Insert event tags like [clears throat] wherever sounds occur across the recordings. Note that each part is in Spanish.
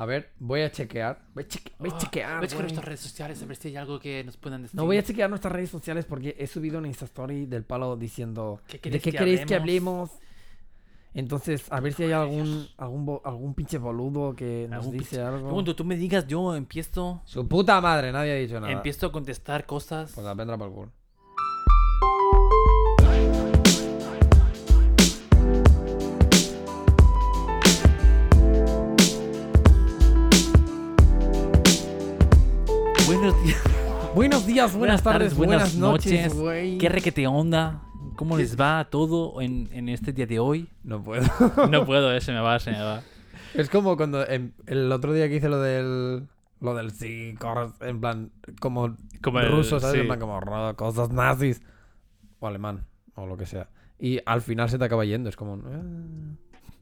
A ver, voy a chequear. Voy a, cheque- voy a chequear. Voy a güey. nuestras redes sociales a ver si hay algo que nos puedan decir. No voy a chequear nuestras redes sociales porque he subido una Insta Story del palo diciendo ¿Qué ¿De qué que queréis que hablemos? Entonces, a ver si hay algún algún, algún pinche boludo que nos Algún dice pinche- algo. Cuando tú me digas, yo empiezo, Su puta madre, nadie ha dicho nada. empiezo a contestar cosas. Pues la vendrá por el culo. Buenos días, buenas, Buenas tardes, buenas, buenas noches. ¿Qué requete onda? ¿Cómo les va todo en, en este día de hoy? No puedo. [laughs] No puedo, eh, se me va, se me va. es como cuando em, el otro día que hice lo del lo del sí, en plan como, Como el- ruso, ¿sabes? sí. En plan como "Ro- cosas nazis o alemán o lo que sea. Y al final se te acaba yendo, es como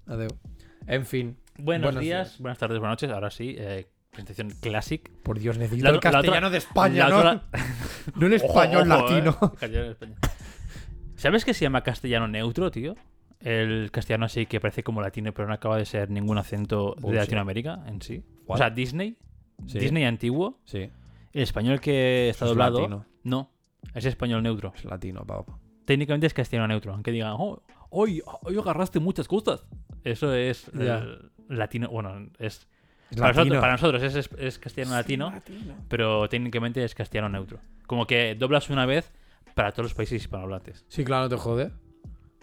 adeu. En fin, Buenos, Buenos días, días. buenas tardes, buenas noches. Ahora sí, eh, presentación classic. por Dios, necesito La el castellano otra- de España, ¿no? otra- No [laughs] Ojo, español ojo, latino. eh. Castellano. ¿Sabes que se llama castellano neutro, tío? El castellano así que parece como latino, pero no acaba de ser ningún acento de. Latinoamérica en sí. O sea, Disney, Sí, Disney antiguo, sí, el español que está es doblado, latino. no, es español neutro. Es latino, pavo. Técnicamente es castellano neutro, aunque digan, oh, hoy, hoy agarraste muchas cosas. Eso es el latino, bueno, es... Es Para nosotros, latino. para nosotros es, es- es castellano latino, pero técnicamente es castellano neutro. Como que doblas una vez para todos los países hispanohablantes. Sí, claro, no te jode.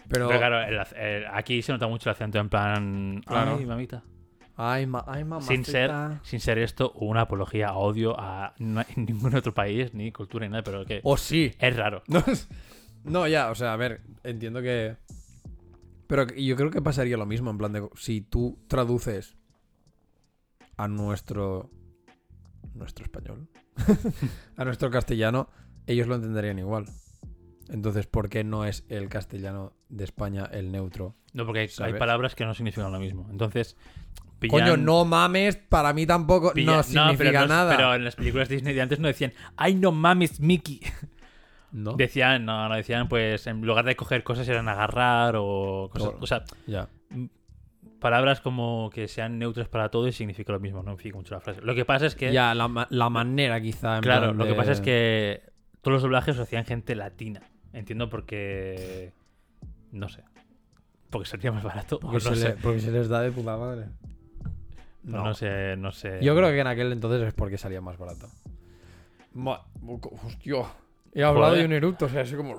Pero, Pero claro, el ac- el- aquí se nota mucho el acento en plan. Claro. Ay, mamita. ay, ma, ay. Sin ser, sin ser esto una apología a odio a na- [laughs] ningún otro país, ni cultura, ni nada, pero que O sí. es raro. [laughs] No, ya, o sea, a ver, entiendo que. Pero yo creo que pasaría lo mismo, en plan de. Si tú traduces a nuestro. Nuestro español. [laughs] a nuestro castellano, ellos lo entenderían igual. Entonces, ¿por qué no es el castellano de España el neutro? No, porque hay, palabras que no significan lo mismo. Entonces. pillan- Coño, no mames, para mí tampoco pillan- no significa pero no- nada. Pero en las películas Disney de antes no decían, ay, no mames, Mickey. No, Decían, no, no decían, pues en lugar de coger cosas eran agarrar o cosas. O sea, ya. Palabras como que sean neutras para todo y significa lo mismo, no significa mucho la frase. Lo que pasa es que. Ya, la, la manera quizá. en claro, plan lo que pasa es que todos los doblajes lo hacían gente latina. Entiendo porque. No sé. Porque sería más barato. Porque, no, se sé. le- porque se les da de puta madre. No. no sé, no sé. Yo creo que en aquel entonces es porque salía más barato. Ma- Hostia. He hablado Joder. de un eructo, o sea, es como.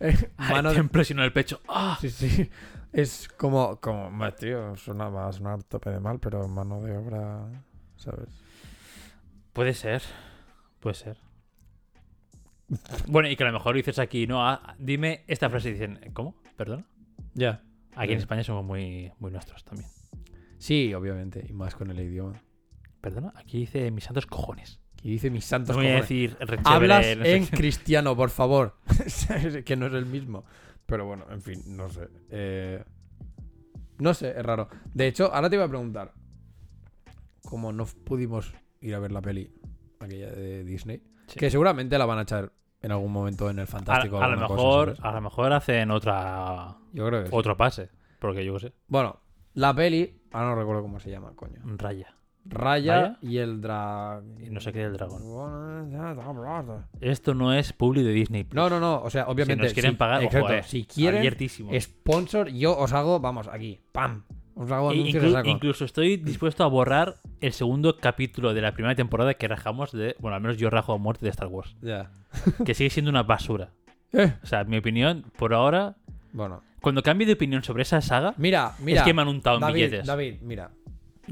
Eh, [laughs] mano de- impresionó en el pecho. ¡Ah! Sí, sí. Es como. como tío, suena, va a sonar tope de mal, pero mano de obra. ¿Sabes? Puede ser. Puede ser. Bueno, y que a lo mejor dices aquí, no, ah, dime esta frase y dicen, ¿cómo? ¿Perdona? Ya. Aquí en. España somos muy, muy nuestros también. Sí, obviamente. Y más con el idioma. ¿Perdona? Aquí dice mis santos cojones. Y dice mis santos No voy a cojones. decir Hablas no sé en qué. cristiano, por favor. [laughs] que no es el mismo. Pero bueno, en fin, no sé. Eh, no sé, es raro. De hecho, ahora te iba a preguntar. Como no pudimos ir a ver la peli, aquella de Disney, Sí. que seguramente la van a echar en algún momento en el A, Fantástico. o a lo cosa, mejor, a lo mejor hacen otra Yo creo que sí. otro pase. Porque yo qué sé. Bueno, la peli, ahora no recuerdo cómo se llama, coño. Raya. Raya, ¿Raya? y el drag. Y no sé qué del dragón. Esto no es publi de Disney. Plus. No, no, no. O sea, obviamente. Si nos quieren si- pagar, ojo, exacto, eh, si quieren abiertísimo. sponsor, yo os hago, vamos, aquí, pam. Os hago E anuncios inclu- saco. incluso estoy dispuesto a borrar el segundo capítulo de la primera temporada que rajamos de. Bueno, al menos yo rajo a muerte de Star Wars. Ya. [laughs] Que sigue siendo una basura. Eh, O sea, mi opinión, por ahora. Bueno. Cuando cambie de opinión sobre esa saga, Mira, mira. es que me han untado en David, billetes. David, mira.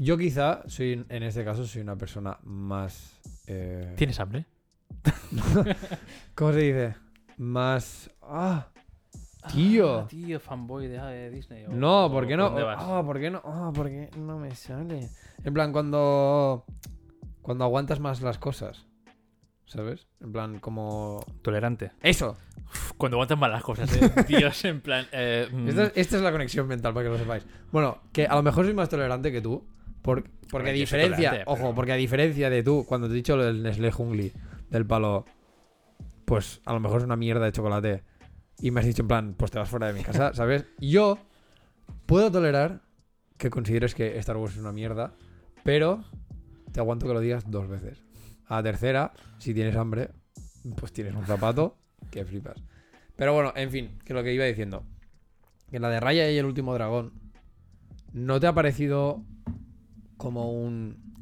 Yo quizá soy, en este caso, soy una persona más... eh, ¿Tienes hambre? [laughs] ¿Cómo se dice? Más... Ah, tío. Ah, tío, fanboy de, ah, de Disney. o- No, o- ¿por qué ¿por no? dónde vas? Ah, ¿por qué no? Ah, ¿por qué no me sale? En plan, cuando... Cuando aguantas más las cosas. ¿Sabes? En plan, como... Tolerante. Eso. Uf, Cuando aguantan mal las cosas, eh. [laughs] Dios, en plan. eh, mm, Esta, esta es la conexión mental, para que lo sepáis. Bueno, que a lo mejor soy más tolerante que tú. Por- porque a diferencia, ojo, porque a diferencia de tú, cuando te he dicho lo del Nestlé Jungli, del palo, pues a lo mejor es una mierda de chocolate. Y me has dicho en plan, pues te vas fuera de mi casa, [laughs] ¿sabes? Yo puedo tolerar que consideres que Star Wars es una mierda, Pero te aguanto que lo digas dos veces. A la tercera, si tienes hambre, pues tienes un zapato [laughs] que flipas. Pero bueno, en fin, que lo que iba diciendo. Que la de Raya y el último dragón. ¿No te ha parecido como un.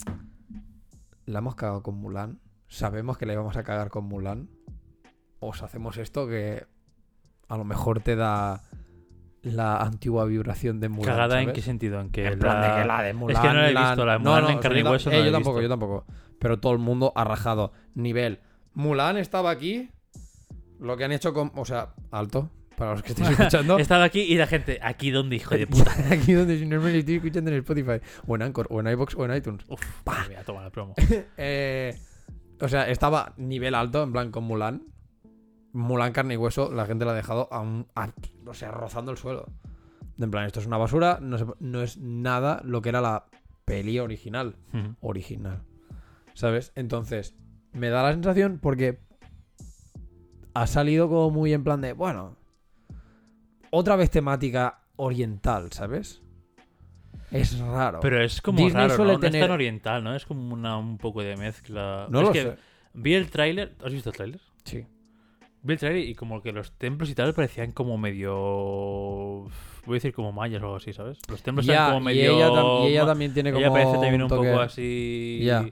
La hemos cagado con Mulan? Sabemos que la íbamos a cagar con Mulan. Os hacemos esto que a lo mejor te da la antigua vibración de Mulan. ¿Cagada en qué sentido? En que En plan de la- que la de Mulan. Es que no la he visto, la de Mulan en o sea, carne y hueso no eh, la yo he tampoco, visto. yo tampoco. Pero todo el mundo ha rajado. Nivel. Mulan estaba aquí. Lo que han hecho con. O sea, alto. Para los que estéis [laughs] escuchando. Estaba aquí y la gente, ¿aquí dónde, hijo de [laughs] puta? aquí donde si no me lo estoy escuchando en Spotify. O en Anchor, o en iBox, o en iTunes. Uf, madre mía, toma la promo. [laughs] Eh, o sea, estaba nivel alto, en plan con Mulan. Mulan carne y hueso, la gente la ha dejado a un, a- o sea, rozando el suelo. En plan, esto es una basura, no, se- no es nada lo que era la peli original. Original. ¿Sabes? Entonces, me da la sensación porque ha salido como muy en plan de, bueno, otra vez temática oriental, ¿sabes? Es raro. Pero es como Disney raro, suele ¿no? No es tener- tan oriental, ¿no? Es como una, un poco de mezcla. no es lo que sé. Vi el tráiler. ¿Has visto el tráiler? Sí. Vi el tráiler y como que los templos y tal parecían como medio... Voy a decir como mayas o algo así, ¿sabes? Los templos Ya, eran como y medio... ella, tam- y ella también tiene como ella parece también un toque- poco así... Ya.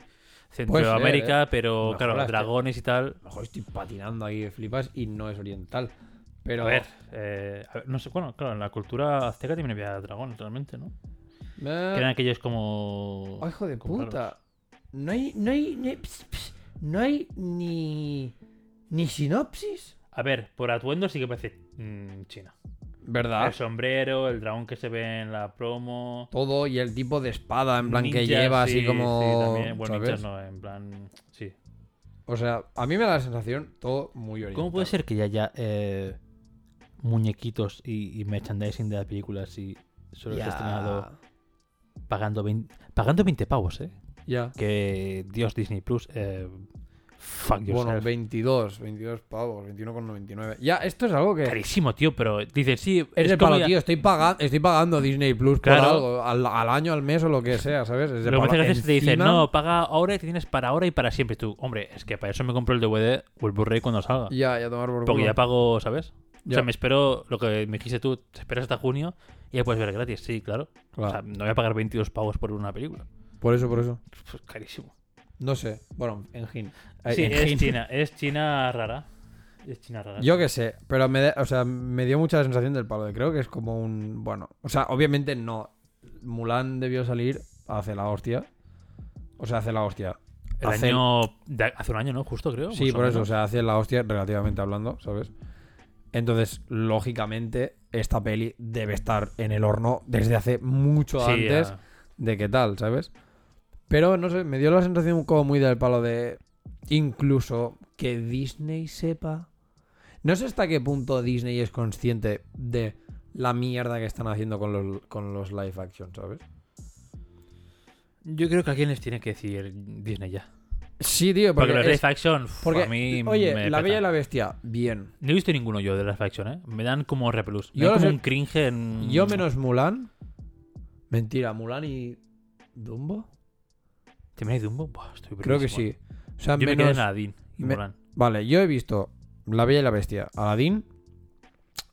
Centroamérica, ¿eh? pero Mejor claro, que- dragones y tal. Mejor estoy patinando ahí de flipas y no es oriental. Pero. A ver, eh, a ver, no sé, bueno, claro, en la cultura azteca también había dragones realmente, ¿no? Eh, Que eran aquellos como... oh, hijo de como raros. puta. No hay. No hay. no hay ni. Ni sinopsis. A ver, por atuendo sí que parece mm, China. ¿Verdad? El sombrero, el dragón que se ve en la promo. Todo y el tipo de espada en plan que lleva así sí, como. Sí, también. Bueno, no, en plan. Sí. O sea, a mí me da la sensación todo muy oriental. ¿Cómo puede ser que ya haya eh, muñequitos y, y merchandising de las películas y solo esté estrenado pagando 20, pagando 20 pavos, eh? Ya. Que Dios Disney Plus. Eh, fuck yourself. Bueno, 22, 22 pavos, 21,99. Ya, esto es algo que. Carísimo, tío, pero dices, sí. Es de palo, ya- tío. Estoy, pagando estoy pagando Disney Plus Claro. por algo. Al, al año, al mes o lo que sea, ¿sabes? Es de Lo que palo. hace gracia es que te dicen, Encima- no, paga ahora y te tienes para ahora y para siempre. Tú, hombre, es que para eso me compro el DVD o el Blu-ray cuando salga. Ya, ya tomar por Porque ya pago, ¿sabes? O sea, me espero, lo que me dijiste tú, te esperas hasta junio y ya puedes ver gratis. Sí, claro. Claro. O sea, no voy a pagar 22 pavos por una película. Por eso, por eso. Pues carísimo. No sé. Bueno, en Jin. Sí, En es. China. Es China rara. Es China rara. Yo qué sé, pero me, da- o sea, me dio mucha sensación del palo. de Creo que es como un. Bueno, o sea, obviamente no. Mulan debió salir hace la hostia. O sea, hace la hostia. El hace- año... de- hace un año, ¿no? Justo, creo. Sí, o por eso, o sea, hace la hostia relativamente hablando, ¿sabes? Entonces, lógicamente, esta peli debe estar en el horno desde hace mucho Sí, antes ya. de qué tal, ¿sabes? Pero, no sé, me dio la sensación como muy del palo de incluso que Disney sepa... No sé hasta qué punto Disney es consciente de la mierda que están haciendo con los, con los live action, ¿sabes? Yo creo que alguien les tiene que decir Disney ya. Sí, tío, Porque, porque... los es- live action, uf, porque, a mí oye, me La Bella y la Bestia, bien. No he visto ninguno yo de live action, ¿eh? Me dan como repelús. Me Yo dan como un cringe en... Yo menos Mulan. Mentira, Mulan y Dumbo. ¿Te me Dumbo? Buah, estoy Creo que sí. O sea, eh. Yo me quedé menos... en Aladdin y me- Mulan. Vale, yo he visto La Bella y la Bestia, Aladdin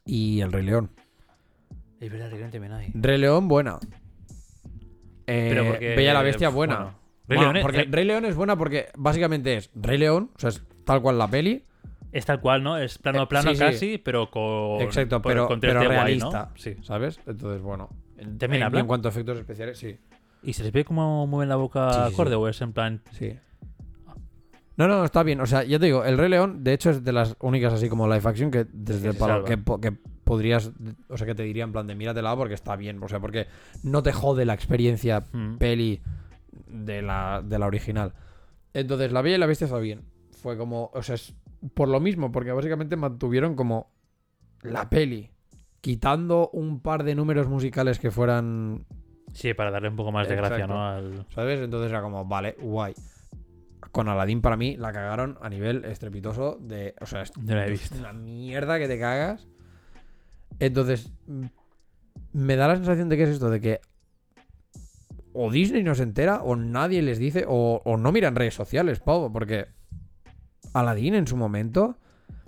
y El Rey León. Es verdad, realmente me nadie. Rey León, buena. Eh, Pero porque... Bella y la Bestia, buena. bueno, Rey Bueno, León, ¿eh? porque Rey- Rey León es buena porque básicamente es Rey León, o sea, es tal cual la peli. Es tal cual, ¿no? Es plano a Eh, plano sí. casi, pero con... Exacto, pero, con pero 3D guay, realista. ¿no? Sí. ¿Sabes? Entonces, bueno. En, ¿También hablan? en cuanto a efectos especiales, sí. ¿Y se les ve cómo mueven la boca Sí, sí. o es en plan... Sí. No, no, está bien. O sea, ya te digo, el Rey León, de hecho, es de las únicas así como live action que desde el palo que, que podrías, o sea, que te diría en plan de míratela porque está bien. O sea, porque no te jode la experiencia mm, peli de la, de la original. Entonces, La Bella y la Bestia está bien. Fue como, o sea, es por lo mismo, porque básicamente mantuvieron como la peli, quitando un par de números musicales que fueran Sí, para darle un poco más de gracia. ¿no? Al... ¿Sabes? Entonces era como, vale, guay. Con Aladdin para mí la cagaron a nivel estrepitoso de... O sea, es No la he visto. una mierda que te cagas. Entonces, me da la sensación de que es esto, de que o Disney no se entera, o nadie les dice, o, o no miran redes sociales, Pau, porque Aladdin en su momento,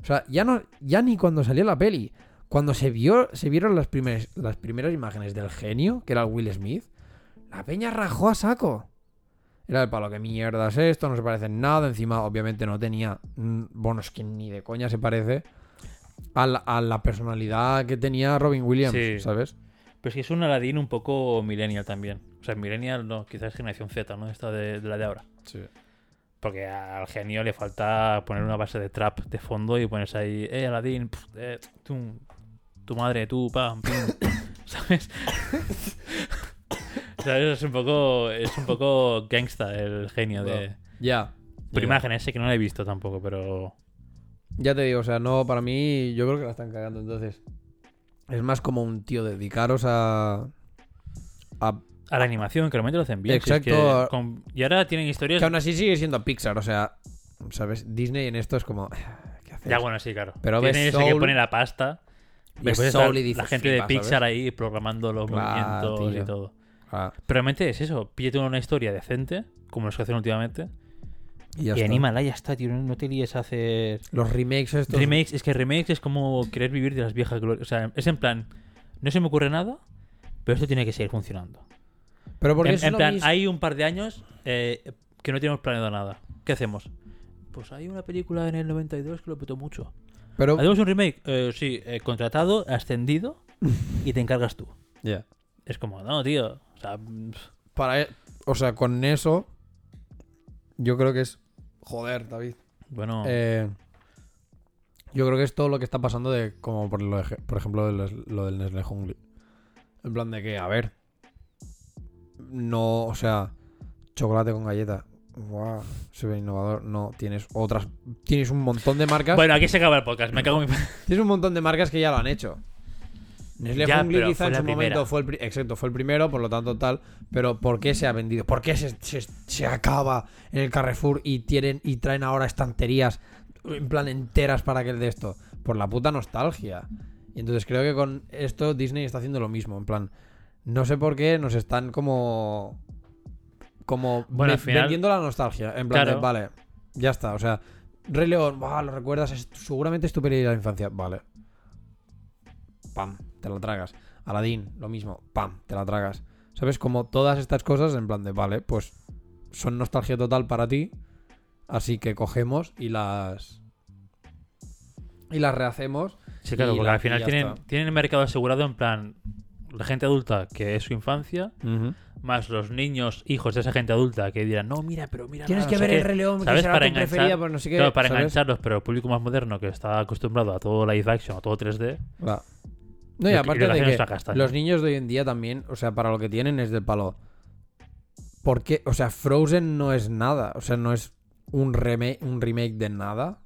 o sea, ya no, ya ni cuando salió la peli, cuando se vio, se vieron las primeras, las primeras imágenes del genio, que era Will Smith, la peña rajó a saco. Era el palo, que mierda es esto? No se parece en nada. Encima, obviamente, no tenía. mm, Bueno, es que ni de coña se parece a la, a la personalidad que tenía Robin Williams, Sí. ¿sabes? Pero es que es un Aladdin un poco millennial también. O sea, millennial no, quizás generación Z, ¿no? Esta de, de la de ahora. Sí. Porque al genio le falta poner una base de trap de fondo y ponerse ahí, eh, Aladdin, pf, eh, tu madre, tú, pam, pim", [laughs] ¿sabes? [laughs] ¿Sabes? Es un poco, es un poco gangsta el genio de... Ya. Por Ya. imágenes, sé que no lo he visto tampoco, pero... Ya te digo, o sea, no, para mí, yo creo que la están cagando. Entonces, es más como un tío dedicaros a. a A la animación, que realmente lo hacen bien. si es que Exacto. con- Y ahora tienen historias... que aún así sigue siendo Pixar, o sea, ¿sabes? Disney en esto es como. ¿Qué haces? Ya, bueno, sí, claro. Pero Tiene que pone la pasta. Y ves Soul y dices, la gente de Pixar ¿sabes? ahí programando los movimientos tío. y todo. Ah, Pero realmente es eso. Píllate una historia decente, como los que hacen últimamente, y ya y está. anímala ya está, tío. No, no te líes a hacer... Los remakes estos. Remakes, es que remakes es como querer vivir de las viejas glorias. O sea, es en plan, no se me ocurre nada, pero esto tiene que seguir funcionando. Pero porque en es en lo plan, mismo- hay un par de años eh, que no tenemos planeado nada. ¿Qué hacemos? Pues hay una película en el 92 que lo petó mucho. Pero. ¿Hacemos un remake? Eh, sí, eh, contratado, ascendido y te encargas tú. Ya. Es como, no, tío. O sea, Para. O sea, con eso. Yo creo que es. Joder, David. bueno, Eh, yo creo que es todo lo que está pasando de. Como por, lo de- por ejemplo, de los- lo del Nestlé Hungry. En plan de que, a ver. No, o sea. Chocolate con galleta. Se ve innovador. No, tienes otras. Tienes un montón de marcas. bueno, aquí se acaba el podcast. Me cago en mi... [laughs] Tienes un montón de marcas que ya lo han hecho. Nestlé Ya, Hungry quizá en su primera. momento fue el, exacto, fue el primero, por lo tanto tal, pero ¿por qué se ha vendido? ¿Por qué se, se- se acaba en el Carrefour y tienen y traen ahora estanterías en plan enteras para que el de esto? Por la puta nostalgia. Y entonces creo que con esto Disney está haciendo lo mismo, en plan no sé por qué nos están como como Bueno, al ve- final- vendiendo la nostalgia, en plan de, vale, ya está, o sea, Rey León, buah, lo recuerdas, es- seguramente es tu de la infancia, vale. Pam, te la tragas. Aladdin, lo mismo, pam, te la tragas. ¿Sabes? Como todas estas cosas, en plan de, vale, pues son nostalgia total para ti. Así que cogemos y las. Y las rehacemos. Sí, claro, porque la- al final tienen, está. tienen el mercado asegurado en plan la gente adulta que es su infancia, más los niños, hijos de esa gente adulta que dirán, no, mira, pero mira. Tienes no que ver qué". el Rey León, que ¿Sabes? será Para tu enganchar- preferida, pues no sé qué. Claro, para ¿sabes? engancharlos, pero el público más moderno que está acostumbrado a todo live action, a todo 3D. Claro. No, y que- aparte que de que los niños de hoy en día también, o sea, para lo que tienen es del palo. ¿Por qué? O sea, Frozen no es nada. O sea, no es un remake, un remake de nada.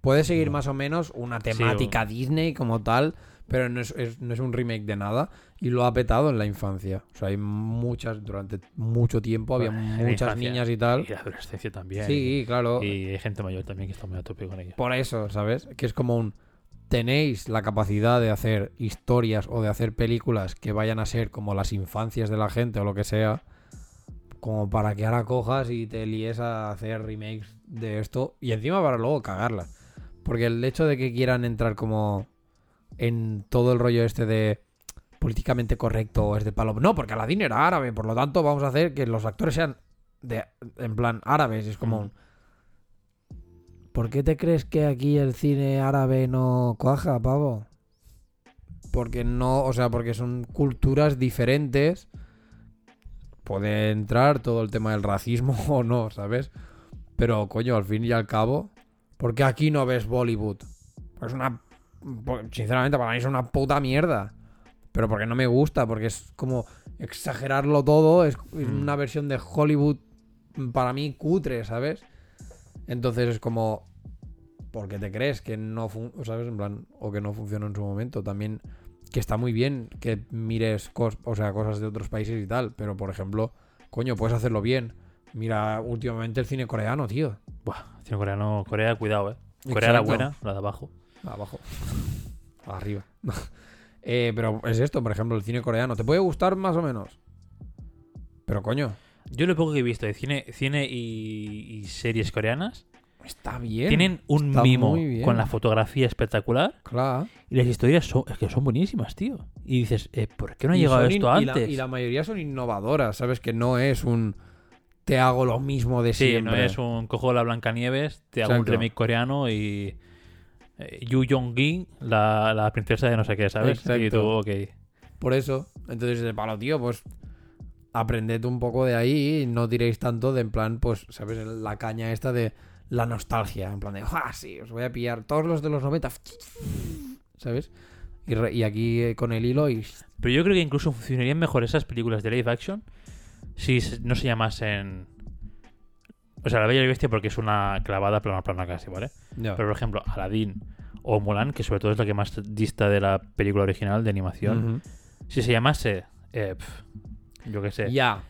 Puede seguir No. más o menos una Sí, temática Disney como tal, pero no es, es- no es un remake de nada. Y lo ha petado en la infancia. O sea, hay muchas, durante mucho tiempo había Bueno, muchas infancia. niñas y tal. Y la adolescencia también. Sí, claro. Y hay gente mayor también que está muy a tope con ella. Por eso, ¿sabes? Que es como un... Tenéis la capacidad de hacer historias o de hacer películas que vayan a ser como las infancias de la gente o lo que sea, como para que ahora cojas y te líes a hacer remakes de esto y encima para luego cagarlas. Porque el hecho de que quieran entrar como en todo el rollo este de políticamente correcto es de palo... No, porque Aladdin era árabe, por lo tanto vamos a hacer que los actores sean de, en plan árabes. Es como Mm. un... ¿Por qué te crees que aquí el cine árabe no cuaja, pavo? Porque no, o sea, porque son culturas diferentes. Puede entrar todo el tema del racismo [laughs] o no, ¿sabes? Pero, coño, al fin y al cabo, ¿por qué aquí no ves Bollywood? Pues es una. Sinceramente, para mí es una puta mierda. Pero porque no me gusta, porque es como exagerarlo todo. Es, Mm. una versión de Hollywood para mí cutre, ¿sabes? Entonces es como. ¿Por qué te crees que no ¿sabes? En plan, o que no funcionó en su momento? También que está muy bien que mires cos- o sea, cosas de otros países y tal, pero por ejemplo, coño, puedes hacerlo bien. Mira últimamente el cine coreano, tío. Buah, cine coreano, Corea, cuidado, eh. Corea la buena, la de abajo. Abajo. Arriba. [laughs] Eh, pero es esto, por ejemplo, el cine coreano. ¿Te puede gustar más o menos? Pero coño, Yo lo poco que he visto de cine, cine y, y series coreanas está bien. tienen un está mimo con la fotografía espectacular Claro. y las historias son, es que son buenísimas, tío. Y dices, eh, ¿por qué no ha Y llegado esto in- y la- antes? Y la, mayoría son innovadoras, ¿sabes? Que no es un te hago lo mismo de Sí, siempre. no es un cojo la Blancanieves, te hago un remake coreano y Yu Jong-gi, la, la princesa de no sé qué, ¿sabes? Y tú, ok. Por eso. Entonces, de palo, tío, pues aprended un poco de ahí y no tiréis tanto de en plan, pues, ¿sabes? La caña esta de la nostalgia. En plan de, ¡ah, sí! Os voy a pillar todos los de los 90. ¿Sabes? Y, re- y aquí eh, con el hilo y... Pero yo creo que incluso funcionarían mejor esas películas de live action si no se llamasen... O sea, La Bella y la Bestia porque es una clavada plano a plano casi, ¿vale? Pero, por ejemplo, Aladdin o Mulan, que sobre todo es la que más dista de la película original de animación, si se llamase... eh, pf, yo qué sé. Ya.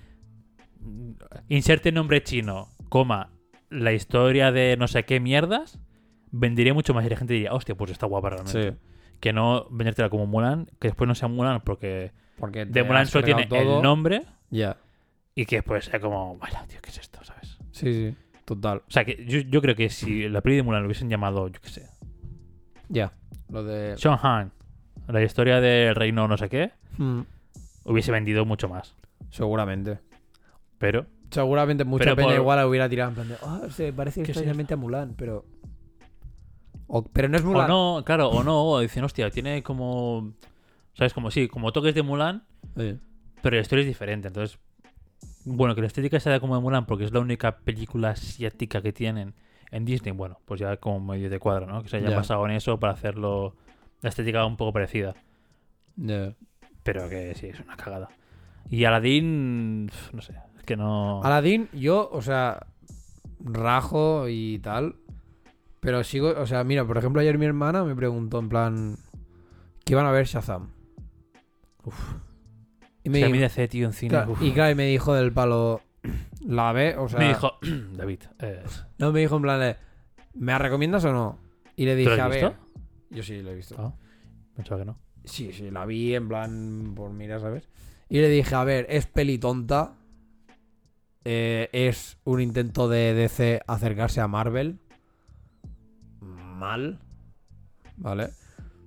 inserte nombre chino, coma, la historia de no sé qué mierdas, vendería mucho más y la gente diría, hostia, pues está guapa realmente. Sí. Que no vendértela como Mulan, que después no sea Mulan porque Porque de Mulan solo tiene todo. el nombre Ya. y que después sea como, vaya, tío, ¿qué es esto? ¿Sabes? Sí, sí. Total. O sea, que yo, yo creo que si la peli de Mulan lo hubiesen llamado, yo qué sé, Ya. Lo de... Sean Han, la historia del reino no sé qué, Mm, hubiese vendido mucho más. Seguramente. Pero, Seguramente mucha Pero por- igual la hubiera tirado en plan de, ah, se parece ¿Qué es extrañamente a Mulan, pero... O- pero no es o Mulan. no, claro, o no, o dicen, hostia, tiene como, ¿sabes? Como sí, como toques de Mulan, Sí. Pero la historia es diferente, entonces... Bueno, que la estética sea como de Mulan porque es la única película asiática que tienen en Disney, bueno, pues ya como medio de cuadro, ¿no? Que se haya Ya. basado en eso para hacerlo... La estética un poco parecida. Pero que sí, es una cagada. Y Aladdin... No sé, es que no... Aladdin, yo, o sea, rajo y tal. Pero sigo, o sea, mira, por ejemplo, ayer mi hermana me preguntó en plan, ¿qué iban a ver Shazam? Uf. Y me, a dijo, tío, en cine... claro, y me dijo del palo, la ve, o sea, me dijo... [clears throat] David, eh, no me dijo en plan de, ¿me la recomiendas o no? Y le ¿tú dije, lo a ver, visto? yo sí lo he visto. Ah, pensaba que no. Sí, sí, la vi en plan, por mira, ¿sabes? Y le dije, a ver, es peli tonta. eh, es un intento de DC acercarse a Marvel. Mal. ¿Vale?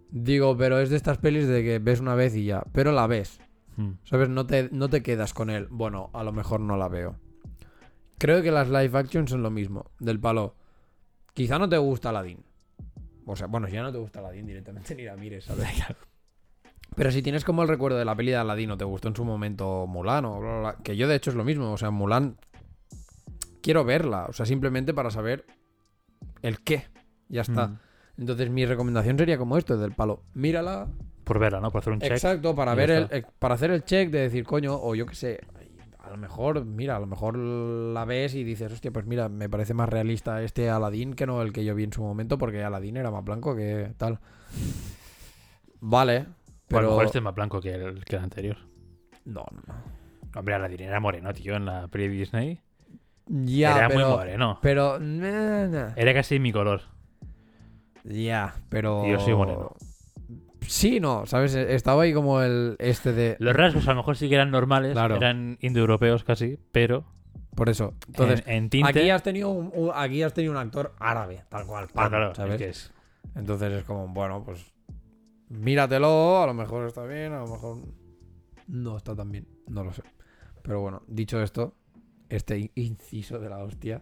Digo, pero es de estas pelis de que ves una vez y ya. Pero la ves. Mm. ¿Sabes? No te, no te quedas con él. Bueno, a lo mejor no la veo. Creo que las live action son lo mismo. Del palo. Quizá no te gusta Aladdin. O sea, bueno, si ya no te gusta Aladdin directamente [laughs] ni la mires, ¿sabes? [laughs] Pero si tienes como el recuerdo de la peli de Aladdin o te gustó en su momento Mulan o bla, bla, bla, que yo de hecho es lo mismo, o sea, Mulan quiero verla, o sea, simplemente para saber el qué. Ya está. Mm. Entonces mi recomendación sería como esto, del palo, mírala, Por verla, ¿no? Por hacer un check. exacto, para ver el, eh, para hacer el check de decir, coño, o yo qué sé, a lo mejor, mira, a lo mejor la ves y dices, hostia, pues mira, me parece más realista este Aladdin que no el que yo vi en su momento, porque Aladdin era más blanco que tal. Vale, Pero... A lo mejor este es más blanco que el, que el anterior. no, no, no. Hombre, Aladdin era moreno, tío, en la de Disney. Ya, era pero, muy moreno. pero nah, nah. Era casi mi color. ya, pero yo soy moreno. Sí, no, ¿sabes? Estaba ahí como el este de Los rasgos a lo mejor sí que eran normales, Claro. eran indoeuropeos casi, pero por eso. Entonces, en, en tinte... aquí has tenido un, un- aquí has tenido un actor árabe, tal cual, Ah, pam, claro, ¿sabes? es que es- Entonces es como, bueno, pues míratelo, a lo mejor está bien, a lo mejor no está tan bien, no lo sé. Pero bueno, dicho esto, este in- inciso de la hostia.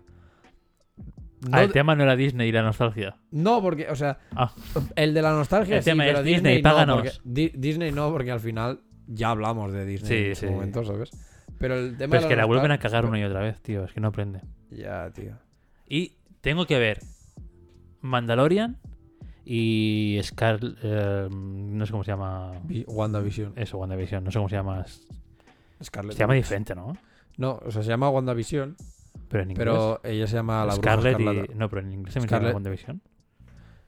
No, Ah, el tema no era Disney y la nostalgia. no, porque, o sea, Ah. el de la nostalgia El sí, tema pero es Disney, no, páganos. porque- Di- Disney no, porque al final ya hablamos de Disney Sí, en sí. momento, ¿sabes? Pero el tema Pero es que la vuelven a cagar una y otra vez, tío, es que no aprende. Ya, tío. Y tengo que ver Mandalorian y Scar... eh, no sé cómo se llama... Vi- WandaVision. Eso, WandaVision, no sé cómo se llama. Scarlet Se llama diferente, ¿no? No, o sea, se llama WandaVision, Pero en inglés. pero ella se llama la bruja Scarlet escarlata. y... No, pero en inglés se llama Scarlet- WandaVision.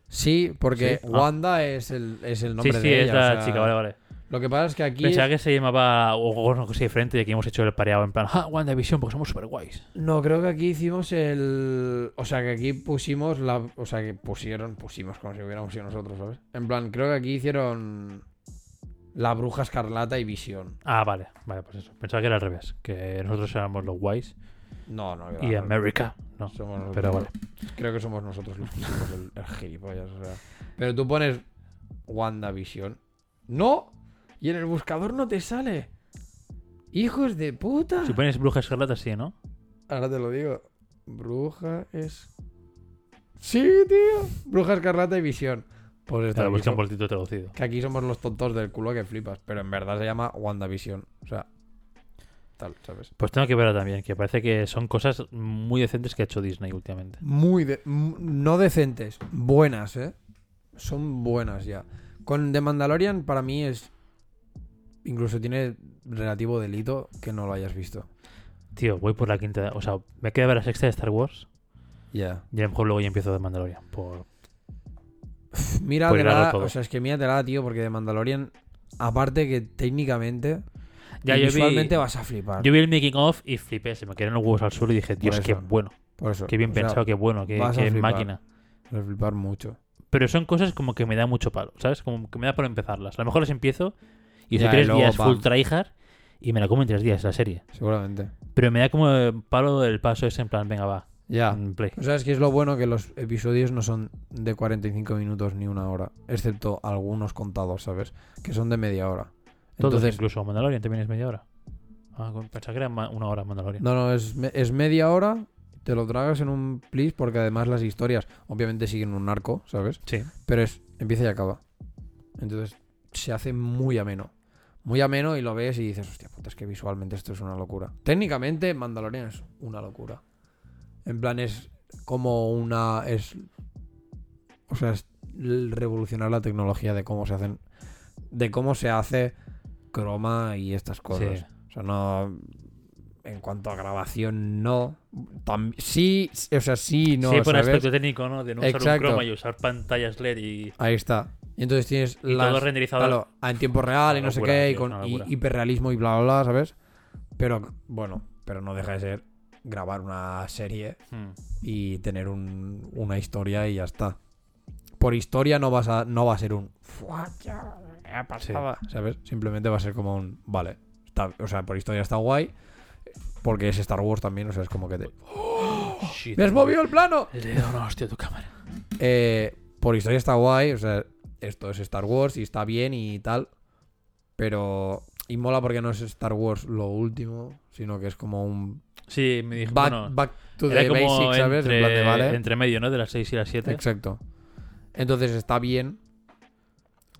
Sí, porque Sí, ah. Wanda es el, es el nombre Sí, sí, de es ella. la o sea, chica, vale, vale. Lo que pasa es que aquí. Pensaba que se llamaba o o una cosa diferente y aquí hemos hecho el pareado en plan, ah, WandaVision porque somos super guays. No, creo que aquí hicimos el. O sea, que aquí pusimos la. O sea, que pusieron. Pusimos como si hubiéramos sido nosotros, ¿sabes? En plan, creo que aquí hicieron. La Bruja Escarlata y Visión. Ah, vale, vale, pues eso. Pensaba que era al revés, que nosotros éramos los guays No, no. y claro. América, no. Somos. Pero vale. Creo que somos nosotros los que somos el, el gilipollas. O sea. Pero tú pones WandaVision. ¡No! Y en el buscador no te sale. ¡Hijos de puta! Si pones bruja escarlata, sí, ¿no? Ahora te lo digo. Bruja es. Sí, tío. Bruja Escarlata y Visión. Pues está Claro, aquí busca un som- voltito traducido. Que aquí somos los tontos del culo que flipas. Pero en verdad se llama WandaVision. O sea. Tal, ¿sabes? Pues tengo que verla también, que parece que son cosas muy decentes que ha hecho Disney últimamente. Muy de- no decentes, buenas, ¿eh? Son buenas ya. Con The Mandalorian para mí es incluso tiene relativo delito que no lo hayas visto. Tío, voy por la quinta. O sea, me queda ver la sexta de Star Wars. Ya. Y a lo mejor luego ya empiezo de Mandalorian. Por... Hilarlo todo. o sea, es que míratela, tío, porque The Mandalorian aparte que técnicamente Ya, y yo visualmente vi, vas a flipar. yo vi el making of y flipé. Se me quedaron los huevos al suelo y dije, Dios, qué bueno. Por eso. Qué bien o sea, pensado, qué bueno, qué, máquina. vas a flipar mucho. Pero son cosas como que me da mucho palo, ¿sabes? Como que me da por empezarlas. A lo mejor las empiezo y Ya, hace tres días full tryhard y me la como en tres días la serie. Seguramente. Pero me da como palo el paso ese en plan, venga, va, Ya. mm, play. O sea, es que es lo bueno que los episodios no son de 45 minutos ni una hora, excepto algunos contados, ¿sabes? Que son de media hora. Todos, Entonces, incluso Mandalorian también es media hora. Ah, pensaba que era una hora Mandalorian. no, no, es, es media hora, te lo tragas en un plis porque además las historias obviamente siguen un arco, ¿sabes? Sí. Pero es empieza y acaba. Entonces se hace muy ameno. Muy ameno y lo ves y dices, hostia puta, es que visualmente esto es una locura. Técnicamente Mandalorian es una locura. En plan es como una... es O sea, es revolucionar la tecnología de cómo se hacen... De cómo se hace croma y estas cosas. Sí. O sea, no... En cuanto a grabación, no. Tam- sí, o sea, sí, no. sí, por ¿sabes? aspecto técnico, ¿no? De no usar un croma y usar pantallas LED y, Ahí está. Y entonces tienes y las- todo renderizado. claro, en tiempo real y no sé qué, y con y- hiperrealismo y bla, bla, bla, ¿sabes? Pero bueno, pero no deja de ser grabar una serie Hmm. y tener un- una historia y ya está. Por historia no vas a no va a ser un ¿sabes? Simplemente va a ser como un vale, está, o sea, por historia está guay porque es Star Wars también, o sea, es como que te Shit. ¡Me has movido el plano! Le he dado una hostia a tu cámara. Eh, por historia está guay, o sea, esto es Star Wars y está bien y tal. Pero. Y mola porque no es Star Wars lo último, sino que es como un. Sí, me dijo. Back, bueno, back to the basics, ¿sabes? entre, En plan de, vale. entre medio, ¿no? De las 6 y las 7. Exacto. Entonces está bien.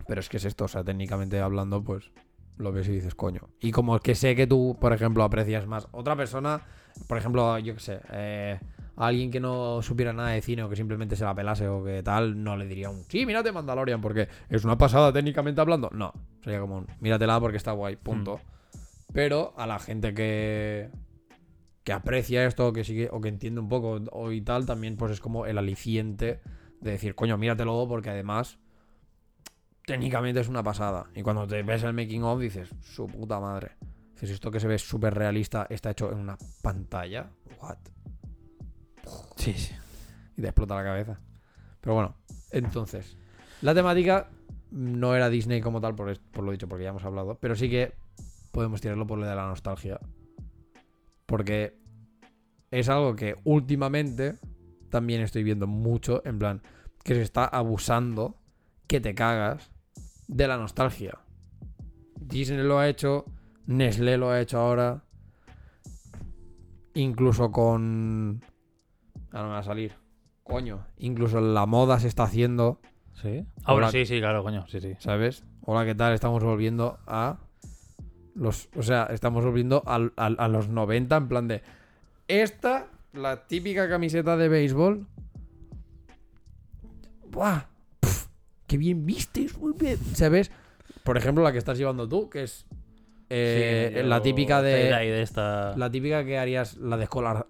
Pero es que es esto, o sea, técnicamente hablando, pues lo ves y dices, coño. Y como que sé que tú, por ejemplo, aprecias más. Otra persona, por ejemplo, yo qué sé, eh, alguien que no supiera nada de cine o que simplemente se la pelase o que tal, no le diría un, sí, mírate Mandalorian porque es una pasada técnicamente hablando. No, sería como un, míratela porque está guay, punto. Pero a la gente que que aprecia esto o que sigue o que entiende un poco o y tal, también pues es como el aliciente de decir, coño, míratelo porque además técnicamente es una pasada. Y cuando te ves el making of dices, su puta madre. Dices, esto que se ve súper realista está hecho en una pantalla. What? Sí, sí. Y te explota la cabeza. Pero bueno, entonces, la temática no era Disney como tal, por, por lo dicho, porque ya hemos hablado, pero sí que podemos tirarlo por lo de la nostalgia. Porque es algo que últimamente también estoy viendo mucho, en plan, que se está abusando, que te cagas, de la nostalgia. Disney lo ha hecho, Nestlé lo ha hecho ahora, incluso con... Ah, no me va a salir. Coño, incluso la moda se está haciendo, ¿Sí? Ahora Hola. sí, sí, claro, coño. Sí, sí. ¿sabes? Hola, ¿qué tal? Estamos volviendo a los... O sea, estamos volviendo al- al- a, los 90 en plan de... Esta, la típica camiseta de béisbol. ¡Buah! ¡Qué bien vistes! Muy bien. ¿Sabes? Por ejemplo, la que estás llevando tú, que es... eh, Sí, la típica de... de esta. La típica que harías la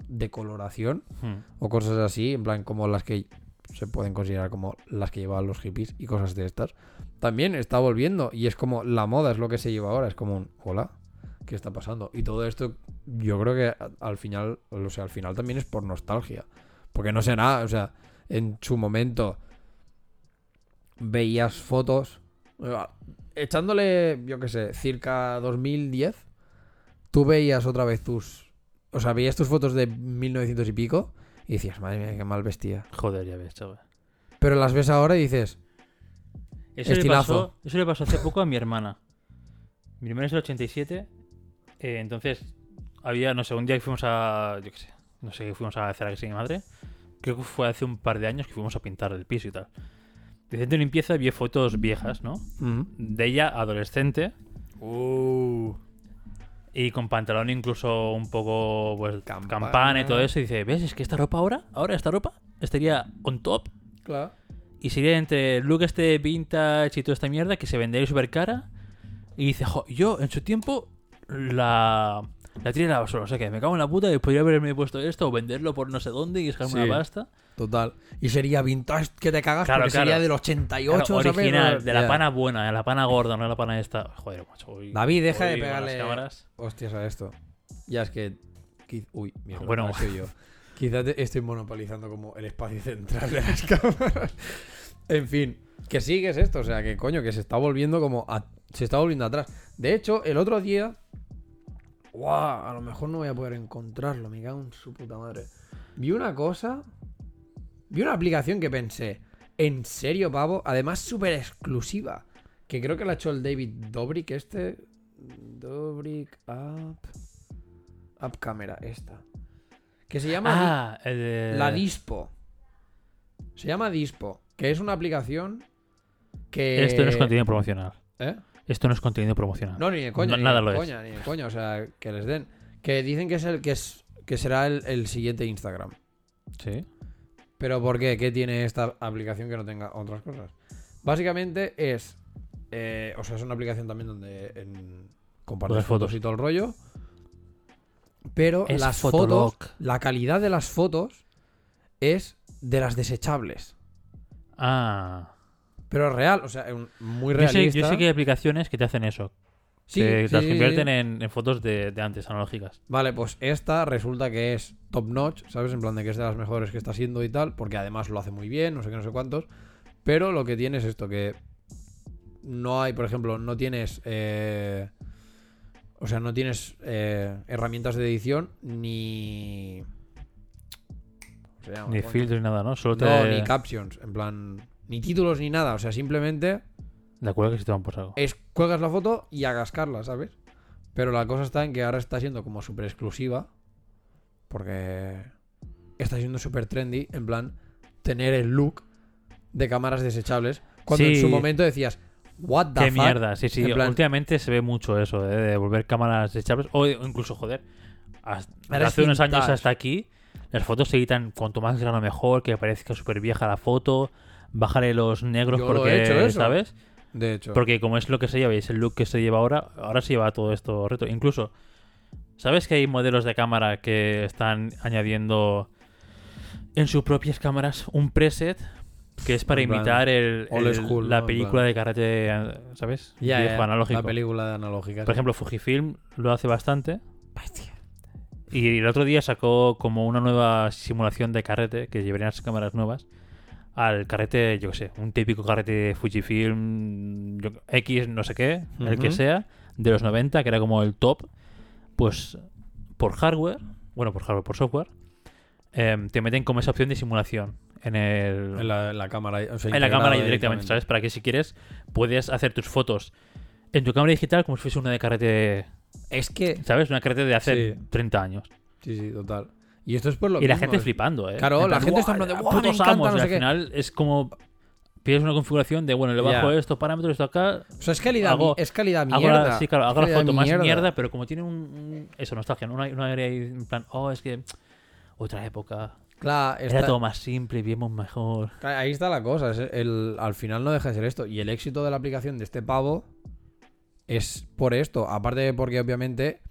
decoloración. Hmm. o cosas así, en plan como las que se pueden considerar como las que llevaban los hippies y cosas de estas, también está volviendo y es como la moda es lo que se lleva ahora, es como un hola, ¿qué está pasando? Y todo esto yo creo que al final, o sea, al final también es por nostalgia, porque no sé nada, o sea, en su momento veías fotos, eh, echándole, yo qué sé, circa 2010, tú veías otra vez tus. O sea, veías tus fotos de 1900 y pico y decías, madre mía, qué mal vestía. Joder, ya ves, chaval. Pero las ves ahora y dices, Eso le, Estilazo. pasó, eso le pasó hace poco a mi hermana. Mi hermana es del 87. eh, entonces, había, no sé, un día que fuimos a. Yo qué sé. No sé, que fuimos a hacer aquí sin mi madre. Creo que fue hace un par de años que fuimos a pintar el piso y tal. De limpieza vi fotos viejas, ¿no? De ella adolescente Uh. y con pantalón incluso un poco pues Campana. campana y todo eso. Y dice, ¿ves? Es que esta ropa ahora, ahora esta ropa estaría on top Claro. Y sería entre el look este vintage y toda esta mierda que se vendería súper cara. Y dice, jo, yo en su tiempo la, la tiré a la basura. O sea que me cago en la puta y podría haberme puesto esto o venderlo por no sé dónde y sacarme Sí. una pasta. Total. Y sería vintage que te cagas Claro, porque claro. sería del 88, Claro, ¿sabes? original, de la pana buena, de la pana gorda, no de la pana esta. Joder, macho. hoy- David, deja de pegarle cámaras. hostias a esto. Ya es que. Uy, mierda, Bueno. no soy yo. Quizás estoy monopolizando como el espacio central de las [laughs] cámaras. en fin, que sí, que es esto. O sea, que coño, que se está volviendo como. a- Se está volviendo atrás. De hecho, el otro día. ¡Guau! A lo mejor no voy a poder encontrarlo. Me cago en su puta madre. Vi una cosa. Vi una aplicación que pensé. ¿En serio, pavo? Además, súper exclusiva. Que creo que la ha hecho el David Dobrik este. Dobrik App. App Camera, esta. Que se llama Ah, el de... La Dispo. Se llama Dispo. Que es una aplicación que. Esto no es contenido promocional. ¿Eh? Esto no es contenido promocional. No, ni de coña. No, ni nada de lo es. coña, ni de coña. O sea, que les den. Que dicen que es el que es. Que será el, el siguiente Instagram. Sí. ¿Pero por qué? ¿Qué tiene esta aplicación que no tenga otras cosas? Básicamente es. eh, o sea, es una aplicación también donde en, compartes fotos. fotos. y todo el rollo. Pero Es las Fotolog. fotos. La calidad de las fotos es de las desechables. Ah. Pero real, o sea, muy Yo sé, realista. yo sé que hay aplicaciones que te hacen eso. Sí, que sí, las convierten sí. En, en fotos de, de antes, analógicas. Vale, pues esta resulta que es top notch, ¿sabes? En plan de que es de las mejores que está siendo y tal, porque además lo hace muy bien, no sé qué, no sé cuántos. Pero lo que tiene es esto, que no hay, por ejemplo, no tienes... eh, o sea, no tienes eh, herramientas de edición ni... ¿cómo se llama, Ni filtros ni nada, ¿no? Solo te... No, ni captions, en plan... Ni títulos ni nada, o sea, simplemente De acuerdo que se te van por saco. es cuelgas la foto y a cascarla, ¿sabes? Pero la cosa está en que ahora está siendo como súper exclusiva. Porque está siendo súper trendy. En plan, tener el look de cámaras desechables. Cuando en su momento decías, ¿What the Qué fuck? mierda, sí, sí. En plan- Últimamente se ve mucho eso, ¿eh? de volver cámaras desechables. O incluso, joder, hasta hace unos años hasta aquí, las fotos se editan cuanto más grano mejor, que parezca súper vieja la foto. Bájale los negros Yo lo he porque, hecho eso. ¿sabes? De hecho. Porque como es lo que se lleva y es el look que se lleva ahora, ahora se lleva todo esto reto. Incluso, ¿sabes que hay modelos de cámara que están añadiendo en sus propias cámaras un preset que es para En plan, imitar el, old el- school, la película de eh, ¿sabes? Ya, Viejo, ya, analógico. La película de analógica. Por ejemplo, Fujifilm lo hace bastante. Y el otro día sacó como una nueva simulación de carrete que llevarían las cámaras nuevas al carrete, yo qué sé, un típico carrete Fujifilm yo- X, no sé qué, el que sea, de los 90, que era como el top. Pues por hardware, bueno, por hardware, por software, em, te meten como esa opción de simulación en el, en la, en la cámara. o sea, en la cámara directamente, ¿sabes? Para que si quieres puedes hacer tus fotos en tu cámara digital como si fuese una de carrete, Es que. ¿sabes? Una carrete de hace Sí. 30 años. Sí, sí, total. Y esto es por lo y la gente es- flipando, ¿eh? Claro, En la plan, gente está en "Guau, plan de, "Guau, me putos encanta, amos", no y sé al qué. final es como pides una configuración de, bueno, le bajo Ya. estos parámetros, esto acá, O sea, es calidad, Hago- es calidad hago mierda. sí, claro, hago la Calidad foto más mierda, pero como tiene un, un- eso, nostalgia, ¿no? Una, una aire ahí en plan, oh, es que otra época, Claro, era está- todo más simple, vivimos mejor. Ahí está la cosa. es el, al final no deja de ser esto. Y el éxito de la aplicación de este pavo es por esto. Aparte de porque obviamente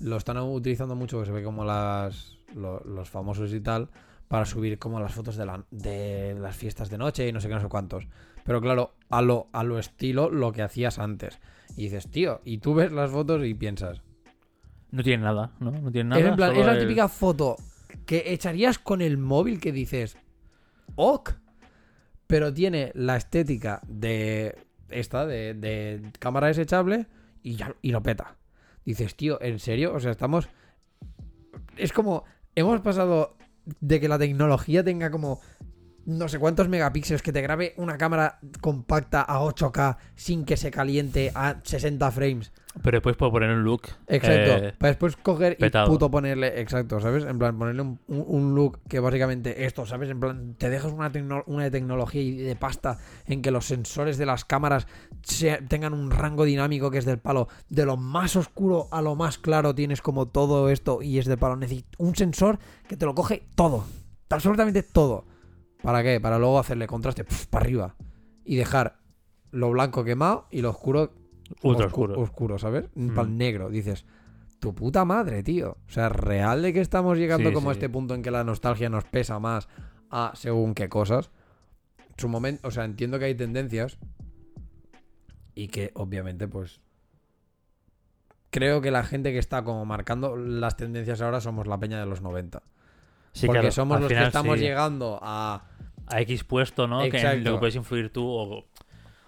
lo están utilizando mucho, que se ve como las lo- los famosos y tal, para subir como las fotos de, la- de las fiestas de noche y no sé qué, no sé cuántos. Pero claro, a lo, a lo estilo lo que hacías antes. Y dices, tío, y tú ves las fotos y piensas. No tiene nada, ¿no? No tiene nada. es, en plan, es la el- típica foto que echarías con el móvil que dices, ok, pero tiene la estética de esta de, de cámara desechable y ya y lo peta. Dices, tío, ¿en serio? O sea, estamos. Es como. Hemos pasado de que la tecnología tenga como no sé cuántos megapíxeles que te grabe una cámara compacta a 8K sin que se caliente a 60 frames. Pero después puedo poner un look. Exacto. eh, para después coger petado. y puto ponerle. Exacto, ¿sabes? En plan, ponerle un, un- look que básicamente esto, ¿sabes? En plan, te dejas una, tecno- una de tecnología y de pasta en que los sensores de las cámaras se- tengan un rango dinámico que es del palo. De lo más oscuro a lo más claro tienes como todo esto y es del palo. Necesitas un sensor que te lo coge todo. Absolutamente todo. ¿Para qué? Para luego hacerle contraste pf, para arriba. Y dejar lo blanco quemado y lo oscuro Ultra oscu- oscuro. oscuro, ¿sabes? Mm. Para negro. Dices, tu puta madre, tío. O sea, real de que estamos llegando Sí, como a este punto en que la nostalgia nos pesa más a según qué cosas. Su momento, o sea, entiendo que hay tendencias y que obviamente, pues. Creo que la gente que está como marcando las tendencias ahora somos la peña de los 90. Sí, porque claro, somos los que estamos llegando a. a X puesto, ¿no? Que en lo que puedes influir tú o,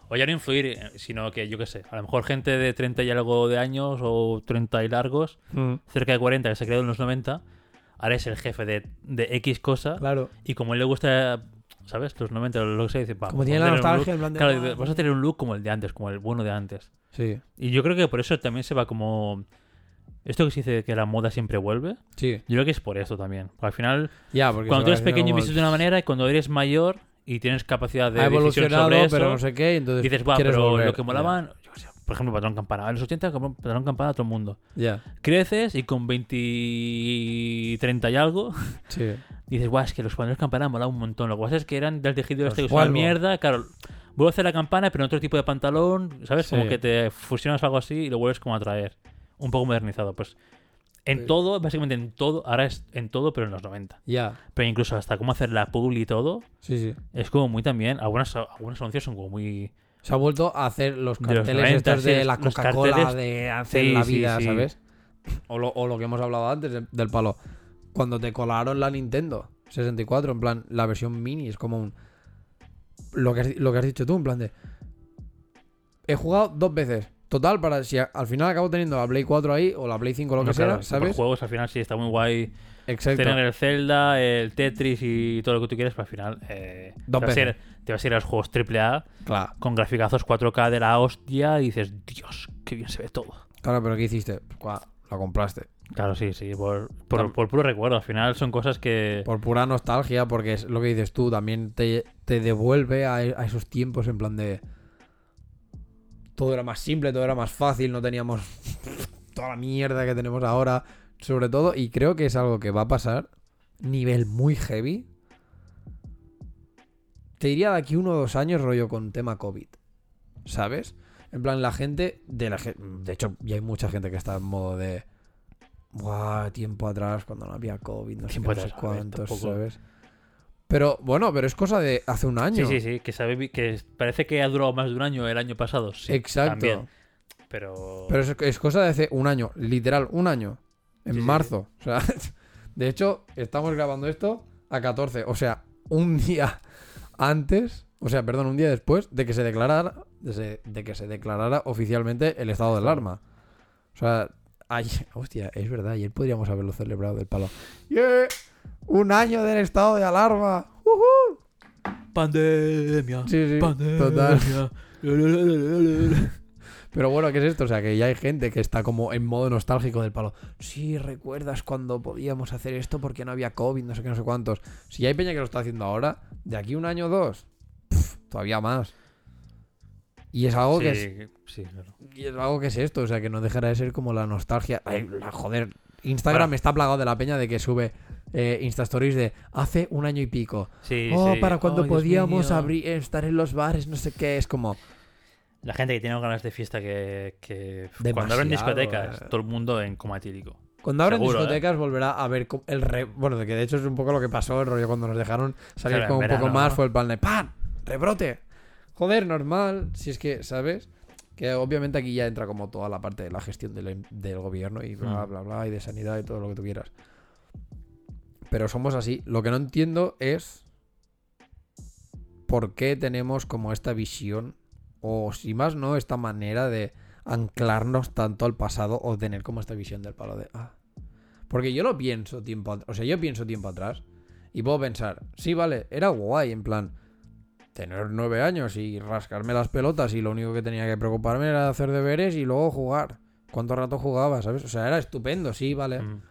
o ya no influir, eh, sino que yo qué sé, a lo mejor gente de 30 y algo de años o 30 y largos, cerca de 40 que se creó en los 90, ahora es el jefe de, de X cosa Claro. y como a él le gusta, ¿sabes? Los 90 lo que se dice, Como tiene la nostalgia, en plan de. Claro, "Ah, vas a tener un look como el de antes, como el bueno de antes. Sí, Y yo creo que por eso también se va como... Esto que se dice que la moda siempre vuelve, sí. yo creo que es por eso también. Porque al final Ya, porque cuando tú eres pequeño como vistes de una manera y cuando eres mayor y tienes capacidad de ha evolucionado, sobre eso, pero no sé qué, entonces dices, va, pero volver". lo que molaban, yo qué sé, por ejemplo, Patrón Campana. En los 80, como Patrón Campana a todo el mundo. Ya, Creces y con 20 y 30 y algo, [laughs] sí. dices, guau, es que los patrones Campana molaban un montón. Lo que pasa es que eran del tejido Los este que una mierda, claro. Vuelvo a hacer la campana, pero en otro tipo de pantalón, ¿sabes? Como que te fusionas algo así y lo vuelves como a traer. Un poco modernizado. Pues en todo, básicamente en todo, ahora es en todo, pero en los 90. Ya, Pero incluso hasta cómo hacer la publi y todo, sí, sí. es como muy también. Algunas, algunos anuncios son como muy. Se ha vuelto a hacer los De los carteles 90, estos sí, de los- la los Coca-Cola, de hacer Sí, la vida, sí. ¿sabes? O lo, o lo que hemos hablado antes de- del palo. Cuando te colaron la Nintendo 64, en plan, la versión mini, es como un... Lo que lo que has dicho tú, en plan de... He jugado dos veces. Total, para si a- al final acabo teniendo la Play 4 ahí o la Play 5 lo que no, sea, claro, ¿sabes? juegos al final sí está muy guay. Exacto. Tener el Zelda, el Tetris y todo lo que tú quieres, pero al final eh, te, vas a ir, veces. te vas a ir a los juegos AAA Claro. con graficazos 4K de la hostia y dices, Dios, qué bien se ve todo. Claro, pero ¿qué hiciste? La compraste. Claro, sí, sí, por, por, puro recuerdo. Al final son cosas que. Por pura nostalgia, porque es lo que dices tú, también te, te devuelve a, a esos tiempos en plan de... Todo era más simple, todo era más fácil, no teníamos [laughs] toda la mierda que tenemos ahora, sobre todo, y creo que es algo que va a pasar, nivel muy heavy. Te diría de aquí uno o dos años rollo con tema COVID, ¿sabes? En plan, la gente, de, la, de hecho, ya hay mucha gente que está en modo de... Buah, tiempo atrás, cuando no había COVID, no sé, no ver, cuántos. Pero bueno, pero es cosa de hace un año. Sí, sí, sí, que, sabe, que parece que ha durado más de un año el año pasado. Sí, Exacto. también. Pero. Pero es, es cosa de hace un año, literal, un año. En Sí, sí, marzo. O sea, [laughs] de hecho, estamos grabando esto a 14. O sea, un [laughs] día antes, o sea, perdón, un día después de que se declarara, de, se- de que se declarara oficialmente el estado de alarma. O sea, ayer, [laughs] hostia, es verdad, ayer podríamos haberlo celebrado del palo. ¡Yeah! Un año del estado de alarma. Pandemia. Sí, sí, Pandemia. total. [laughs] Pero bueno, ¿qué es esto? O sea, que ya hay gente que está como en modo nostálgico del palo. Sí, ¿recuerdas cuando podíamos hacer esto porque no había COVID, no sé qué, no sé cuántos? Si hay peña que lo está haciendo ahora, de aquí un año o dos, todavía más. Y es algo que es, Sí, sí, claro. y es algo que es esto, o sea, que no dejará de ser como la nostalgia. Ay, la- joder, Instagram Bueno. está plagado de la peña de que sube eh, Insta Stories de hace un año y pico. Sí, oh, sí. para cuando Oh, podíamos abrir, estar en los bares, no sé qué, es como... La gente que tiene ganas de fiesta que. que cuando abren discotecas, eh. todo el mundo en coma etílico. Cuando abren Seguro, ¿eh? discotecas volverá a ver el re... Bueno, de que de hecho es un poco lo que pasó, el rollo cuando nos dejaron salir Claro, con un poco más, ¿no? fue el plan de ¡pam! ¡Rebrote! Joder, normal, si es que, ¿sabes? Que obviamente aquí ya entra como toda la parte de la gestión del, del gobierno y bla, Mm. bla, bla, y de sanidad y todo lo que tú quieras. Pero somos así. Lo que no entiendo es por qué tenemos como esta visión o si más no, esta manera de anclarnos tanto al pasado o tener como esta visión del palo de... Ah. Porque yo lo pienso tiempo... at- O sea, yo pienso tiempo atrás y puedo pensar, sí, vale, era guay, en plan, tener nueve años y rascarme las pelotas y lo único que tenía que preocuparme era hacer deberes y luego jugar. ¿Cuánto rato jugaba, sabes? O sea, era estupendo, sí, vale. Mm.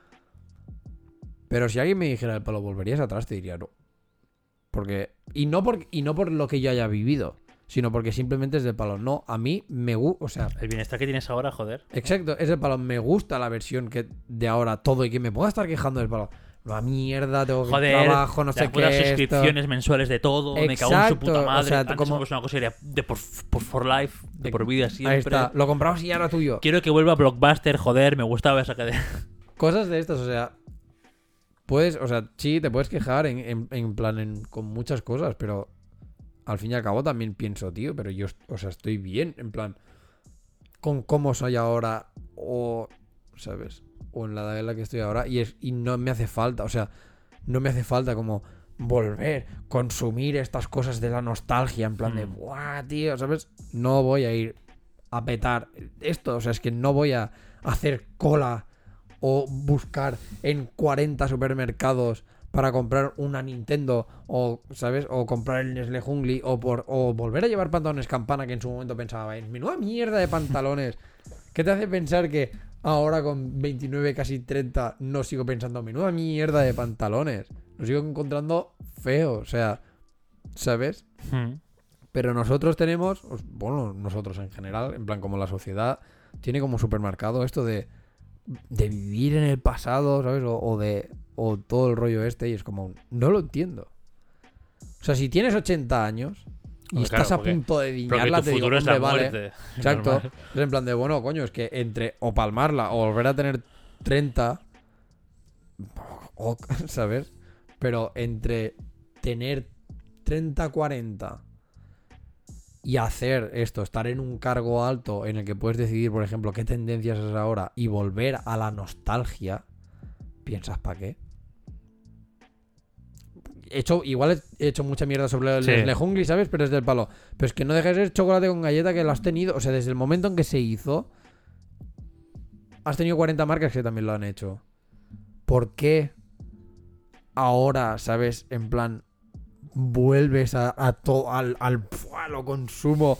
Pero si alguien me dijera el palo, ¿volverías atrás? Te diría no. Porque. Y no por, y no por lo que yo haya vivido. Sino porque simplemente es del palo. No, a mí me gusta. O sea, El bienestar que tienes ahora, joder. exacto, es del palo. Me gusta la versión que de ahora todo y que me pueda estar quejando del palo. La mierda, tengo que Joder, trabajo, no sé las qué. esto. suscripciones mensuales de todo, me cago en su puta Exacto, o madre. sea, Antes como- es una cosa era de por, por for life, de De- por vida siempre. Ahí está. Lo compramos y ya era tuyo. Quiero que vuelva Blockbuster, joder, me gustaba esa cadena. Cosas de estas, o sea. Puedes, o sea, sí, te puedes quejar en, en- en plan en- con muchas cosas, pero al fin y al cabo también pienso, tío, pero yo, o sea, estoy bien, en plan, con cómo soy ahora, o, ¿sabes? O en la edad en la que estoy ahora, y, es, y no me hace falta, o sea, no me hace falta como volver, consumir estas cosas de la nostalgia, en plan de, Mm. ¡buah, tío! ¿Sabes? No voy a ir a petar esto, o sea, es que no voy a hacer cola o buscar en 40 supermercados para comprar una Nintendo o, ¿sabes? O comprar el Nestlé Jungli o, por, o volver a llevar pantalones campana que en su momento pensaba, en menuda mierda de pantalones. [laughs] ¿Qué te hace pensar que ahora con 29, casi 30, no sigo pensando, menuda mierda de pantalones? Lo sigo encontrando feo, o sea, ¿sabes? Mm. Pero nosotros tenemos, os- bueno, nosotros en general, en plan como la sociedad, tiene como supermercado esto de, de vivir en el pasado, ¿sabes? O, o de o todo el rollo este y es como, no lo entiendo. O sea, si tienes 80 años y Hombre, estás claro, a punto de tu te digo, futuro es la "Hombre, vale". muerte. [laughs] Exacto. Normal. Es en plan de, bueno, coño, es que entre o palmarla o volver a tener 30, o- [laughs] ¿sabes? Pero entre tener 30, 40 y hacer esto, estar en un cargo alto en el que puedes decidir, por ejemplo, qué tendencias es ahora y volver a la nostalgia, ¿piensas para qué? He hecho, igual he hecho mucha mierda sobre el Sí. ¿sabes? Pero es del palo. Pero es que no deja de ser chocolate con galleta que lo has tenido. O sea, desde el momento en que se hizo, has tenido 40 marcas que también lo han hecho. ¿Por qué ahora, ¿sabes? En plan, vuelves a, a to- al, al lo consumo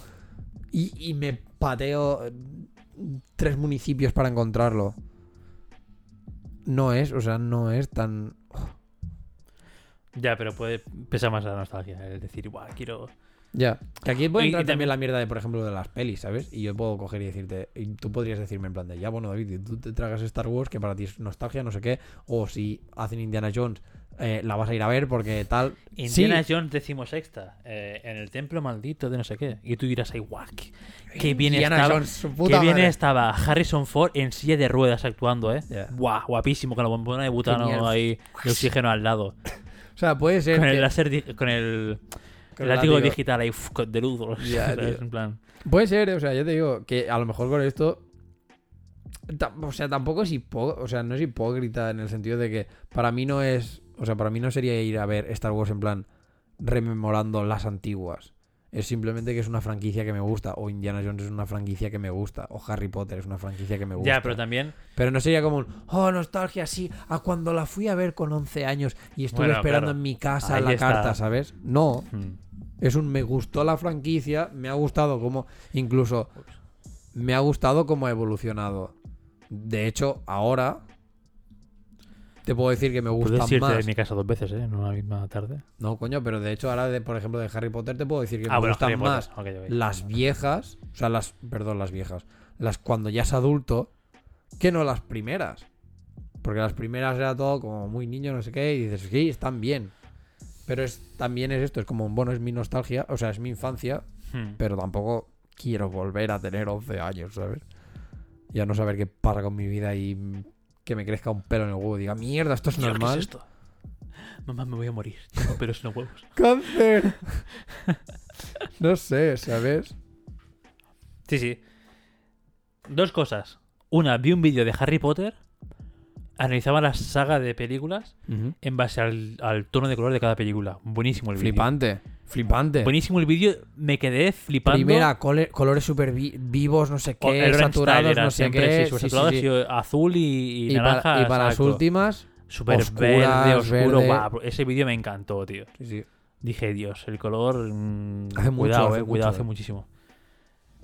y, y me pateo eh, tres municipios para encontrarlo. No es, o sea, no es tan. Ya, pero puede pesar más la nostalgia. Es decir, igual, quiero. Ya. Que aquí puede Y- y entrar también- también la mierda de, por ejemplo, de las pelis, ¿sabes? Y yo puedo coger y decirte, y tú podrías decirme en plan de, ya, bueno, David, tú te tragas Star Wars, que para ti es nostalgia, no sé qué, o si hacen Indiana Jones, eh, la vas a ir a ver porque tal. Indiana sí, Jones decimosexta, eh, en el templo maldito de no sé qué. Y tú dirás ahí, guau, qué, bien Indiana estaba. Jones, su Qué puta bien madre". estaba Harrison Ford en silla de ruedas actuando, ¿eh? Guau, guapísimo, con la bombona de butano ahí de oxígeno al lado. O sea, puede ser. Con el láser, con el, con el látigo digital ahí, uf, de luz. Puede ser, o sea, ya te digo, que a lo mejor con esto. O sea, tampoco es hipó- o sea, no es hipócrita en el sentido de que para mí no es. O sea, para mí no sería ir a ver Star Wars en plan rememorando las antiguas. Es simplemente que es una franquicia que me gusta. O Indiana Jones es una franquicia que me gusta. O Harry Potter es una franquicia que me gusta. Ya, pero también. Pero no sería como un, oh, nostalgia, sí, a cuando la fui a ver con 11 años y estuve Bueno, esperando claro. en mi casa Ahí la está. carta, ¿sabes? No, hmm, es un me gustó la franquicia, me ha gustado como incluso me ha gustado cómo ha evolucionado. De hecho, ahora te puedo decir que me Puedes gustan irte de más. mi casa dos veces, ¿eh? En una misma tarde. No, coño, pero de hecho ahora de por ejemplo de Harry Potter te puedo decir que Ah, me bueno, gustan Harry Potter. más Ok, ok. las viejas, o sea, las perdón, las viejas, las cuando ya es adulto que no las primeras. Porque las primeras era todo como muy niño, no sé qué, y dices, sí, están bien. Pero es también es esto, es como, bueno, es mi nostalgia, o sea, es mi infancia, Hmm. pero tampoco quiero volver a tener 11 años, ¿sabes? Ya no saber qué pasa con mi vida y que me crezca un pelo en el huevo. Diga, mierda, esto es Dios, ¿qué normal. esto? Mamá, me voy a morir. Tengo [laughs] pelos en los huevos. ¡Cáncer! [laughs] no sé, ¿sabes? Sí, sí. Dos cosas. Una, vi un vídeo de Harry Potter. Analizaba la saga de películas en base al, al tono de color de cada película. Buenísimo el vídeo. Flipante. Flipante. Buenísimo el vídeo, me quedé flipando. Primera, cole- colores súper vi- vivos, no sé qué, el saturados, era no sé siempre, qué. sí, sí, sí, saturados sí. y azul y, y Y, naranja. para, y para las últimas, Súper verde, oscuro. verde. ese vídeo me encantó, tío. sí, sí. Dije, Dios, el color. mm, Hace mucho, cuidado, hace eh, cuidado, mucho, hace muchísimo.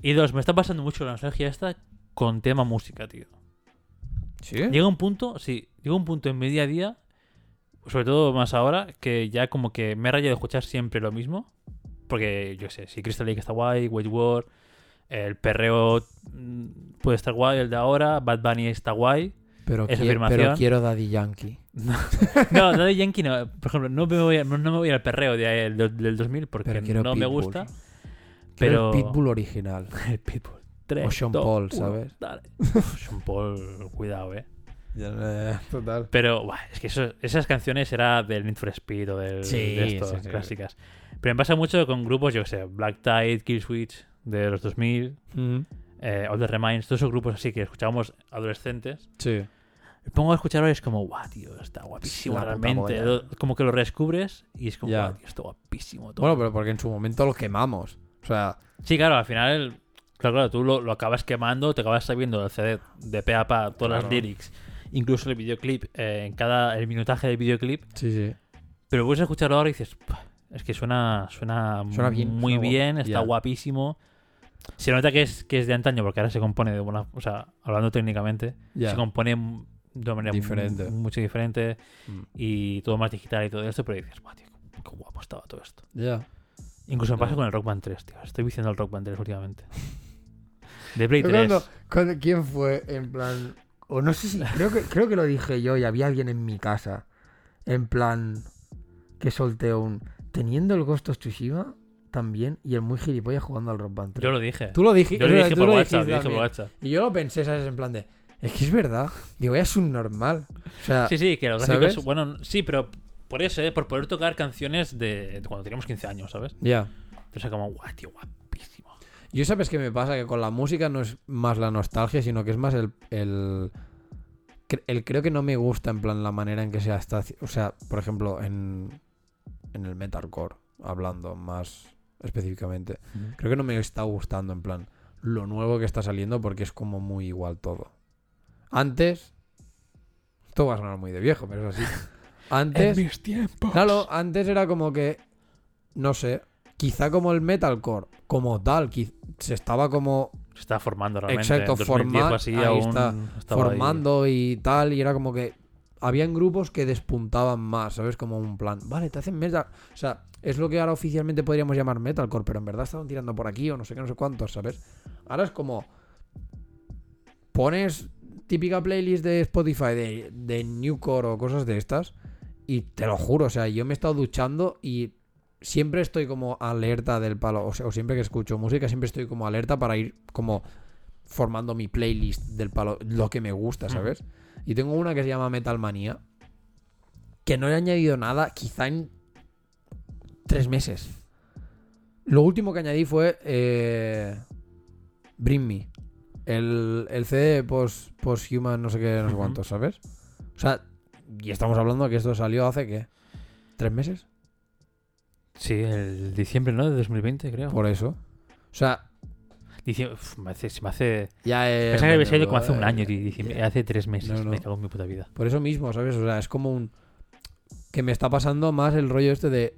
Y dos, me está pasando mucho la nostalgia esta con tema música, tío. ¿Sí? Llega un punto, sí, llega un punto en mi día a día, sobre todo más ahora, que ya como que me rayo de escuchar siempre lo mismo. Porque, yo sé, si Crystal Lake está guay, Wage War, el perreo mm, puede estar guay, el de ahora, Bad Bunny está guay. Pero, Esa qui- afirmación. pero quiero Daddy Yankee. [laughs] No, Daddy Yankee no. Por ejemplo, no me voy, a- no, no me voy al perreo de- del, del 2000 porque quiero no me gusta. Quiero Pero. el Pitbull original. [laughs] El Pitbull. Tres, O Sean Paul, ¿sabes? dale. Sean Paul, cuidado, eh. Total. Pero, buah, es que eso- esas canciones era del Need for Speed o del, Sí, de esto, sí, sí. clásicas. Pero me pasa mucho con grupos, yo que sé, Black Tide, Kill Switch de los 2000, Mm, eh, All the Reminds, todos esos grupos así que escuchábamos adolescentes. Sí. Me pongo a escuchar ahora y es como, guau, tío, está guapísimo La puta realmente. Como que lo redescubres y es como, guau, tío, está guapísimo todo. Bueno, pero porque en su momento lo quemamos. O sea, Sí, claro, al final, claro, claro, tú lo, lo acabas quemando, te acabas sabiendo el CD de pe a pa, todas Claro. las lyrics, incluso el videoclip, eh, en cada, el minutaje del videoclip, sí, sí. pero puedes escucharlo ahora y dices, "Pua, es que suena, suena, Suena bien, muy suena guapo". bien, está Ya. guapísimo. Se nota que es, que es de antaño porque ahora se compone de buena, o sea, hablando técnicamente, Ya. se compone de una manera Diferente. mu- mucho diferente Mm. y todo más digital y todo esto, pero dices, "Buah, tío, qué guapo estaba todo esto. Ya. Incluso me pasa con el Rock Band 3, tío. Estoy viciando al Rock Band 3 últimamente. De Play Yo 3. cuando- cuando- ¿Quién fue? En plan. O no sé si. Creo que, creo que lo dije yo y había alguien en mi casa. En plan. Que solté un. Teniendo el Ghost of Tsushima también. Y el muy gilipollas jugando al Rock Band 3. Yo lo dije. Tú lo dijiste. Yo lo dije por lo WhatsApp. dijiste Lo dije por también. WhatsApp. Y yo lo pensé, ¿sabes? En plan de. Es que es verdad. Digo, ya es un normal. O sea. Sí, sí, que los ¿Sabes? gráficos. Bueno, sí, pero por eso, ¿eh? Por poder tocar canciones de, cuando teníamos 15 años, ¿sabes? Ya. Entonces, como, guau, tío, guapísimo. Yo sabes que me pasa que con la música no es más la nostalgia, sino que es más el, el, cre- el creo que no me gusta en plan la manera en que se está, o sea, por ejemplo, en, en el metalcore, hablando más específicamente, creo que no me está gustando en plan lo nuevo que está saliendo porque es como muy igual todo. Antes, esto va a sonar muy de viejo, pero es así. [laughs] Antes, mis tiempos. Claro, antes era como que, no sé, quizá como el metalcore, como tal, quiz- se estaba como Se está formando realmente. Exacto, en 2010 o forma- así, ahí aún está, estaba ahí. formando y tal, y era como que habían grupos que despuntaban más, ¿sabes? Como un plan, vale, te hacen metal, o sea, es lo que ahora oficialmente podríamos llamar metalcore, pero en verdad estaban tirando por aquí o no sé qué, no sé cuántos, ¿sabes? Ahora es como pones típica playlist de Spotify de, de Newcore o cosas de estas y te lo juro, o sea, yo me he estado duchando y siempre estoy como alerta del palo, o sea, o siempre que escucho música, siempre estoy como alerta para ir como formando mi playlist del palo, lo que me gusta, ¿sabes? Y tengo una que se llama Metal Manía, que no he añadido nada, quizá en tres meses. Lo último que añadí fue eh, Bring Me, el, el CD post, post-human, no sé qué, no sé Ujú. cuántos, ¿sabes? O sea, y estamos hablando que esto salió hace, ¿qué? ¿Tres meses? Sí, el diciembre, ¿no? De 2020, creo. Por eso. O sea, Diciembre, uf, me hace, se me hace. ya he... Pensaba que había salido como hace un eh, año, diciembre-. Hace tres meses. No, no. Me cago en mi puta vida. Por eso mismo, ¿sabes? O sea, es como un... Que me está pasando más el rollo este de...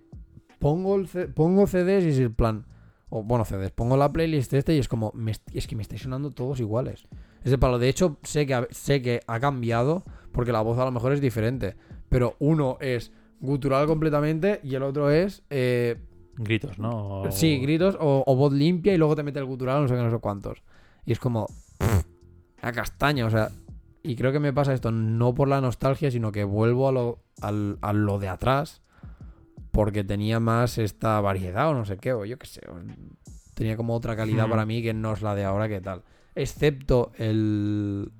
Pongo, el C- pongo CDs y es el plan... O bueno, CDs. Pongo la playlist este y es como... me es que me estáis sonando todos iguales. Es de palo. De hecho, sé que, ha- sé que ha cambiado porque la voz a lo mejor es diferente. Pero uno es gutural completamente y el otro es... eh, Gritos, ¿no? O- Sí, gritos o, o voz limpia y luego te mete el gutural, no sé qué, no sé cuántos. Y es como. pff, a castaña, o sea. Y creo que me pasa esto no por la nostalgia, sino que vuelvo a lo, al- a lo de atrás. Porque tenía más esta variedad o no sé qué, o yo qué sé. o tenía como otra calidad Hmm. para mí que no es la de ahora, que tal. Excepto el.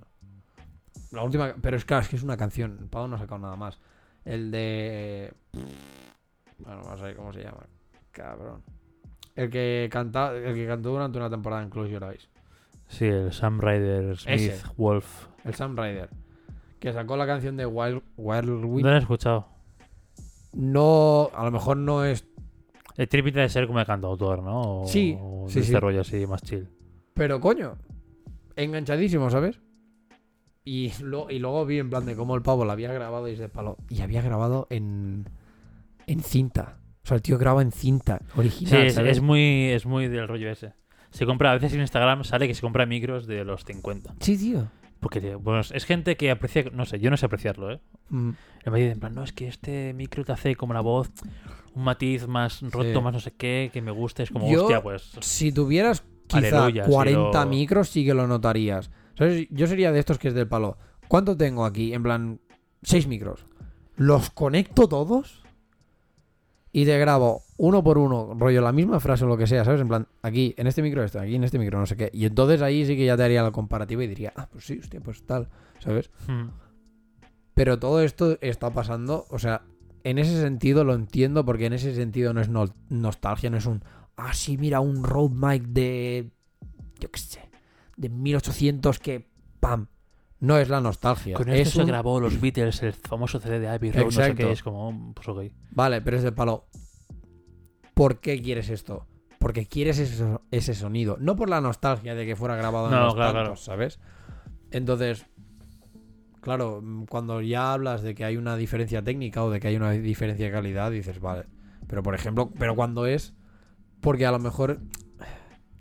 La última. Pero es claro, es que es una canción. Pavo no ha sacado nada más. El de. Bueno, vamos a ver cómo se llama. Cabrón. El que canta, el que cantó durante una temporada en Close Your Eyes. Sí, el Sam Ryder, Smith, Ese. Wolf. El Sam Ryder. Que sacó la canción de Wild, Wild Wind. No lo he escuchado. No, a lo mejor no es El pinta de ser como de cantautor, ¿no? O- Sí, o sí, este sí. rollo así, más chill. Pero coño, enganchadísimo, ¿sabes? Y, lo- y luego vi en plan de cómo el pavo lo había grabado y se palo. Y había grabado en, en cinta. O sea, el tío graba en cinta Sí, original. es, ¿sabes? es muy, es muy del rollo ese. Se compra, a veces en Instagram sale que se compra micros de los 50. Sí, tío. Porque bueno, es gente que aprecia, no sé, yo no sé apreciarlo, ¿eh? Mm, me dicen, en plan, no, es que este micro te hace como la voz, un matiz más roto, Sí. más no sé qué, que me gusta. Es como, Yo- hostia, pues. Si tuvieras quizá Aleluya, sí 40 lo- micros, sí que lo notarías. ¿Sabes? Yo sería de estos que es del palo. ¿Cuánto tengo aquí? En plan, 6 micros. Los conecto todos y te grabo uno por uno, rollo la misma frase o lo que sea, ¿sabes? En plan, aquí, en este micro esto, aquí en este micro no sé qué. Y entonces ahí sí que ya te haría la comparativa y diría, ah, pues sí, hostia, pues tal, ¿sabes? hmm. Pero todo esto está pasando, o sea, en ese sentido lo entiendo porque en ese sentido no es no- nostalgia, no es un, ah, sí, mira, un road mic de, yo qué sé, de 1800 que, pam, no es la nostalgia. Con es esto se un- grabó los Beatles, el famoso CD de Abbey Road, no sé qué, es como, pues ok. Vale, pero es de palo. ¿Por qué quieres esto? Porque quieres ese, ese sonido. No por la nostalgia de que fuera grabado en los claro, tantos, ¿sabes? Entonces, claro, mm, cuando ya hablas de que hay una diferencia técnica o de que hay una diferencia de calidad, dices, vale. Pero por ejemplo, pero cuando es. Porque a lo mejor.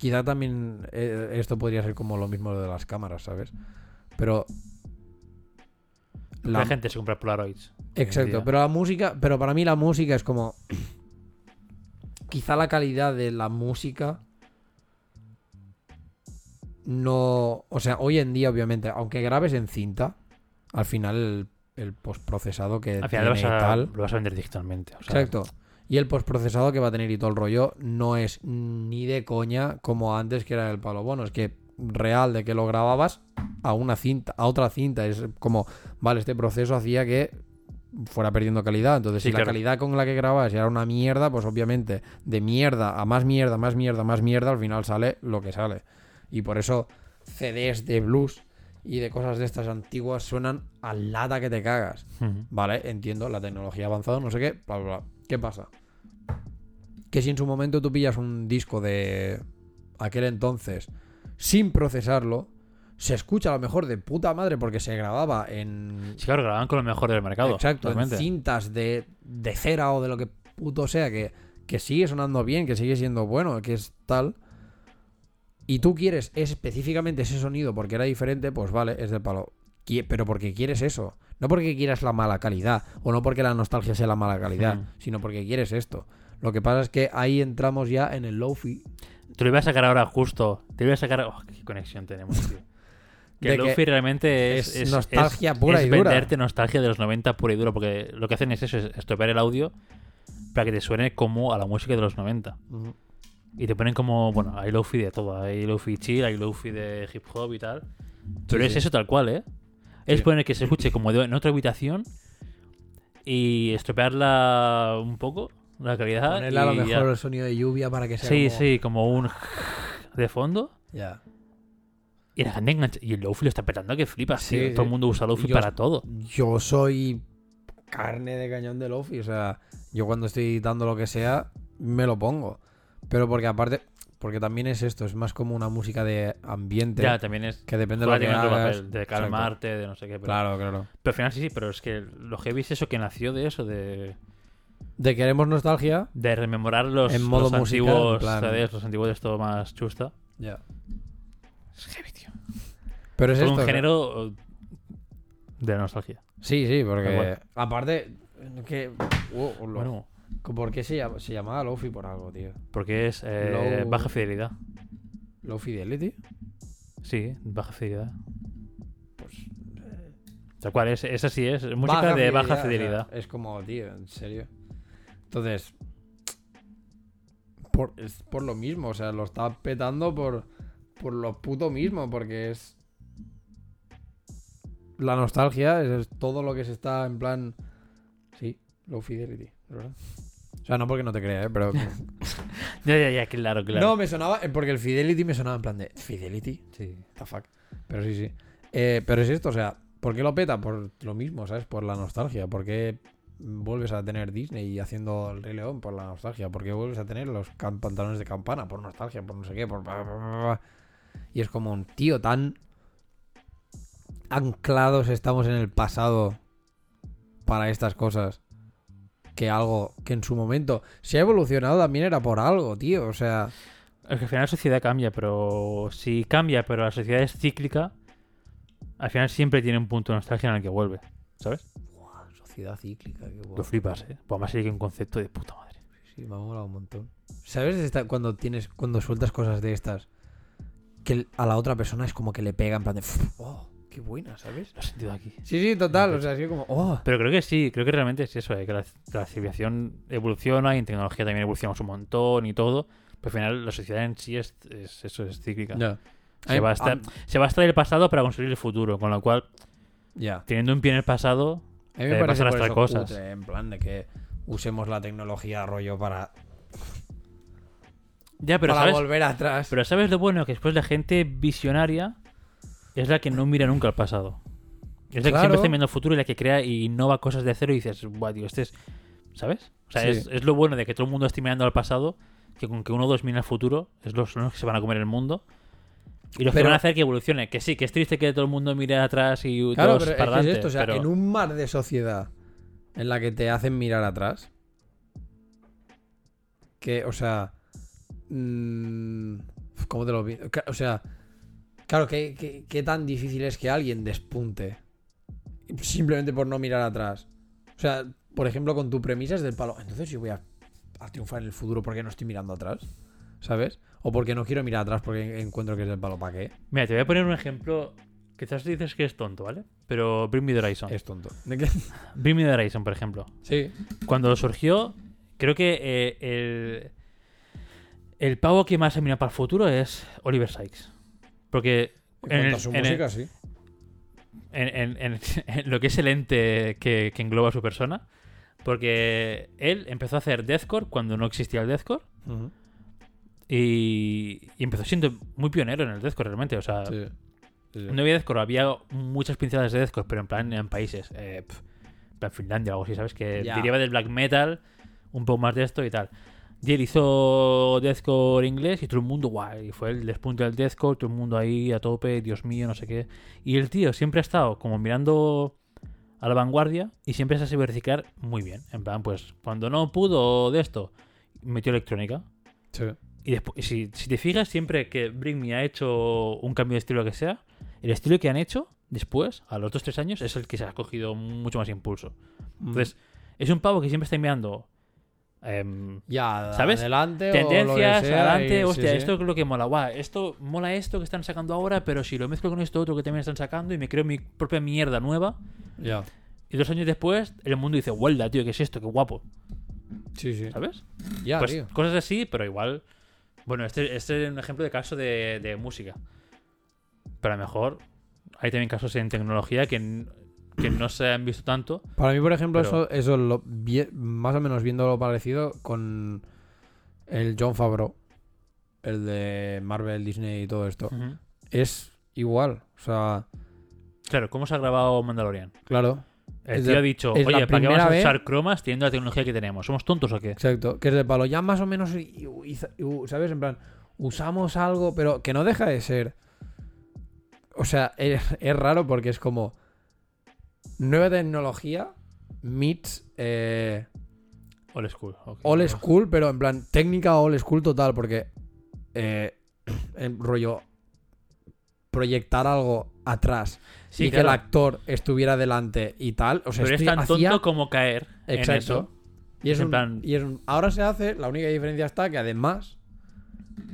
Quizá también eh, esto podría ser como lo mismo de las cámaras, ¿sabes? Pero. La gente se compra Polaroids. Exacto, pero la música, pero para mí la música es como quizá la calidad de la música no, o sea, hoy en día obviamente, aunque grabes en cinta, al final el, el postprocesado que Al final lo tiene vas, y a, tal, lo vas a vender digitalmente. o sea, exacto. Y el postprocesado que va a tener y todo el rollo no es ni de coña como antes que era el palo. Bueno, es que real de que lo grababas a una cinta, a otra cinta. Es como, vale, este proceso hacía que fuera perdiendo calidad. Entonces, Sí, si la calidad con la que grababas era una mierda, pues obviamente de mierda a más mierda, más mierda, más mierda, al final sale lo que sale. Y por eso CDs de blues y de cosas de estas antiguas suenan a lata que te cagas. Vale, entiendo, la tecnología ha avanzado, no sé qué, bla, bla, bla. ¿Qué pasa? Que si en su momento tú pillas un disco de aquel entonces sin procesarlo, se escucha a lo mejor de puta madre porque se grababa en... Sí, claro, grababan con lo mejor del mercado. Exacto, en cintas de, de cera o de lo que puto sea, que, que sigue sonando bien, que sigue siendo bueno, que es tal. Y tú quieres específicamente ese sonido porque era diferente, pues vale, es del palo. Pero porque quieres eso. No porque quieras la mala calidad, o no porque la nostalgia sea la mala calidad, Mm. sino porque quieres esto. Lo que pasa es que ahí entramos ya en el lofi. Te lo iba a sacar ahora justo. Te lo iba a sacar. Oh, qué conexión tenemos, tío. Que el Lofi realmente es, es nostalgia pura es y dura. venderte nostalgia de los 90 pura y dura. Porque lo que hacen es eso: es estropear el audio para que te suene como a la música de los 90. Y te ponen como. Bueno, hay Lofi de todo. Hay Lofi chill, hay Lofi de hip hop y tal. Pero Sí, es sí. eso tal cual, ¿eh? Es Sí. poner que se escuche como de- en otra habitación y estropearla un poco, la calidad. Ponerle a lo mejor ya. el sonido de lluvia para que sea Sí, como- sí, como un [laughs] de fondo. Ya. Y la gente engancha. Y el Lofi lo está petando que flipas, Sí. Todo el mundo usa Lofi Yo- para todo. Yo soy carne de cañón de lofi, o sea, yo cuando estoy editando lo que sea, me lo pongo. Pero porque aparte, porque también es esto, es más como una música de ambiente Ya, también es. que depende de lo que hagas. papel, de Exacto. calmarte, de no sé qué. Pero, Claro, claro. pero al final sí, sí, pero es que lo heavy es eso que nació de eso, de, De queremos nostalgia. de rememorar los, En modo los musical, antiguos los antiguos de esto más chusta. Ya. Es heavy, tío. Pero es esto. un género uh, de nostalgia. Sí, sí, porque aparte que uh, lo- Bueno, ¿por qué se, llama, se llamaba lofi por algo, tío? porque es eh, Low- baja fidelidad. Low fidelity. Sí, baja fidelidad. Pues Tal cual, es, esa sí es. Música Baja de baja o sea, fidelidad. es como, tío, en serio. Entonces, por, es por lo mismo, o sea, lo está petando por, por lo puto mismo, porque es la nostalgia, es, es todo lo que se está en plan, sí, low fidelity, ¿verdad? Sea, no porque no te crea, ¿eh? pero... [laughs] Ya, ya, ya, claro, claro. No, me sonaba, eh, porque el fidelity me sonaba en plan de, ¿fidelity? Sí. the fuck. Pero sí, sí. Eh, pero es esto, o sea, ¿por qué lo peta? Por lo mismo, ¿sabes? Por la nostalgia. Porque vuelves a tener Disney haciendo el Rey León por la nostalgia? ¿Por qué vuelves a tener los pantalones de campana por nostalgia? Por no sé qué, por... Y es como un tío tan anclados estamos en el pasado para estas cosas que algo que en su momento se ha evolucionado también era por algo, tío. O sea, Es que al final la sociedad cambia, pero si cambia, pero la sociedad es cíclica, al final siempre tiene un punto de nostalgia en el que vuelve. ¿Sabes? buah, sociedad cíclica, qué guapo. Lo flipas, ¿eh? Pues además sería un concepto de puta madre. Sí, me ha molado un montón. ¿Sabes esta- cuando tienes cuando sueltas cosas de estas que a la otra persona es como que le pega en plan de "Uf, oh, qué buena, ¿sabes? Lo he sentido aquí. Sí, sí, total, o sea, así como oh, Pero creo que sí, creo que realmente es eso, ¿eh? que la, la civilización evoluciona y en tecnología también evolucionamos un montón y todo. Pero al final la sociedad en sí es, es- eso, es cíclica. Se, va a estar, se va a estar el pasado para construir el futuro, con lo cual, Ya. teniendo un pie en el pasado, A mí me Eh, pasan cosas. cutre, en plan de que usemos la tecnología rollo para, ya, pero para ¿sabes? volver atrás. Pero ¿sabes lo bueno? Que después la gente visionaria es la que no mira nunca al pasado. Es la que siempre está mirando al futuro y la que crea y innova cosas de cero y dices, guau, tío, este es... ¿Sabes? O sea, Sí. es, es lo bueno de que todo el mundo esté mirando al pasado, que con que uno o dos mira al futuro, es los, que se van a comer el mundo. Y los que van a hacer que evolucione. Que sí, que es triste que todo el mundo mire atrás y Claro, todos pero es, para que es adelante, esto, o sea, pero- en un mar de sociedad en la que te hacen mirar atrás, que, o sea, mm, ¿cómo te lo O sea, claro, ¿qué, qué, qué tan difícil es que alguien despunte simplemente por no mirar atrás? O sea, por ejemplo, con tu premisa es del palo, entonces yo voy a, a triunfar en el futuro porque no estoy mirando atrás, ¿sabes? O porque no quiero mirar atrás porque encuentro que es del palo, ¿para qué? Mira, te voy a poner un ejemplo. Quizás dices que es tonto, ¿vale? Pero Bring Me the Horizon. Es tonto. ¿De [laughs] qué? Bring Me the Horizon, por ejemplo. Sí. Cuando surgió, creo que eh, el, el pavo que más ha mirado para el futuro es Oliver Sykes. Porque En En cuanto el- a su en el- música, sí. en, en- en- en lo que es el ente que, que engloba a su persona, porque él empezó a hacer deathcore cuando no existía el deathcore y, y empezó siendo muy pionero en el deathcore realmente. O sea, Sí. Sí, sí. no había deathcore, había muchas pinceladas de deathcore, pero en plan en países, eh, en plan Finlandia o algo así, ¿sabes? Que Ya. deriva del black metal, un poco más de esto y tal. Y él hizo deathcore inglés y todo el mundo, guay, y fue el despunte del deathcore, todo el mundo ahí a tope, Dios mío, no sé qué. Y el tío siempre ha estado como mirando a la vanguardia y siempre se ha sabido reciclar muy bien. En plan, pues cuando no pudo de esto, metió electrónica. Sí. Y después, si, si te fijas, siempre que Bring Me ha hecho un cambio de estilo que sea, el estilo que han hecho después, a los dos tres años, es el que se ha cogido mucho más impulso. Mm. Entonces, es un pavo que siempre está enviando em, ya, ¿sabes? adelante o lo que tendencias, sea, adelante, y- hostia, sí, sí. esto es lo que mola, guau, esto mola esto que están sacando ahora, pero si lo mezclo con esto otro que también están sacando y me creo mi propia mierda nueva, Ya. y dos años después el mundo dice, huelda, tío, ¿qué es esto? Qué guapo, Sí, sí. ¿sabes? Ya, pues tío. cosas así, pero igual. Bueno, este, este es un ejemplo de caso de, de música. Pero a lo mejor hay también casos en tecnología que, que no se han visto tanto. Para mí, por ejemplo, Pero- eso, eso lo, más o menos viendo lo parecido con el John Favreau, el de Marvel, Disney y todo esto. Es igual. O sea, Claro, ¿cómo se ha grabado Mandalorian? claro. El Es tío ha dicho, oye, ¿para qué vamos a vez- usar cromas teniendo la tecnología que tenemos? ¿Somos tontos o qué? Exacto. Que es de palo. Ya más o menos, y- y- y- ¿sabes? En plan, usamos algo, pero que no deja de ser. O sea, es, es raro porque es como. Nueva tecnología meets. Eh, Old school. ok. old school, pero en plan técnica old school total, porque eh, [clears throat] en rollo proyectar algo atrás Sí, y claro. que el actor estuviera delante y tal, o sea, Pero es tan tonto como caer en Exacto. eso. y es, en un- plan- y es un- ahora se hace, la única diferencia está que además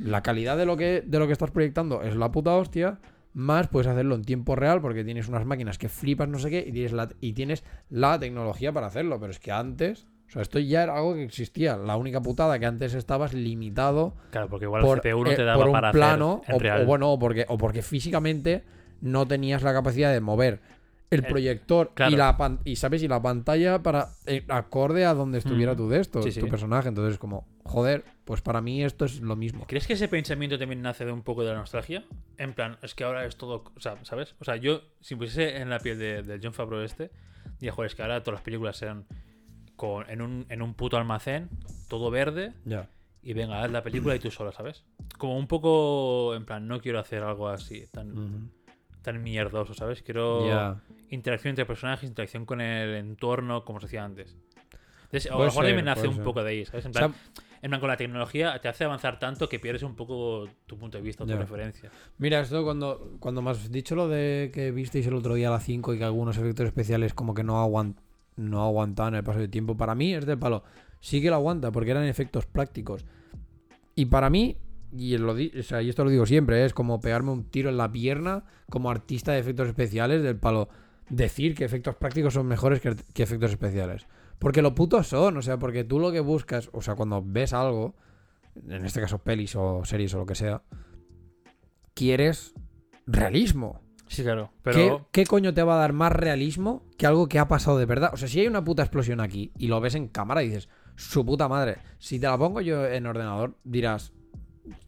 la calidad de lo que de lo que estás proyectando es la puta hostia, más puedes hacerlo en tiempo real porque tienes unas máquinas que flipas no sé qué y tienes la y tienes la tecnología para hacerlo, pero es que antes, o sea, esto ya era algo que existía, la única putada que antes estabas limitado Claro, porque igual por, el CPU no eh, te daba por un para plano hacer en o, real. o bueno o porque o porque físicamente no tenías la capacidad de mover el El- proyector claro. y la pan- y sabes y la pantalla para eh, acorde a donde estuviera Mm. tu de esto Sí, sí. tu personaje entonces como joder pues para mí esto es lo mismo ¿Crees que ese pensamiento también nace de un poco de la nostalgia? En plan, es que ahora es todo. O sea, ¿sabes? O sea, yo, si pusiese en la piel de, de John Favreau este, diría, joder, es que ahora todas las películas serán con, en, un, en un puto almacén, todo verde, Ya. y venga, haz la película y tú solo, ¿sabes? Como un poco, en plan, no quiero hacer algo así, tan. Tan mierdoso, ¿sabes? Quiero Ya. interacción entre personajes, interacción con el entorno, como se hacía antes. Entonces, a lo mejor me nace un ser. poco de ahí, ¿sabes? En O plan, sea, en plan, con la tecnología te hace avanzar tanto que pierdes un poco tu punto de vista, tu Ya. referencia. Mira, esto cuando, cuando me has dicho lo de que visteis el otro día a las 5 y que algunos efectos especiales como que no, aguant, no aguantaban el paso del tiempo, para mí es del palo. Sí que lo aguanta porque eran efectos prácticos. Y para mí, y, lo di- o sea, y esto lo digo siempre, es como pegarme un tiro en la pierna como artista de efectos especiales del palo. Decir que efectos prácticos son mejores que, que efectos especiales. Porque lo putos son, o sea, porque tú lo que buscas, o sea, cuando ves algo, en este caso pelis o series o lo que sea, quieres realismo. Sí, claro. ¿Qué, Pero qué coño te va a dar más realismo que algo que ha pasado de verdad? O sea, si hay una puta explosión aquí y lo ves en cámara y dices, su puta madre, si te la pongo yo en ordenador, dirás,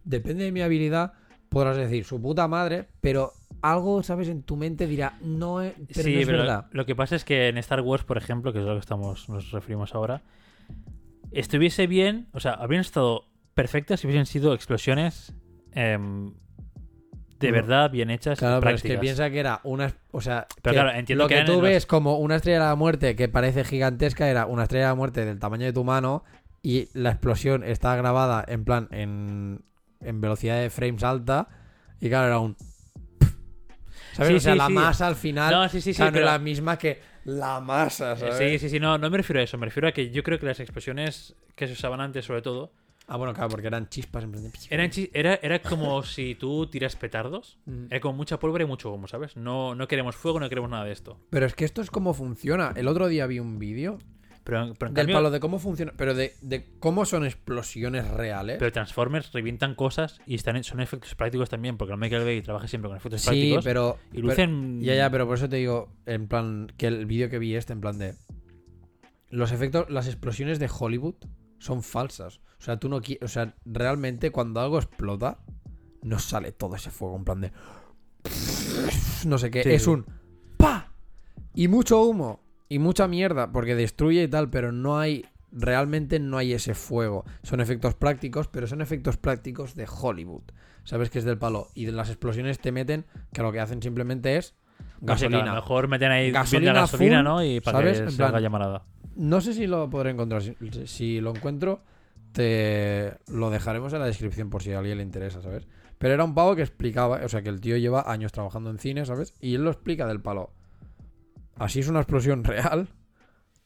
depende de mi habilidad, podrás decir, su puta madre, pero algo, ¿sabes? En tu mente dirá, no es, pero sí, no es pero verdad. lo que pasa es que en Star Wars, por ejemplo, que es lo que estamos nos referimos ahora, estuviese bien, o sea, habrían estado perfectas si hubiesen sido explosiones em, de No. verdad bien hechas Claro, pero es que piensa que era una. O sea, Pero que claro, entiendo lo que tú los- ves como una estrella de la muerte que parece gigantesca era una estrella de la muerte del tamaño de tu mano y la explosión está grabada en plan en, en velocidad de frames alta y claro, era un. ¿Sabes? Sí, o sea, sí, la sí. masa al final No, sí, sí, sí, claro, no pero- es la misma que la masa, Eh, ¿sabes? Sí, sí, sí, no, no me refiero a eso, me refiero a que yo creo que las explosiones que se usaban antes, sobre todo, Ah, bueno, claro, porque eran chispas en plan eran era, era como si tú tiras petardos, Mm. era como mucha pólvora y mucho humo, ¿sabes? No, no queremos fuego, no queremos nada de esto. Pero es que esto es como funciona. El otro día vi un vídeo Pero, pero en del cambio, palo de cómo funciona, pero de, de cómo son explosiones reales. pero Transformers revientan cosas y están son efectos prácticos también, porque el Michael Bay trabaja siempre con efectos Sí, prácticos. pero. y pero- lucen. Ya, ya, pero por eso te digo, en plan, que el vídeo que vi este, en plan de. Los efectos, las explosiones de Hollywood son falsas. O sea, tú no quieres. O sea, realmente cuando algo explota, no sale todo ese fuego, en plan de. No sé qué. Sí. Es un. ¡Pa! Y mucho humo. Y mucha mierda, porque destruye y tal, pero no hay. Realmente no hay ese fuego. Son efectos prácticos, pero son efectos prácticos de Hollywood. ¿Sabes que es del palo? Y de las explosiones te meten, que lo que hacen simplemente es gasolina. a lo mejor meten ahí Gasolina gasolina, gasolina full, ¿no? Y para ¿sabes? que llamarada. No sé si lo podré encontrar. Si, si lo encuentro, te lo dejaremos en la descripción por si a alguien le interesa, ¿sabes? Pero era un pavo que explicaba, o sea, que el tío lleva años trabajando en cine, ¿sabes? Y él lo explica del palo. Así es una explosión [laughs] real,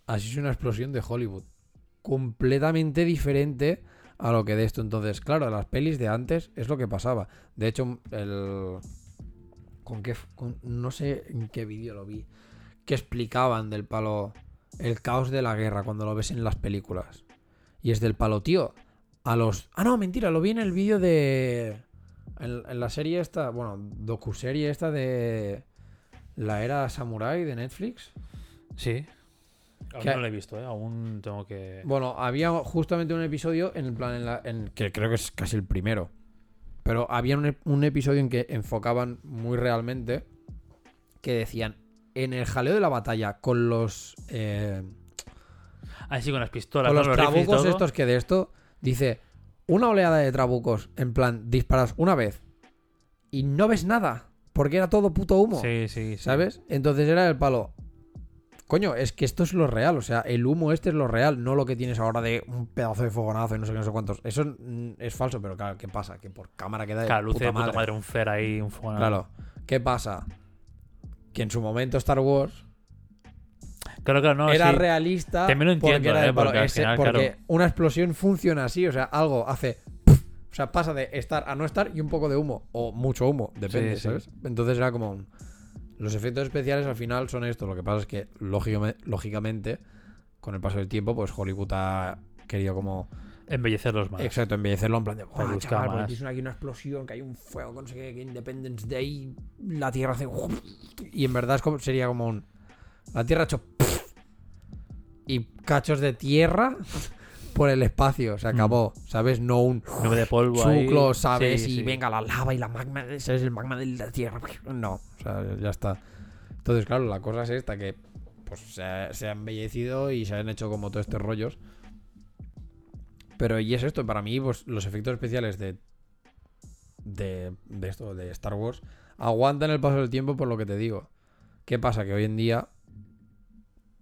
así es una explosión de Hollywood. Completamente diferente a lo que de esto. Entonces, claro, las pelis de antes es lo que pasaba. De hecho, el... ¿Con qué? no sé en qué vídeo lo vi. Que explicaban del palo el caos de la guerra cuando lo ves en las películas. Y es del palo, tío. A los. Ah, no, mentira, lo vi en el vídeo de. En, en la serie esta, bueno, docuserie esta de. La era Samurai de Netflix. Sí. Aún Que- no lo he visto, ¿eh? Aún tengo que. Bueno, había justamente un episodio en el plan, en la- en- que creo que es casi el primero. Pero había un, un episodio en que enfocaban muy realmente que decían, en el jaleo de la batalla con los... eh, Ah, sí, con las pistolas. con los y trabucos todo. estos que de esto, dice, una oleada de trabucos, en plan, disparas una vez y no ves nada, porque era todo puto humo. Sí, sí, sí. ¿Sabes? Entonces era el palo. Coño, es que esto es lo real. O sea, el humo este es lo real, no lo que tienes ahora de un pedazo de fogonazo y no sé qué, no sé cuántos. Eso mm, es falso, pero claro, ¿qué pasa? Que por cámara queda de Claro, luce puta de puta madre. madre, un fer ahí, un fuego. Claro. ¿Qué pasa? Que en su momento Star Wars claro, claro, no, era sí. realista. También lo entiendo, porque era eh, porque al Ese- final, porque claro. una explosión funciona así. O sea, algo hace. O sea, pasa de estar a no estar y un poco de humo. O mucho humo, depende, Sí, sí. ¿sabes? Entonces era como. un- Los efectos especiales al final son esto. Lo que pasa es que, lógicame- lógicamente, con el paso del tiempo, pues Hollywood ha querido como. Embellecerlos más. Exacto, embellecerlo en plan de. Para "Buah, buscar chaval, porque más". una- aquí una explosión, que hay un fuego, que no sé qué, que Independence Day, la Tierra hace. Y en verdad es como, sería como un. La Tierra ha hecho. Y cachos de tierra por el espacio, se acabó, ¿sabes? No un Nube de polvo ahí. chuclo, ¿sabes? Sí, y sí. venga la lava y la magma, ¿sabes? El magma de la Tierra. No, o sea, ya está. Entonces, claro, la cosa es esta que pues se ha, se ha embellecido y se han hecho como todos estos rollos. Pero y es esto, para mí, pues los efectos especiales de, de, de esto, de Star Wars, aguantan el paso del tiempo por lo que te digo. ¿Qué pasa? Que hoy en día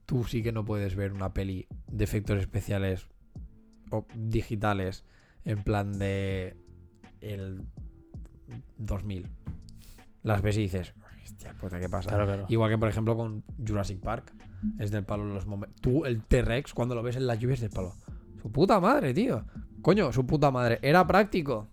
tú sí que no puedes ver una peli de efectos especiales digitales en plan de el 2000. Las ves y dices, hostia puta, ¿qué pasa? Claro, claro. Igual que, por ejemplo, con Jurassic Park. Es del palo los momentos. Tú, el T-Rex, cuando lo ves en la lluvia, es del palo. Su puta madre, tío. Coño, su puta madre. Era práctico.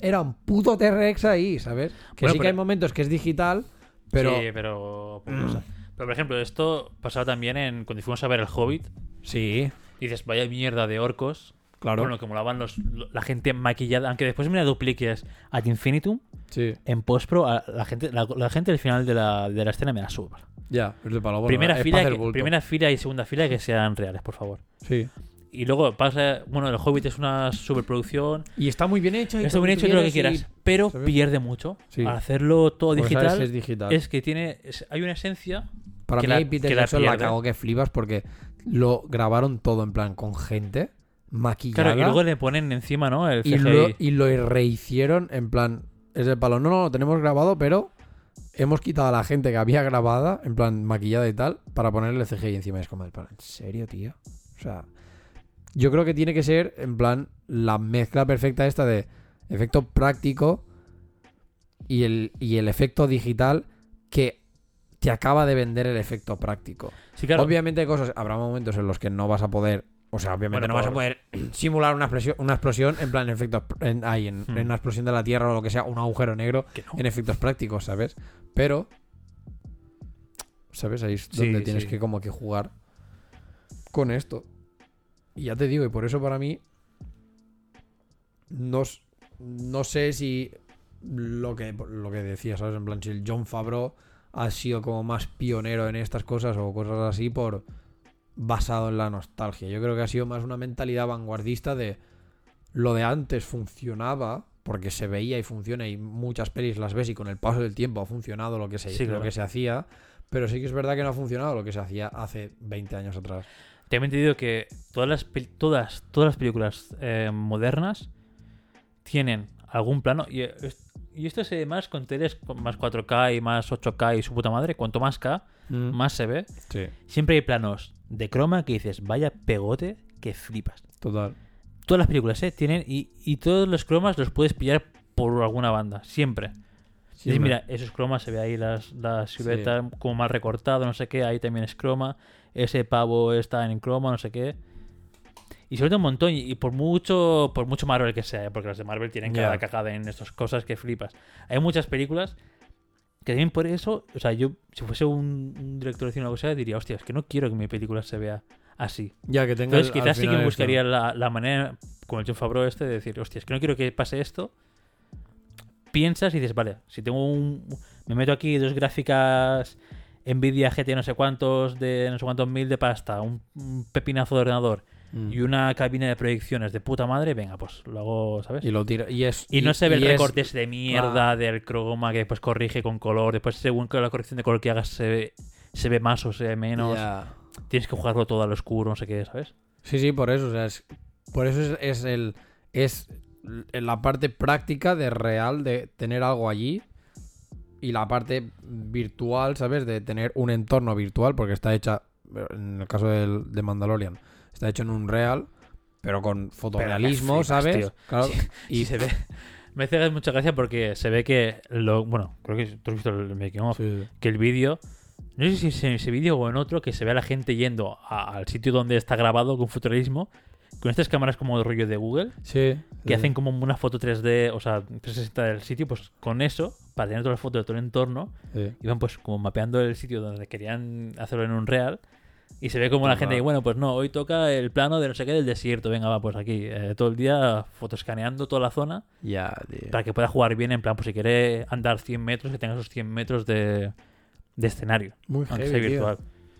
Era un puto T-Rex ahí, ¿sabes? Que Bueno, sí que hay momentos que es digital, pero. Sí, pero... Pero, por ejemplo, esto pasaba también en cuando fuimos a ver El Hobbit. Sí, Dices, vaya mierda de orcos. claro. Bueno, que molaban los, lo- la gente maquillada. Aunque después mira dupliques ad infinitum. sí, En postpro, a la gente, la, la gente del final de la, de la escena me la suba. ya, es. Bueno, primera, es fila, que- primera fila y segunda fila que sean reales, por favor. Sí. Y luego pasa, bueno, el Hobbit es una superproducción, Y está muy bien hecho. y está todo bien hecho todo lo que quieras pero ¿sabes? pierde mucho. Sí. Al hacerlo todo y- Pues, digital, ¿sabes? es digital. es que tiene, es- hay una esencia. Para que mí, la- Peter que la la cagó que flipas porque lo grabaron todo en plan con gente maquillada. Claro, y luego le ponen encima, ¿no? El y, CGI. lo, y lo rehicieron en plan. Es del palo. No, no, lo tenemos grabado, pero hemos quitado a la gente que había grabada, en plan maquillada y tal, para ponerle el CGI encima. Es como. ¿En serio, tío? O sea, yo creo que tiene que ser, en plan, la mezcla perfecta esta de efecto práctico y el, y el efecto digital que te acaba de vender el efecto práctico. Sí, claro. Obviamente hay cosas, habrá momentos en los que no vas a poder, o sea, obviamente Bueno, no vas a poder [clears throat] simular una explosión, una explosión en plan efectos, en, ahí, en, Hmm. en una explosión de la Tierra o lo que sea, un agujero negro no. en efectos prácticos, ¿sabes? Pero, ¿sabes? Ahí es Sí, donde tienes sí. que como que jugar con esto. Y ya te digo, y por eso para mí no, no sé si lo que, lo que decía, ¿sabes? En plan, si el John Favreau ha sido como más pionero en estas cosas o cosas así por basado en la nostalgia. Yo creo que ha sido más una mentalidad vanguardista de lo de antes funcionaba porque se veía y funciona y muchas pelis las ves y con el paso del tiempo ha funcionado lo que se, Sí, lo claro. que se hacía, pero sí que es verdad que no ha funcionado lo que se hacía hace 20 años atrás. Te digo que todas las, todas, todas las películas eh, modernas tienen algún plano. Y, eh, y esto se ve más con teles con más 4K y más 8K y su puta madre. Cuanto más K, más se ve. Sí, Siempre hay planos de croma que dices, vaya pegote que flipas. total. Todas las películas, ¿eh? Tienen. Y, y todos los cromas los puedes pillar por alguna banda. Siempre. Siempre. mira, esos cromas se ve ahí las, las siluetas como más recortado, no sé qué, ahí también es croma, ese pavo está en croma, no sé qué. Y se nota un montón, y, por mucho por mucho Marvel que sea, ¿eh? porque las de Marvel tienen Ya. cada cagada en estas cosas que flipas. Hay muchas películas que también por eso, o sea, yo si fuese un, un director de cine o que sea, diría, hostia, es que no quiero que mi película se vea así. Ya que tenga Entonces quizás sí que buscaría la, la manera, como el John Favreau este, de decir, hostia, es que no quiero que pase esto. Piensas y dices, vale, si tengo un... Me meto aquí dos gráficas Nvidia GT no sé cuántos de no sé cuántos mil de pasta, un, un pepinazo de ordenador Mm. y una cabina de proyecciones de puta madre, venga, pues lo hago, ¿sabes? Y lo tira. Y, es, Y no se ve el es- recorte ese de mierda del croma que después corrige con color, después según la corrección de color que hagas se ve, se ve más o se ve menos. Tienes que jugarlo todo al oscuro, no sé qué, ¿sabes? Sí, sí, por eso. O sea, es, por eso es, es el. Es la parte práctica de real de tener algo allí. Y la parte virtual, ¿sabes? De tener un entorno virtual, porque está hecha. En el caso del, de Mandalorian, está hecho en un real, pero con fotorealismo, ¿sabes? tío. Claro. Y se ve. Me hace mucha gracia porque se ve que lo. Bueno, creo que tú has visto el making of. Sí. Que el vídeo. No sé si es en ese vídeo o en otro que se ve a la gente yendo a- al sitio donde está grabado con futurismo. Con estas cámaras como de rollo de Google. Sí, Que sí. hacen como una foto 3D, o sea, 360 del sitio. Pues con eso, para tener todas las fotos de todo el entorno. Sí. Iban pues como mapeando el sitio donde querían hacerlo en un real. Y se ve como la gente dice, bueno, pues no, hoy toca el plano de no sé qué del desierto. Venga, va, pues aquí. eh, todo el día fotoscaneando toda la zona Ya, tío. para que pueda jugar bien. En plan, pues si quiere andar 100 metros, que tenga esos 100 metros de, de escenario. Muy Aunque heavy, sea tío. virtual.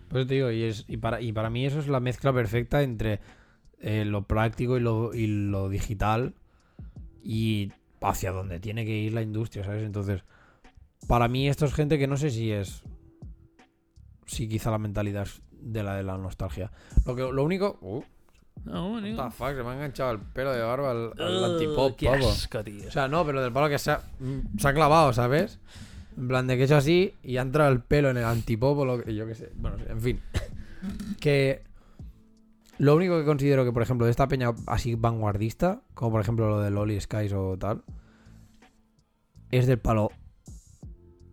Pues te digo, y, es, y, para, y para mí eso es la mezcla perfecta entre eh, lo práctico y lo, y lo digital y hacia donde tiene que ir la industria, ¿sabes? Entonces, para mí esto es gente que no sé si es... Si quizá la mentalidad es de la de la nostalgia. Lo, que, lo único... Uh, No, what the fuck, se me ha enganchado el pelo de barba al, al antipop, qué pavo. asco, tío. O sea, no, pero del palo que se ha, mm, se ha clavado, ¿sabes? En plan de que he hecho así y ha entrado el pelo en el antipop o lo que yo qué sé. Bueno, en fin. [laughs] Que lo único que considero que, por ejemplo, de esta peña así vanguardista, como por ejemplo lo de Loli Skies o tal, es del palo.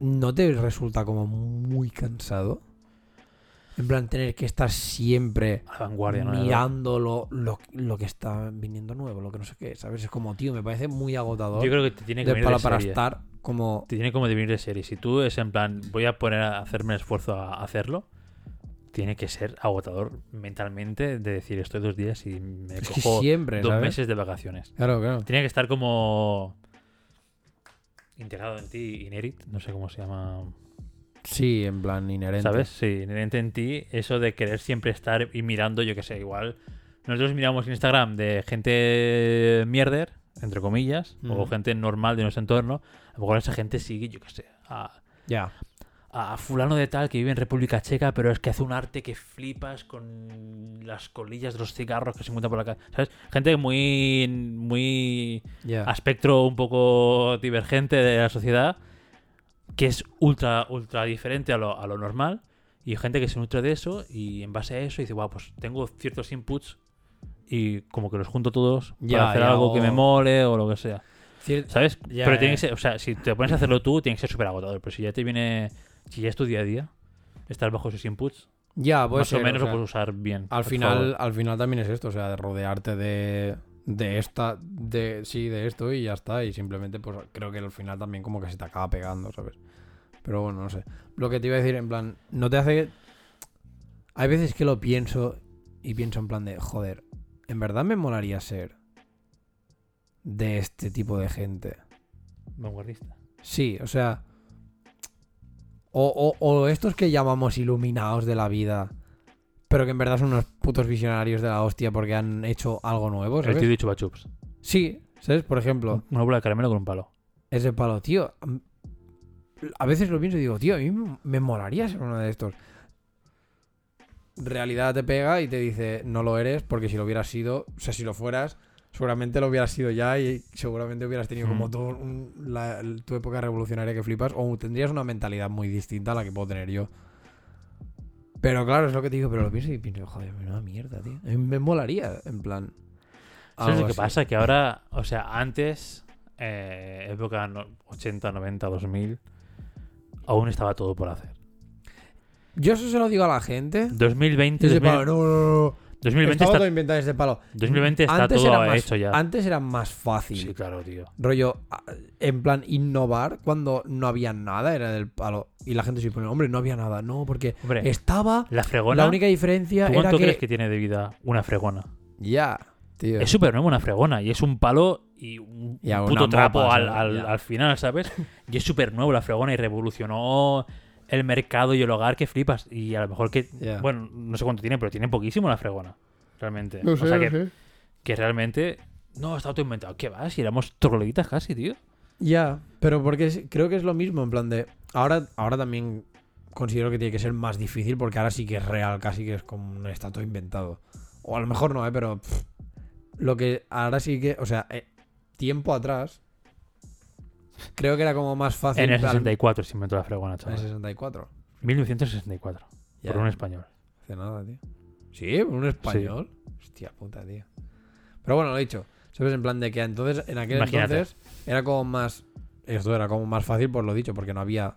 ¿No te resulta como muy cansado? En plan, tener que estar siempre A la vanguardia, ¿no? mirando lo, lo, lo que está viniendo nuevo, lo que no sé qué, ¿sabes? Es como, tío, me parece muy agotador Yo creo que te tiene que venir palo de para serie. estar como... Te tiene como de venir de serie. Si tú es en plan, voy a poner a hacerme el esfuerzo a hacerlo, tiene que ser agotador mentalmente de decir estoy dos días y me Es cojo siempre, dos ¿sabes? meses de vacaciones. Claro, claro. Tiene que estar como integrado en ti, inerit, no sé cómo se llama, Sí, en plan inherente. ¿sabes? Sí, inherente en ti eso de querer siempre estar y mirando, yo que sé, igual nosotros miramos Instagram de gente mierder, entre comillas, o Ujú. gente normal de nuestro entorno, a lo mejor esa gente sigue, yo que sé, a, Ya. a fulano de tal que vive en República Checa, pero es que hace un arte que flipas con las colillas de los cigarros que se encuentran por la calle, ¿sabes? Gente muy muy Ya. aspecto un poco divergente de la sociedad, que es ultra, ultra diferente a lo, a lo normal, y gente que se nutre de eso, y en base a eso dice, wow, pues tengo ciertos inputs y como que los junto todos Ya, para hacer ya, algo que me mole o lo que sea. Cier- ¿Sabes? Ya, pero tiene que ser, o sea, si te pones a hacerlo tú, tiene que ser súper agotador. Pero si ya te viene, si ya es tu día a día, estar bajo esos inputs, Ya, puede más ser, o menos o lo puedes usar bien. al final, favor. al final también es esto, o sea, de rodearte de, de esta, de sí, de esto y ya está. Y simplemente, pues creo que al final también como que se te acaba pegando, ¿sabes? Pero bueno, no sé. Lo que te iba a decir, en plan, no te hace. Hay veces que lo pienso y pienso en plan de, joder, en verdad me molaría ser de este tipo de gente. Vanguardista. Sí, o sea. O, o- o estos que llamamos iluminados de la vida, pero que en verdad son unos putos visionarios de la hostia porque han hecho algo nuevo, El ¿sabes? tío de Chupa Chups. Sí, ¿sabes? Por ejemplo, Una bola de caramelo con un palo. ese palo, tío. A veces lo pienso y digo, tío, a mí me- molaría ser uno de estos. Realidad te pega y te dice, no lo eres, porque si lo hubieras sido, o sea, si lo fueras, seguramente lo hubieras sido ya y seguramente hubieras tenido como Mm. todo un- la- tu época revolucionaria que flipas, o tendrías una mentalidad muy distinta a la que puedo tener yo. Pero claro, es lo que te digo, pero lo pienso y pienso, joder, una mierda, tío. Me molaría, en plan. ¿Sabes lo que así. pasa? Que ahora, o sea, antes, eh, época no- 80, 90, 2000, aún estaba todo por hacer. Yo eso se lo digo a la gente. 2020, Ese 2000 palo, no, no, no. 2020 Estaba está, todo inventado ese palo. 2020 está Antes todo era más- hecho ya. Antes era más fácil. Sí, claro, tío. Rollo, en plan, innovar cuando no había nada, era del palo. Y la gente se pone, hombre, no había nada. No, porque Hombre, estaba. la fregona, La única diferencia ¿tú era cuánto que. crees que tiene de vida una fregona? Ya, tío. Es súper nueva una fregona y es un palo y un, Y puto trapo mopa, al, al- final, ¿sabes? [laughs] Y es súper nuevo la fregona y revolucionó el mercado y el hogar que flipas. Y a lo mejor que, bueno, no sé cuánto tiene, pero tiene poquísimo la fregona, realmente. No o sea no que, sé. que realmente no está todo inventado. ¿Qué va? Si éramos trogloditas casi, tío. Ya, pero porque es- creo que es lo mismo, en plan de. Ahora, ahora también considero que tiene que ser más difícil porque ahora sí que es real, casi que es como un está todo inventado. O a lo mejor no, ¿eh? Pero. pff, lo que ahora sí que. O sea, eh, tiempo atrás. Creo que era como más fácil. En el plan- 64 se inventó la fregona, En chaval. el 64. 1964. Ya, Por un español. hace nada, tío. Sí, por un español. Hostia puta, tío. Pero bueno, lo he dicho. ¿Sabes? En plan de que entonces, en aquel Imagínate. entonces, era como más. Esto era como más fácil, por lo dicho, porque no había.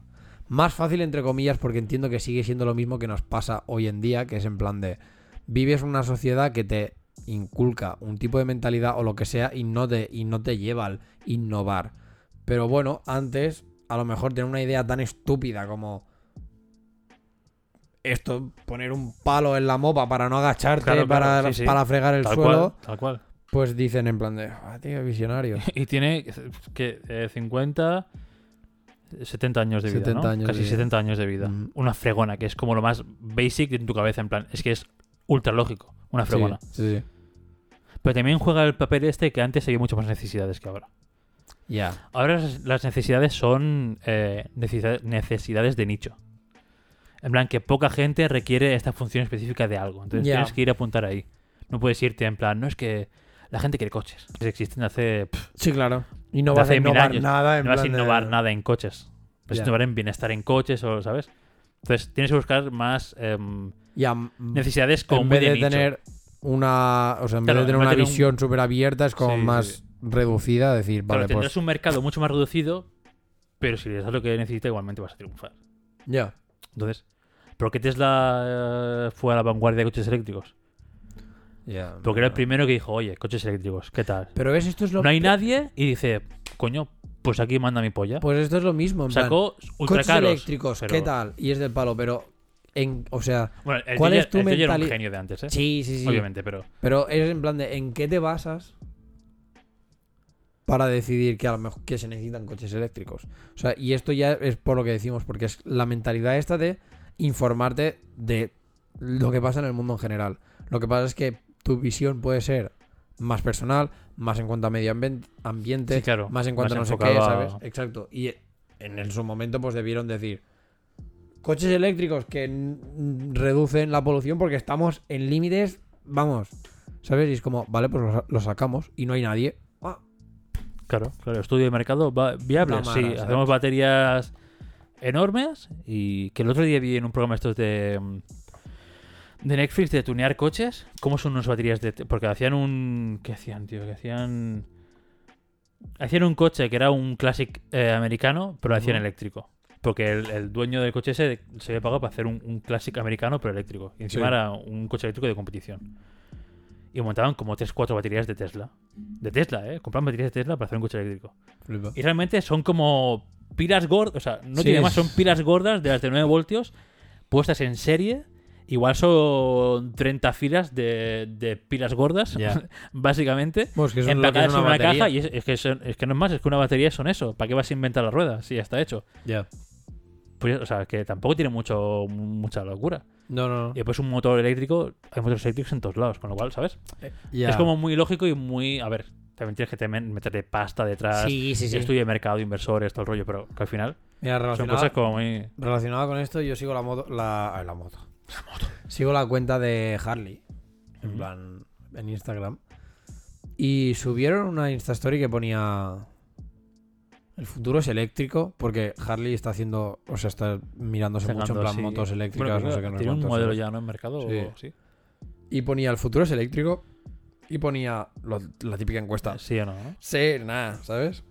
Más fácil, entre comillas, porque entiendo que sigue siendo lo mismo que nos pasa hoy en día, que es en plan de. Vives una sociedad que te inculca un tipo de mentalidad o lo que sea y no te, y no te lleva al innovar. Pero bueno, antes, a lo mejor tener una idea tan estúpida como esto, poner un palo en la mopa para no agacharte, Claro, claro, para, sí, sí. para fregar el Tal suelo, cual, tal cual. pues dicen en plan de, ah, tío, visionario. [laughs] Y tiene que eh, 50, 70 años de vida, 70 ¿no? años de Casi vida. 70 años de vida. Mm. Una fregona, que es como lo más basic en tu cabeza, en plan, es que es ultra lógico, una fregona. Sí, sí. Pero también juega el papel este que antes había muchas más necesidades que ahora. Ya. Ahora las- necesidades son eh, necesidades de nicho. En plan, que poca gente requiere esta función específica de algo. Entonces tienes que ir a apuntar ahí. No puedes irte en plan, no es que la gente quiere coches. Existen hace. pff, Sí, claro. Y no vas a innovar años. nada en no vas a de- innovar nada en coches. Vas Ya. a innovar en bienestar en coches o, ¿sabes? Entonces tienes que buscar más em, Ya, necesidades como en vez de nicho. tener una. O sea, en Claro, vez de tener una tener un- visión súper abierta, es como Sí, más sí. reducida. Decir, Claro, vale, tendrás pues. un mercado mucho más reducido, pero si le das lo que necesita, igualmente vas a triunfar. Ya. Entonces, ¿por qué Tesla eh, fue a la vanguardia de coches eléctricos? Ya. Porque era el primero que dijo, oye, coches eléctricos, ¿qué tal? Pero ves, esto es lo No hay nadie y dice, coño, pues aquí manda mi polla. Pues esto es lo mismo. En plan, Sacó ultra coches caros. eléctricos, pero- ¿qué tal? Y es del palo, pero. En, o sea, Bueno, el ¿Cuál es tu ya era un genio de antes, ¿eh? sí, sí, sí. Obviamente, pero... Pero es en plan de, ¿en qué te basas para decidir que a lo mejor que se necesitan coches eléctricos? O sea, y esto ya es por lo que decimos, porque es la mentalidad esta de informarte de lo que pasa en el mundo en general. Lo que pasa es que tu visión puede ser más personal, más en cuanto a medio ambi- ambiente, Sí, claro. más en cuanto a no sé qué, ¿sabes? Exacto. Y en, en su momento pues debieron decir coches eléctricos que reducen la polución porque estamos en límites, vamos, ¿sabes? Y es como, vale, pues lo, lo sacamos y no hay nadie. Ah, Claro, claro, estudio de mercado va- viable. Sí, hacemos baterías enormes y que el otro día vi en un programa estos de mm, de Netflix de tunear coches, cómo son unas baterías de porque hacían un ¿qué hacían, tío? Que hacían hacían un coche que era un classic eh, americano, pero lo hacían eléctrico. Porque el, el dueño del coche ese se había pagado para hacer un, un classic americano, pero eléctrico. Y encima Sí. era un coche eléctrico de competición. Y montaban como 3-4 baterías de Tesla. De Tesla, ¿eh? Compraban baterías de Tesla para hacer un coche eléctrico. flipa. Y realmente son como pilas gordas, o sea, no Sí. tiene más, son pilas gordas de las de 9 voltios puestas en serie. Igual son 30 filas de, de pilas gordas, [laughs] básicamente, Bueno, es que que empacadas una en una caja. Y es, es que son- es que no es más, es que una batería son eso. ¿Para qué vas a inventar las ruedas? Si ya está hecho. Ya. Pues, o sea, que tampoco tiene mucho mucha locura. No, no, no. Y después un motor eléctrico, hay motores eléctricos en todos lados, con lo cual, ¿sabes? Ya. Es como muy lógico y muy. A ver, también tienes que meterle pasta detrás. Sí, sí, sí. Estudio de mercado, inversores, todo el rollo, pero que al final Mira, son cosas como muy. relacionado con esto, yo sigo la moto. La, ay, la moto. Sigo la cuenta de Harley. En plan, en Instagram. Y subieron una Insta Story que ponía. El futuro es eléctrico. Porque Harley está haciendo. O sea, está mirándose mucho en plan motos eléctricas. Bueno, no sé qué, no Tiene un cuántos, modelo ¿sabes? ya, ¿no? En mercado. Sí. o- Sí. Y ponía el futuro es eléctrico. Y ponía lo- la típica encuesta. Sí o no. ¿no? Sí, nada, ¿sabes?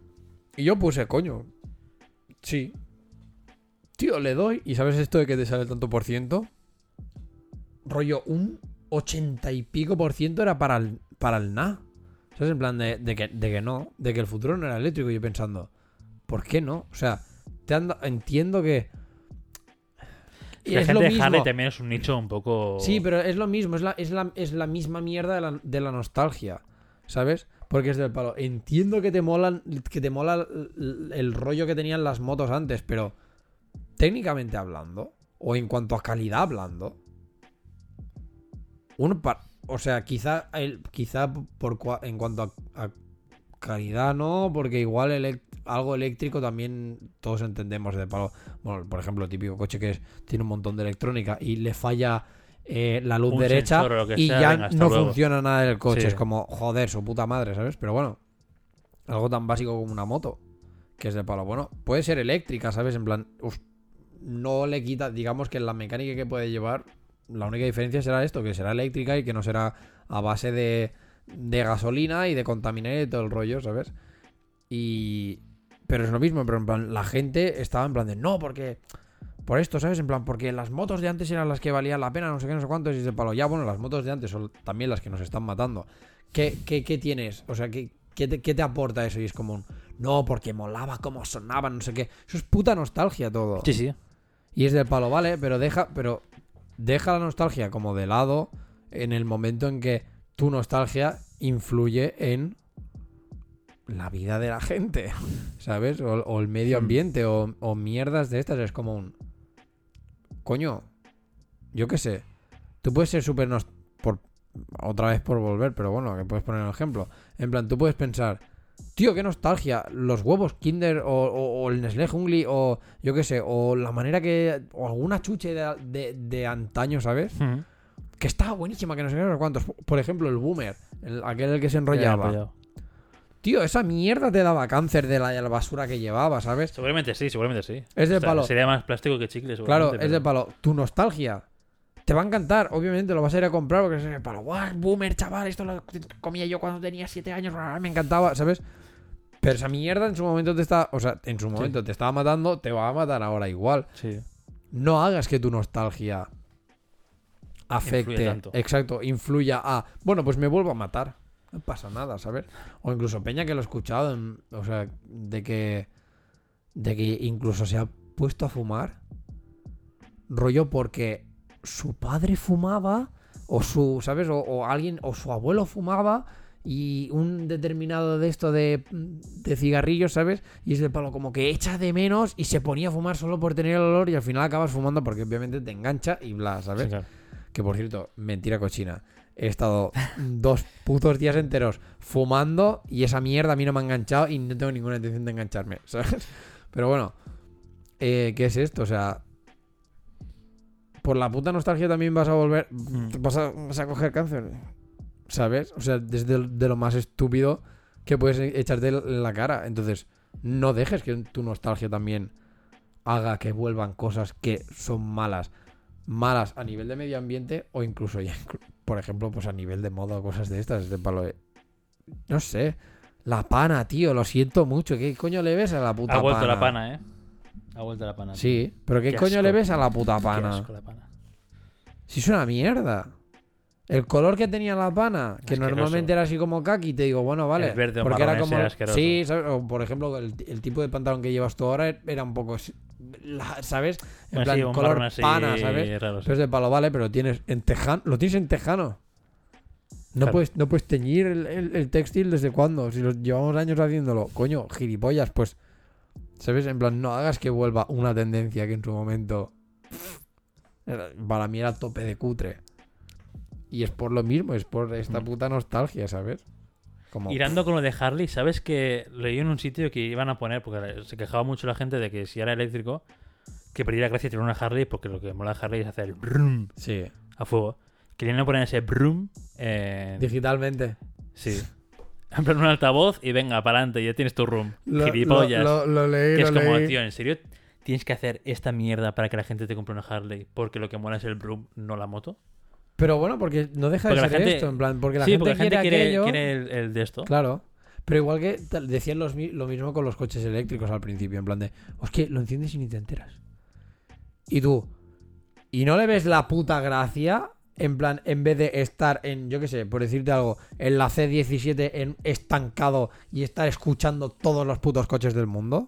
Y yo puse, coño. Sí. Tío, le doy. ¿Y sabes esto de que te sale el tanto por ciento? Rollo, un ochenta y pico por ciento era para el, para el na. ¿Sabes? En plan de, de que, de que no. De que el futuro no era eléctrico. Yo pensando, ¿por qué no? O sea, te anda- entiendo que. Y la es gente lo mismo. Harley también es un nicho un poco. Sí, pero es lo mismo, es la, es la, es la misma mierda de la, de la nostalgia, ¿sabes? Porque es del palo. Entiendo que te molan, que te mola el, el rollo que tenían las motos antes, pero técnicamente hablando, o en cuanto a calidad hablando, uno pa- o sea, quizá el, quizá por cua- en cuanto a, a calidad no, porque igual algo eléctrico también todos entendemos de palo. Bueno, por ejemplo, el típico coche que es- tiene un montón de electrónica y le falla eh, la luz Un derecha sensor y sea, ya venga, no luego. funciona nada del coche. Sí. Es como, joder, su puta madre, ¿sabes? Pero bueno, algo tan básico como una moto, que es de palo. Bueno, puede ser eléctrica, ¿sabes? En plan, no le quita, digamos que la mecánica que puede llevar, la única diferencia será esto, que será eléctrica y que no será a base de, de gasolina y de contaminar y todo el rollo, ¿sabes? Y... Pero es lo mismo, pero en plan, la gente estaba en plan de, no, porque... Por esto, ¿sabes? En plan, porque las motos de antes eran las que valían la pena, no sé qué, no sé cuántos, y es de palo. Ya, bueno, las motos de antes son también las que nos están matando. ¿Qué, qué, qué tienes? O sea, ¿qué, qué, te, qué te aporta eso? Y es como un, no, porque molaba cómo sonaban, no sé qué. Eso es puta nostalgia todo. Sí, sí. Y es del palo, vale, pero deja, pero deja la nostalgia como de lado en el momento en que tu nostalgia influye en la vida de la gente, [laughs] ¿sabes? O, o el medio Hmm. ambiente, o, o mierdas de estas. Es como un. Coño, yo qué sé. Tú puedes ser súper. por Otra vez por volver, pero bueno, que puedes poner un ejemplo. En plan, tú puedes pensar. Tío, qué nostalgia. Los huevos Kinder o, o- o el Nestlé Jungli o yo qué sé, o la manera que... O alguna chuche de, de- de antaño, ¿sabes? Ujú. Que estaba buenísima, que no sé cuántos. Por ejemplo, el Boomer, el- aquel el que se enrollaba. apoyado. Tío, esa mierda te daba cáncer de la, de la basura que llevaba, ¿sabes? Seguramente sí, seguramente sí. Es de O sea, palo. Sería más plástico que chicle, Claro, es de pero- palo. Tu nostalgia. Te va a encantar, obviamente lo vas a ir a comprar porque es palo. ¡Guau, boomer, chaval! Esto lo comía yo cuando tenía 7 años, me encantaba, ¿sabes? Pero esa mierda en su momento te está. O sea, en su momento te estaba matando, te va a matar ahora igual. Sí. No hagas que tu nostalgia afecte. Influye tanto. Exacto, influya a. Bueno, pues me vuelvo a matar. No pasa nada, ¿sabes? O incluso Peña que lo he escuchado, en- o sea, de que. De que incluso se ha puesto a fumar. Rollo porque su padre fumaba. O su, ¿sabes? O, o alguien, o su abuelo fumaba. Y un determinado de esto de, de cigarrillos, ¿sabes? Y es de palo como que echa de menos y se ponía a fumar solo por tener el olor y al final acabas fumando porque obviamente te engancha y bla, ¿sabes? Sí, claro. Que por cierto, mentira cochina. He estado dos putos días enteros fumando y esa mierda a mí no me ha enganchado y no tengo ninguna intención de engancharme, [laughs] ¿sabes? Pero bueno, eh, ¿qué es esto? O sea, por la puta nostalgia también vas a volver, Mm. vas a, vas a coger cáncer, ¿sabes? O sea, desde el- de lo más estúpido que puedes echarte en la cara. Entonces, no dejes que tu nostalgia también haga que vuelvan cosas que son malas. Malas a nivel de medio ambiente o incluso ya, por ejemplo, pues a nivel de moda o cosas de estas. De palo de- No sé. La pana, tío, lo siento mucho. ¿Qué coño le ves a la puta Ha vuelto pana? la pana, ¿eh? Ha vuelto la pana. Sí, pero ¿qué, Qué coño asco. le ves a la puta Qué pana? asco la pana. Si es una mierda. El color que tenía la pana, que Asqueroso. normalmente era así como kaki, te digo, bueno, vale. El verde o porque era marrón asqueroso. Sí, ¿sabes? O, por ejemplo, el, el tipo de pantalón que llevas tú ahora era un poco. la- ¿Sabes? En Bueno, plan, sí, un color marrón así pana, ¿sabes? raro, sí. Pero es de palo, vale, pero tienes en tejano. Lo tienes en tejano. No, Claro. puedes, no puedes teñir el, el- el textil desde cuándo. Si los llevamos años haciéndolo. Coño, gilipollas, pues. ¿Sabes? En plan, no hagas que vuelva una tendencia que en su momento. Para mí era tope de cutre. Y es por lo mismo, es por esta Mm. puta nostalgia, ¿sabes? Como. Irando con lo de Harley, ¿sabes que leí en un sitio que iban a poner, porque se quejaba mucho la gente de que si era eléctrico, que perdiera gracia tener una Harley, porque lo que mola de Harley es hacer el brum Sí. a fuego. Querían poner ese brum, eh, Digitalmente. sí, en plan un altavoz y venga, para adelante, ya tienes tu room. Lo, Gilipollas. lo- lo leí, que es como, leí. tío, ¿en serio tienes que hacer esta mierda para que la gente te compre una Harley? Porque lo que mola es el brum, no la moto. Pero bueno, porque no deja Porque de ser gente- esto, en plan, porque la sí, gente, porque la gente quiere, quiere, aquello. quiere el, el de esto. Claro. Pero igual que decían los lo mismo con los coches eléctricos al principio, en plan de, es que lo enciendes y ni te enteras. Y tú, ¿y no le ves la puta gracia? En plan, en vez de estar en, yo qué sé, por decirte algo, en la C17 en estancado y estar escuchando todos los putos coches del mundo.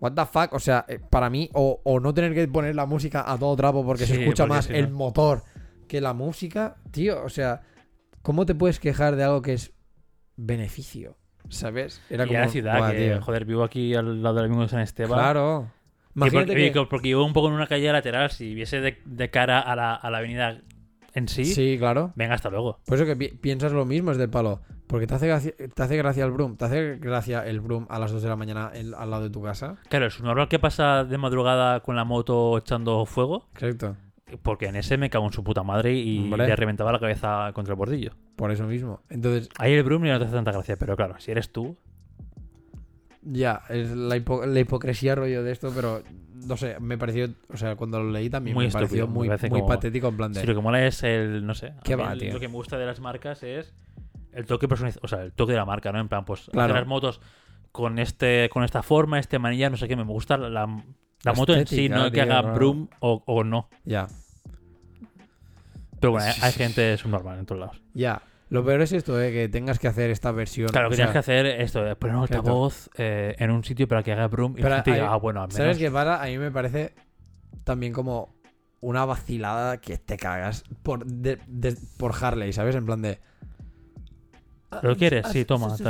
What the fuck? O sea, eh, para mí, o, o no tener que poner la música a todo trapo porque se escucha porque más si el motor que la música. Tío, o sea, ¿cómo te puedes quejar de algo que es beneficio? ¿Sabes? Era y a la ciudad, "Buah, que, tío". joder, vivo aquí al lado del amigo de San Esteban. Claro. Porque, Imagínate oye, que... que- porque vivo un poco en una calle lateral, si viese de, de cara a la, a la avenida en sí, Sí, claro. venga, hasta luego. Por eso que pi- piensas lo mismo, es del palo. Porque te hace, gracia, te hace gracia el broom. Te hace gracia el broom a las 2 de la mañana al lado de tu casa. Claro, es un normal que pasa de madrugada con la moto echando fuego, Exacto. porque en ese me cago en su puta madre y Hombre. le reventaba la cabeza contra el bordillo. Por eso mismo. Entonces, Ahí el Broom no te hace tanta gracia, pero claro, si eres tú, ya, es la, hipo- la hipocresía rollo de esto, pero no sé, me pareció, o sea, cuando lo leí también Muy me pareció me muy, parece muy como- patético en plan de... si lo que mola es el, no sé, ¿Qué va, el- tío? lo que me gusta de las marcas es el toque personalizado, o sea, el toque de la marca, ¿no? En plan, pues Claro. hacer las motos con este con esta forma, este manillar, no sé qué, me gusta la, la, la La moto en sí, no que tío, haga no. Broom o, o no. Ya, Pero bueno, hay, Sí, hay sí, gente subnormal en todos lados. ya. Lo peor es esto, eh, que tengas que hacer esta versión. Claro, o que sea, tienes que hacer esto, de poner un Exacto. altavoz eh, en un sitio para que haga Broom y la gente diga, ah, bueno, al menos. ¿Sabes qué pasa? A mí me parece también como una vacilada que te cagas por, de- de- por Harley, ¿sabes? En plan de... ¿Lo quieres? Sí, toma, sí,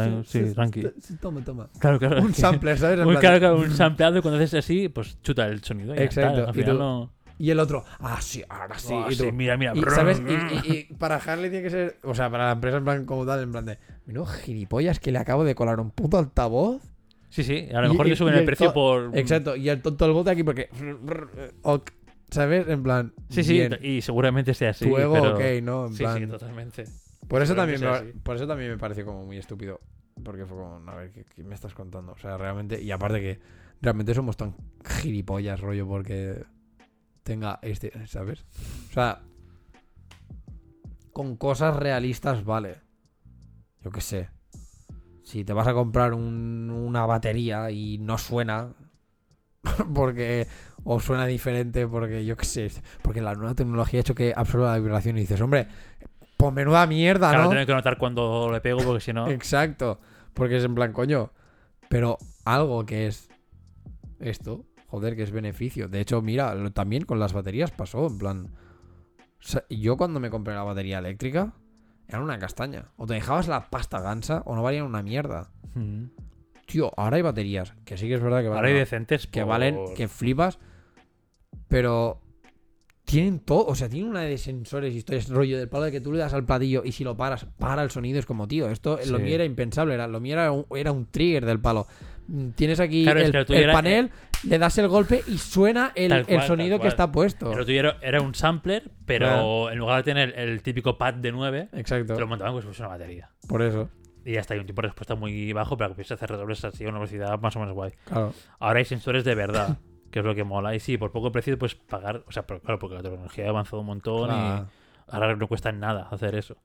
tranqui. Sí, Toma, toma. Claro, claro. Un sampler, ¿sabes? En Un, plan claro, un sampleado y cuando haces así, pues chuta el sonido. y ya está. Exacto, Al y final tú- no- Y el otro, ah, sí, ahora sí. Ah, y tú, sí, mira, mira. y, ¿sabes? Y, brrr. y- y para Harley tiene que ser, o sea, para la empresa en plan como tal, en plan de, menudo gilipollas que le acabo de colar un puto altavoz. Sí, sí. A lo mejor le suben el el precio por. Exacto, y el tonto del bote aquí porque, ok, ¿sabes? En plan, Sí, sí. bien. Y seguramente sea así. tu ego, pero... ok, ¿no? En Sí, plan, sí, totalmente. por eso también, me, por eso también me pareció como muy estúpido, porque fue como, a ver, ¿qué, qué me estás contando? O sea, realmente, y aparte que realmente somos tan gilipollas, rollo, porque tenga este, ¿sabes? O sea, con cosas realistas vale. Yo qué sé. Si te vas a comprar un- una batería y no suena, [laughs] porque o suena diferente, porque yo qué sé, porque la nueva tecnología ha hecho que absorba la vibración y dices, hombre, pues menuda mierda, Claro, ¿no? tengo que notar cuando le pego porque si no. [laughs] Exacto. Porque es en plan, coño. Pero algo que es esto, joder, que es beneficio. De hecho, mira, lo- también con las baterías pasó, en plan. o sea, yo cuando me compré la batería eléctrica, era una castaña. O te dejabas la pasta gansa o no valían una mierda. Mm. Tío, ahora hay baterías, que sí que es verdad que Ahora hay valen, decentes que por- valen, que flipas, pero tienen todo, o sea, tienen una de sensores y historias, rollo del palo de que tú le das al platillo y si lo paras, para el sonido, es como, tío, esto lo mío era impensable, era, lo mío era un, era un trigger del palo. Mm, Tienes aquí Claro, es el, que panel, le das el golpe y suena el, el sonido que está puesto. Pero tuyo era, un sampler, pero Claro. en lugar de tener el típico pad de 9, Exacto, te lo montaban como si fuese una batería. por eso, Y ya está, hay un tiempo de respuesta muy bajo, pero que puedes hacer redobles así a una velocidad más o menos guay. claro. Ahora hay sensores de verdad, [laughs] que es lo que mola. Y sí, por poco precio puedes pagar. O sea, pero claro, porque la tecnología ha avanzado un montón Claro. y ahora no cuesta nada hacer eso.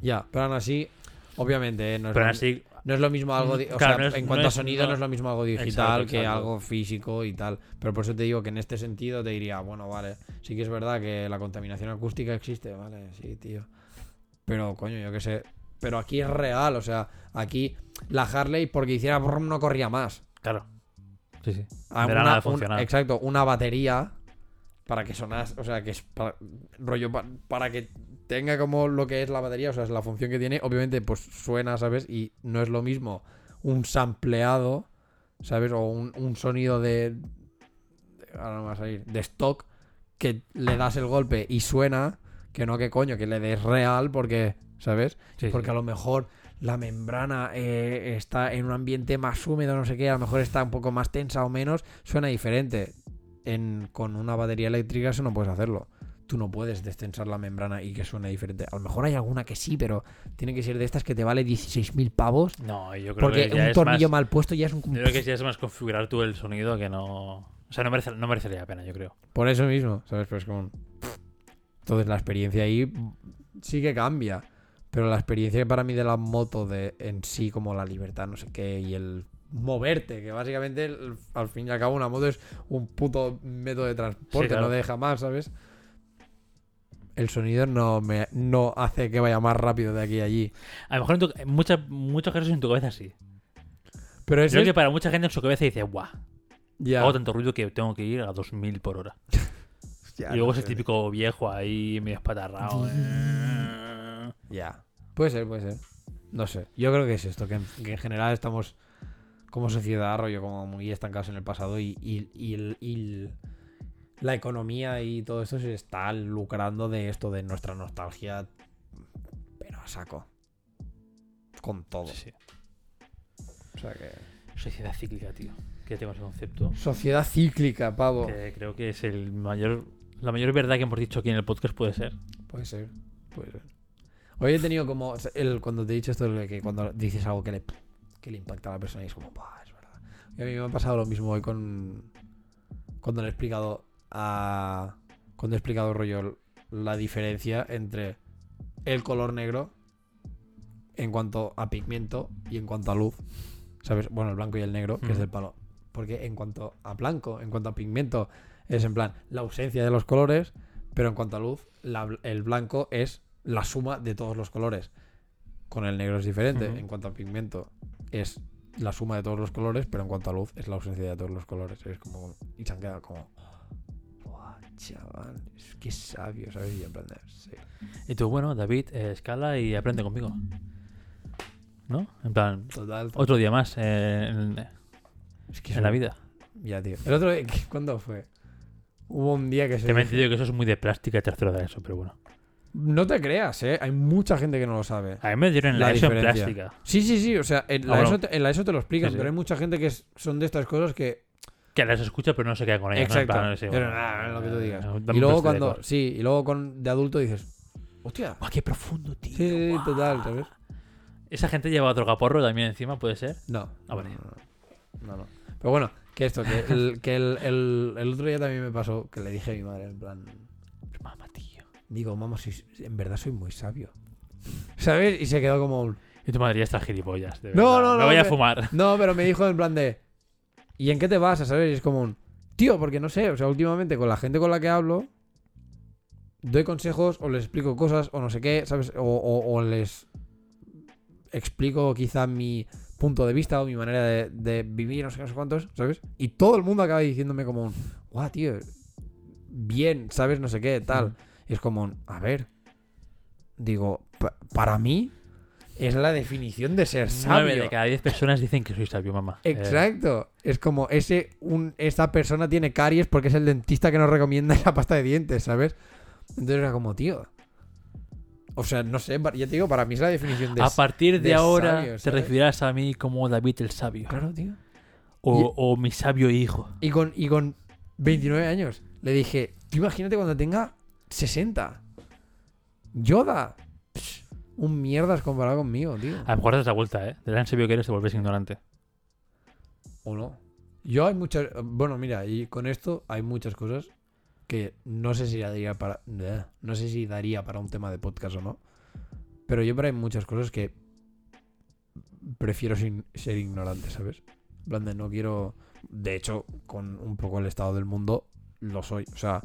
Ya, pero aún así, obviamente, eh, no es, Pero aún así, no es lo mismo algo, di- o sea, no es- en no cuanto a sonido no, no- es lo mismo algo digital Exacto, que exacto. algo físico y tal. Pero por eso te digo que en este sentido te diría, bueno, vale, sí que es verdad que la contaminación acústica existe, vale, sí, tío. Pero, coño, yo qué sé. Pero aquí es real, o sea, aquí la Harley, porque hiciera brum, no corría más. claro. Sí, sí. Ah, una- nada un- exacto, una batería para que sonase, o sea, que es para, rollo pa- para que tenga como lo que es la batería, o sea, es la función que tiene, obviamente pues suena, ¿sabes? Y no es lo mismo un sampleado, ¿sabes? O un, un sonido de, ahora no me va a salir, de stock que le das el golpe y suena, que no que coño, que le des real porque, ¿sabes? Sí, Porque sí. a lo mejor la membrana eh, está en un ambiente más húmedo, no sé qué, a lo mejor está un poco más tensa o menos, suena diferente. En, con una batería eléctrica eso no puedes hacerlo. Tú no puedes destensar la membrana y que suene diferente. A lo mejor hay alguna que sí, pero tiene que ser de estas que te vale 16.000 pavos. No, yo creo Porque que ya un es tornillo más, mal puesto ya es un... yo creo que ya es más configurar tú el sonido que no... O sea, no, merece, no merecería la pena, yo creo. Por eso mismo, ¿sabes? Pero es como... Entonces la experiencia ahí sí que cambia. Pero la experiencia para mí de la moto de en sí, como la libertad, no sé qué, y el moverte, que básicamente al fin y al cabo una moto es un puto método de transporte, Sí, claro. no deja más, ¿sabes? El sonido no me no hace que vaya más rápido de aquí a allí. A lo mejor en, tu- en muchas, muchos casos en tu cabeza sí. Pero eso Creo es que para mucha gente en su cabeza dice, guau, ya, hago tanto ruido que tengo que ir a 2000 por hora. [laughs] ya, y luego no ese sé. típico viejo ahí medio espatarrado. eh. [laughs] Ya. Puede ser, puede ser. No sé. Yo creo que es esto, que en, que en general estamos como sociedad, rollo, como muy estancados en el pasado y, y- y el- y el- la economía y todo esto se está lucrando de esto, de nuestra nostalgia, pero a saco. Con todo. Sí, sí. O sea que... Sociedad cíclica, tío. Que tengo ese concepto. Sociedad cíclica, pavo. Que creo que es el mayor, la mayor verdad que hemos dicho aquí en el podcast puede ser. Puede ser, puede ser. Hoy he tenido como. el, cuando te he dicho esto que cuando dices algo que le, que le impacta a la persona y es como, "Buah, es verdad. Y a mí me ha pasado lo mismo hoy con. Cuando le he explicado a. Cuando he explicado rollo la diferencia entre el color negro en cuanto a pigmento y en cuanto a luz. ¿Sabes? Bueno, el blanco y el negro, que es del palo. Porque en cuanto a blanco, en cuanto a pigmento, es en plan la ausencia de los colores, pero en cuanto a luz, la- el blanco es la suma de todos los colores. Con el negro es diferente. En cuanto a pigmento, es la suma de todos los colores, pero en cuanto a luz, es la ausencia de todos los colores. Es como. Y se han quedado como. "Buah, chaval, es que sabio, ¿sabes? Y en plan de, sí. Y tú, bueno, David, eh, escala y aprende conmigo. ¿No? En plan, Total. otro día más eh, en, Es que en la vida. Ya, tío. El otro día, ¿cuándo fue? Hubo un día que se. Te he mentido que eso es muy de plástica y tercero de eso, pero bueno. No te creas, ¿eh? Hay mucha gente que no lo sabe. A mí me dieron La la, ESO en plástica. Sí, sí, sí. O sea, en la, Ah, bueno. ESO, te, en la ESO te lo explican, Sí, sí. pero hay mucha gente que es- son de estas cosas que. Que las escucha, pero no se queda con ellas. ¿no? En Exacto. plan, sí, pero nada, lo que tú digas. eh, dame Y luego cuando. Sí, y luego con, de adulto dices. Hostia. Guau, qué profundo, tío. Sí, total, ¿sabes? Esa gente lleva otro caporro también encima, puede ser. No. Ah, vale. No, no, no. No, no. Pero bueno, que esto, que, el, [laughs] que el, el- el otro día también me pasó que le dije a mi madre, en plan. Mamá, tío. Digo, mamá, soy- en verdad soy muy sabio. [laughs] ¿Sabes? Y se quedó como un. Y tu madre ya está gilipollas. De No, verdad. no, Me no, voy a me- fumar. No, pero me dijo en plan de. ¿Y en qué te vas a saber? Y es como un. Tío, porque no sé. O sea, últimamente con la gente con la que hablo. Doy consejos o les explico cosas o no sé qué, ¿sabes? O, o- o les explico quizá mi punto de vista o mi manera de, de vivir, no sé, no sé cuántos, ¿sabes? Y todo el mundo acaba diciéndome como un. Guau, tío. Bien, ¿sabes? No sé qué, tal. Y es como un. A ver. Digo, pa- para mí. Es la definición de ser sabio. Nueve de cada diez personas dicen que soy sabio, mamá. Eh, Exacto. Es como ese un, esta persona tiene caries porque es el dentista que nos recomienda la pasta de dientes, ¿sabes? Entonces era como, tío. O sea, no sé, ya te digo, para mí es la definición de. a partir de, de ahora sabio, te referirás a mí como David el sabio. Claro, tío. O, o mi sabio hijo. Y con, y con 29 años le dije, tú imagínate cuando tenga 60. Yoda. Un mierdas comparado conmigo, tío. A lo mejor te das la vuelta, ¿eh? De tan sabio que eres te vuelves ignorante. ¿O no? Yo hay muchas. Bueno, mira, y con esto hay muchas cosas que no sé si daría para. No sé si daría para un tema de podcast o no. Pero yo, pero hay muchas cosas que prefiero sin- ser ignorante, ¿sabes? En plan de no quiero. De hecho, con un poco el estado del mundo, lo soy. O sea,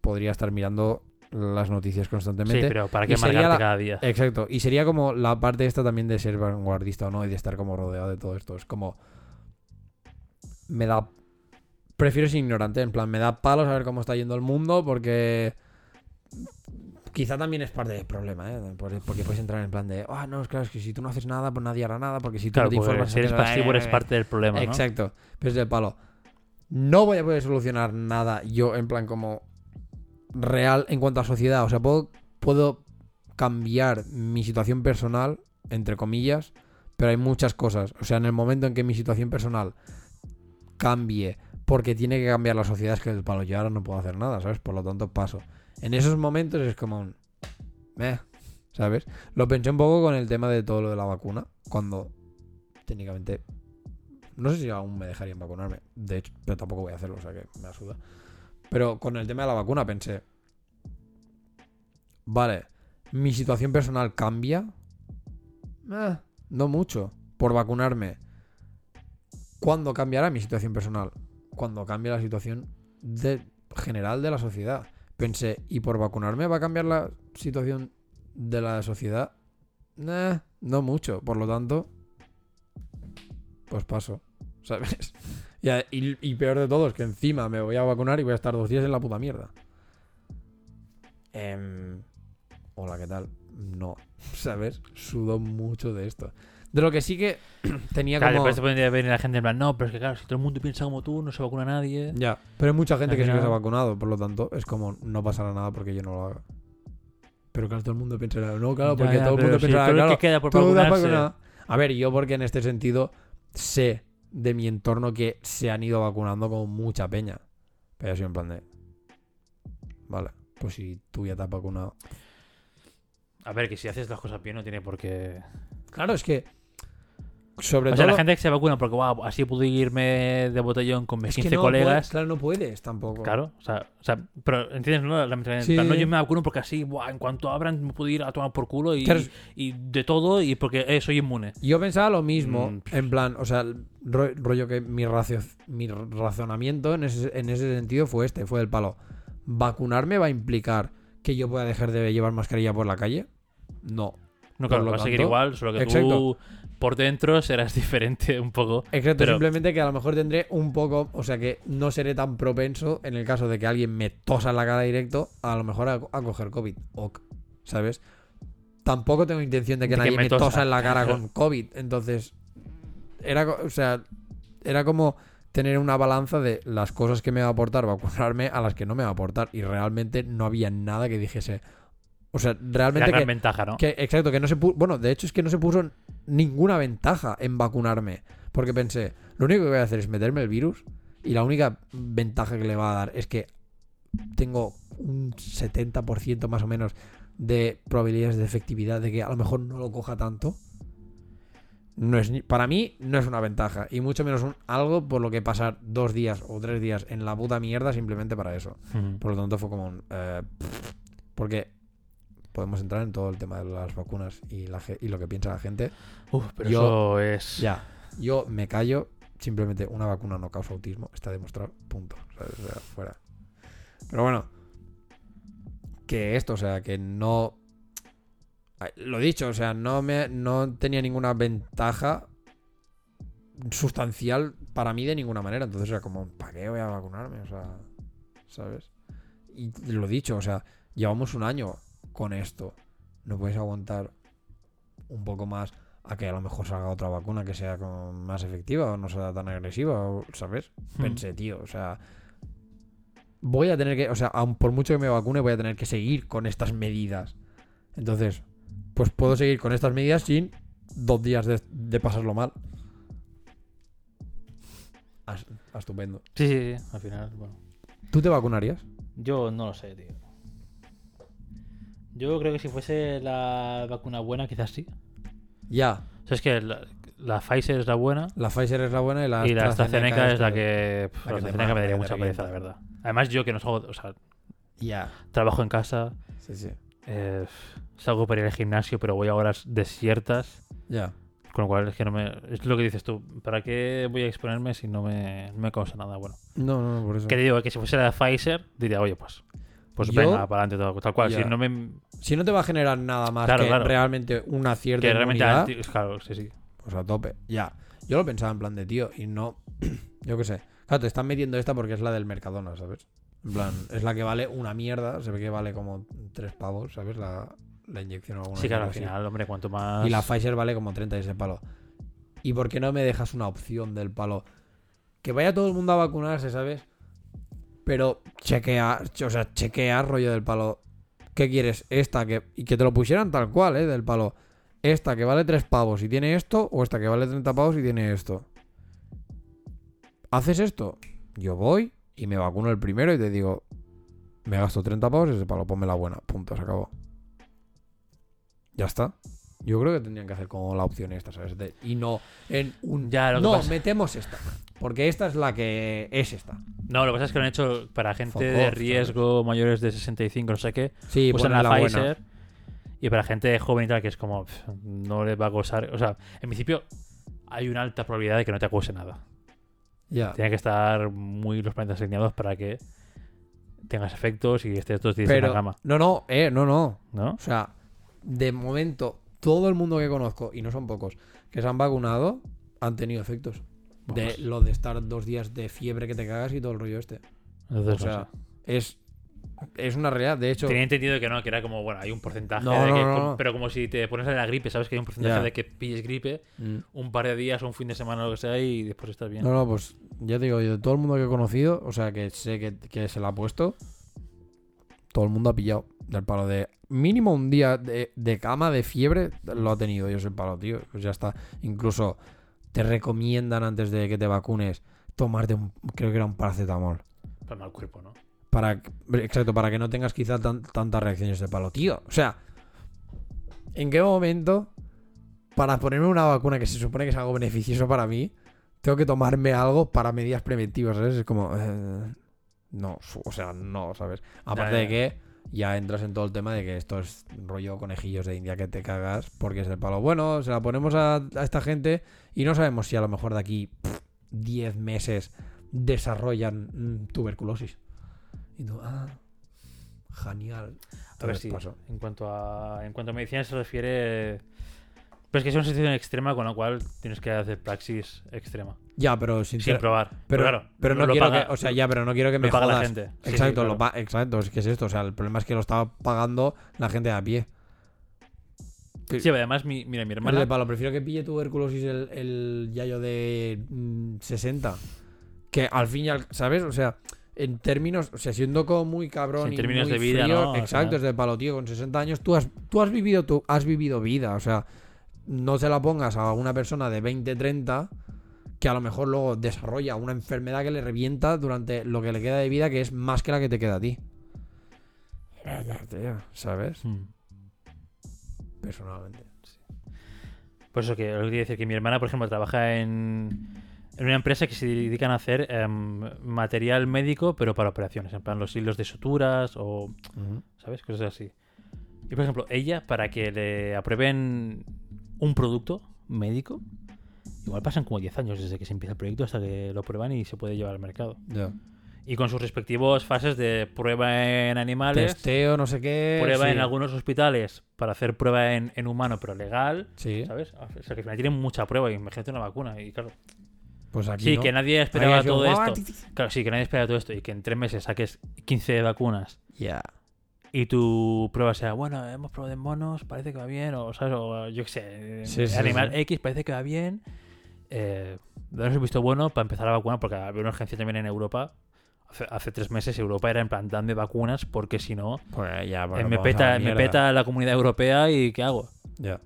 podría estar mirando las noticias Sí, constantemente. pero ¿para qué amargarte la- cada día? Exacto. Y sería como la parte esta también de ser vanguardista o no y de estar como rodeado de todo esto. Es como. Me da. Prefiero ser ignorante. En plan, me da palo saber cómo está yendo el mundo porque. Quizá también es parte del problema, ¿eh? Por- Porque puedes entrar en plan de. Ah, no, es claro, es que si tú no haces nada, pues nadie hará nada. Porque si tú Claro, no te porque informas. si eres pasivo eres parte del problema, ¿no? Exacto. Pero es del palo. No voy a poder solucionar nada yo, en plan, como real en cuanto a sociedad. O sea, puedo, puedo cambiar mi situación personal, entre comillas, pero hay muchas cosas. O sea, en el momento en que mi situación personal cambie porque tiene que cambiar la sociedad, es que del palo yo ahora no puedo hacer nada, ¿sabes? Por lo tanto, paso. En esos momentos es como un. "Meh", ¿sabes? Lo pensé un poco con el tema de todo lo de la vacuna, cuando técnicamente no sé si aún me dejarían vacunarme. De hecho, pero tampoco voy a hacerlo, o sea que me asuda. Pero con el tema de la vacuna pensé. Vale, mi situación personal cambia. Eh, no mucho. Por vacunarme. ¿Cuándo cambiará mi situación personal? Cuando cambie la situación de, general de la sociedad. Pensé, ¿y por vacunarme va a cambiar la situación de la sociedad? Eh, no mucho. Por lo tanto, pues paso. [laughs] ¿Sabes? Y, a- y- y peor de todo es que encima me voy a vacunar y voy a estar dos días en la puta mierda. Em, hola, ¿qué tal? No, [laughs] ¿sabes? Sudo mucho de esto. De lo que sí que [clears throat] tenía Claro, como... después te podría venir la gente en plan, no, pero es que claro, si todo el mundo piensa como tú, no se vacuna nadie. Ya, pero hay mucha gente que sí que se ha vacunado, por lo tanto, es como, no pasará nada porque yo no lo haga. Pero claro, todo el mundo pensará, no, claro, porque ya, todo el mundo pensará, claro, que queda por vacunarse. A ver, yo porque en este sentido sé de mi entorno que se han ido vacunando con mucha peña. Pero yo soy en plan de... Vale, pues si tú ya te has vacunado. A ver, que si haces las cosas bien no tiene por qué... Claro, es que... Sobre O sea, la gente que se vacuna porque, wow, así pude irme de botellón con mis es que 15 no colegas. puedes, claro, no puedes tampoco. Claro, o sea, o sea, pero entiendes, ¿no? La mentalidad. Sí. No, yo me vacuno porque así, buah, en cuanto abran, me puedo ir a tomar por culo y, Claro. y de todo y porque eh, soy inmune. Yo pensaba lo mismo, Mm, en plan, o sea, ro- rollo que mi, racio, mi razonamiento en ese, en ese sentido fue este, fue el palo. ¿Vacunarme va a implicar que yo pueda dejar de llevar mascarilla por la calle? No. No, claro, lo va a seguir igual, solo que exacto. tú por dentro serás [laughs] diferente un poco. Exacto, Pero- simplemente que a lo mejor tendré un poco, o sea que no seré tan propenso en el caso de que alguien me tosa en la cara directo, a lo mejor a, a coger COVID. Ok, ¿sabes? Tampoco tengo intención de que De nadie me me tosa. tosa. en la cara con [laughs] COVID. Entonces, era, o sea, era como tener una balanza de las cosas que me va a aportar vacunarme a las que no me va a aportar. Y realmente no había nada que dijese. O sea, La realmente gran que, ventaja, ¿no? que- exacto, que no se puso. Bueno, de hecho es que no se puso ninguna ventaja en vacunarme. Porque pensé, lo único que voy a hacer es meterme el virus. Y la única ventaja que le va a dar es que tengo un 70% más o menos de probabilidades de efectividad de que a lo mejor no lo coja tanto. No es, para mí no es una ventaja. Y mucho menos un, algo por lo que pasar dos días o tres días en la puta mierda simplemente para eso. Por lo tanto fue como un... eh, porque podemos entrar en todo el tema de las vacunas y, la, y lo que piensa la gente. Uf, pero Yo- eso es. Ya, yo me callo. Simplemente una vacuna no causa autismo. Está demostrado. Punto. ¿sabes? O sea, fuera. Pero bueno. Que esto, o sea, que no... Lo dicho, o sea, no, me, no tenía ninguna ventaja sustancial para mí de ninguna manera. Entonces era como, ¿para qué voy a vacunarme? O sea, ¿sabes? Y lo dicho, o sea, llevamos un año con esto. No puedes aguantar un poco más a que a lo mejor salga otra vacuna que sea más efectiva o no sea tan agresiva, o- ¿sabes? Hmm. Pensé, tío, o sea, voy a tener que, o sea, aun por mucho que me vacune, voy a tener que seguir con estas medidas. Entonces, pues puedo seguir con estas medidas sin dos días de, de pasarlo mal. As- estupendo. Sí, sí, sí, al final, bueno. ¿Tú te vacunarías? Yo no lo sé, tío. Yo creo que si fuese la vacuna buena, quizás sí. Ya, O sea, es que la, la Pfizer es la buena la Pfizer es la buena y la y la AstraZeneca es la la que. pff, la la que AstraZeneca me daría mucha pereza, de revienta. verdad. Además, yo que no salgo. O sea, Ya, trabajo en casa, sí, sí. eh, salgo para ir al gimnasio, pero voy a horas desiertas. Ya. Con lo cual es que no me. Es lo que dices tú. ¿Para qué voy a exponerme si no me, no me causa nada bueno? No, no, no, por eso. Que digo, que si fuese la Pfizer, diría, oye, pues. Pues Yo- venga, para adelante todo. Tal cual. Ya. Si no me. Si no te va a generar nada más Claro, que claro. realmente una cierta Que realmente. anti- Claro, sí, sí. pues a tope. Ya. Yo lo pensaba en plan de tío y no. [clears throat] Yo qué sé. Claro, te están metiendo esta porque es la del Mercadona, ¿sabes? En plan, es la que vale una mierda. Se ve que vale como tres pavos, ¿sabes? La, la inyección o alguna Sí, claro, al así. final, hombre, cuanto más. Y la Pfizer vale como 30 de ese palo. ¿Y por qué no me dejas una opción del palo? Que vaya todo el mundo a vacunarse, ¿sabes? Pero chequea, o sea, chequea rollo del palo. ¿Qué quieres? Esta que. Y que te lo pusieran tal cual, ¿eh? Del palo. Esta que vale 3 pavos y tiene esto, o esta que vale 30 pavos y tiene esto. ¿Haces esto? Yo voy y me vacuno el primero y te digo, me gasto 30 pavos ese palo, ponme la buena. Punto, se acabó. Ya está. Yo creo que tendrían que hacer como la opción esta, ¿sabes? De- y no en un... Ya, lo que no, pasa- metemos esta. Porque esta es la que es esta. No, lo que pasa es que lo han hecho para gente de riesgo, mayores de 65, no sé qué. Sí, Usan ponen la, la Pfizer. buena. Y para gente joven y tal, que es como. pff, no les va a acosar. O sea, en principio hay una alta probabilidad de que no te acuse nada. Ya. Tienen que estar muy los planetas alineados para que tengas efectos y estés dos días en la cama. no, no, eh, no, no. ¿No? O sea, de momento, todo el mundo que conozco, y no son pocos, que se han vacunado, han tenido efectos. De lo de estar dos días de fiebre que te cagas y todo el rollo este. Entonces, O no sea, sé. es, es una realidad. De hecho, Tenía entendido que no, que era como, bueno, hay un porcentaje No, de no, que. no, com- no. Pero como si te pones a la gripe, ¿sabes? Que hay un porcentaje Ya. de que pilles gripe mm, un par de días o un fin de semana o lo que sea y después estás bien. no, no, pues ya te digo, yo de todo el mundo que he conocido, o sea, que sé que, que se la ha puesto, todo el mundo ha pillado del palo de mínimo un día de, de cama, de fiebre, lo ha tenido yo ese palo, tío. Pues ya está. Incluso te recomiendan antes de que te vacunes tomarte un, creo que era un paracetamol. Para mal cuerpo, ¿no? Para, exacto, para que no tengas quizá tan- tantas reacciones de palo. Tío, o sea, ¿en qué momento para ponerme una vacuna que se supone que es algo beneficioso para mí, tengo que tomarme algo para medidas preventivas, ¿sabes? Es como... eh, no, o sea, no, ¿sabes? Aparte de que ya entras en todo el tema de que esto es rollo conejillos de India que te cagas porque es del palo. Bueno, se la ponemos a, a esta gente y no sabemos si a lo mejor de aquí pff, 10 meses desarrollan mm, tuberculosis. Y tú, ah, genial. A ver si en cuanto a en cuanto a medicina se refiere pero es que es una situación extrema con la cual tienes que hacer praxis extrema Ya, pero sin, sin probar pero, claro pero no lo quiero paga- que, o sea, ya, pero no quiero que me lo paga la gente Sí, sí, Exacto, claro. lo pa- exacto, es que es esto, o sea, el problema es que lo estaba pagando la gente a pie. sí además mi, mira mi hermana de palo, prefiero que pille tuberculosis el, el yayo de mm, 60 Que al fin y al... ¿Sabes? O sea, en términos... O sea, siendo como muy cabrón en y términos muy de vida, frío, ¿no? Exacto, final. es de palo, tío, con 60 años tú has, tú has vivido tú has vivido vida. O sea, no se la pongas a una persona de 20, 30 que a lo mejor luego desarrolla una enfermedad que le revienta durante lo que le queda de vida, que es más que la que te queda a ti. ¿Sabes? Mm. Personalmente. Por eso que lo que quiero decir que mi hermana, por ejemplo, trabaja en, en una empresa que se dedican a hacer em, material médico, pero para operaciones, en plan los hilos de suturas o. ¿sabes? Cosas así. Y por ejemplo, ella, para que le aprueben un producto médico, igual pasan como 10 años desde que se empieza el proyecto hasta que lo prueban y se puede llevar al mercado. Y con sus respectivos fases de prueba en animales, Testeo, no sé qué. prueba sí. en algunos hospitales para hacer prueba en, en humano, pero legal. Sí, ¿Sabes? O sea, que al final tienen mucha prueba. Imagínate una vacuna. Y claro, pues aquí. sí, no. que nadie esperaba todo "Guau, esto. ti, ti, ti". Claro, sí, que nadie esperaba todo esto. Y que en tres meses saques 15 vacunas Ya. Y tu prueba sea, bueno, hemos probado en monos, parece que va bien. O, ¿sabes? O yo qué sé, Sí, sí, animal sí. X parece que va bien. Eh, darnos el visto bueno para empezar a vacunar, porque había una urgencia también en Europa. Hace, hace tres meses Europa era en plan, dame vacunas, porque si no, Pues ya, eh, bueno, me, peta, me peta la comunidad europea y ¿qué hago? Ya.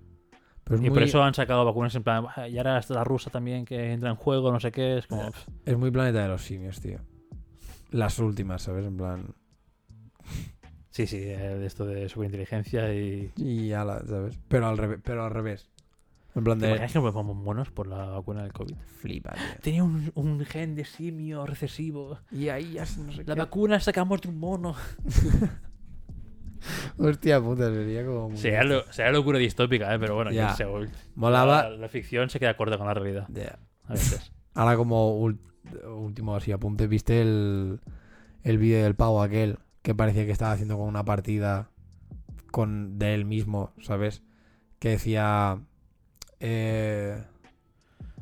Pero Y muy, por eso han sacado vacunas en plan, "Ah, y ahora está la rusa también que entra en juego, no sé qué, es como... Es muy planeta de los simios, tío. Las últimas, ¿sabes? En plan. Sí, sí, eh, esto de superinteligencia y... Y ala, ¿sabes? Pero al revés. Pero al revés. En plan ¿Te de. que nos ponemos monos por la vacuna del COVID? Flipa, tío. Tenía un, un gen de simio recesivo. Y ahí ya se- no sé La qué. vacuna sacamos de un mono. [laughs] Hostia puta, sería como. Sería, lo- sería locura distópica, ¿eh? pero bueno, Ya. ul- Molaba. La, la ficción se queda corta con la realidad. Ya. A veces. [laughs] Ahora como último así apunte, ¿viste el, el vídeo del pavo aquel que parecía que estaba haciendo con una partida con de él mismo, ¿sabes? Que decía eh,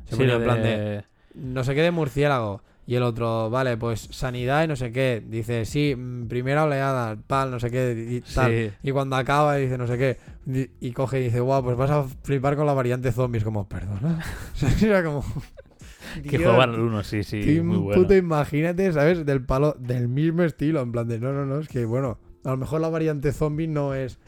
se Sí, ponía en plan de de- no sé qué de murciélago y el otro, vale, pues sanidad y no sé qué. Dice, sí, mm, primera oleada, pal, no sé qué, y tal. Sí. Y cuando acaba dice no sé qué. Y, coge y dice, guau, pues vas a flipar con la variante zombies. Como, perdona. [laughs] O sea, era Que jugaban al uno, sí, sí, Qué muy bueno. puto imagínate, ¿sabes? Del palo, del mismo estilo. En plan de, no, no, no, es que bueno, a lo mejor la variante zombie no es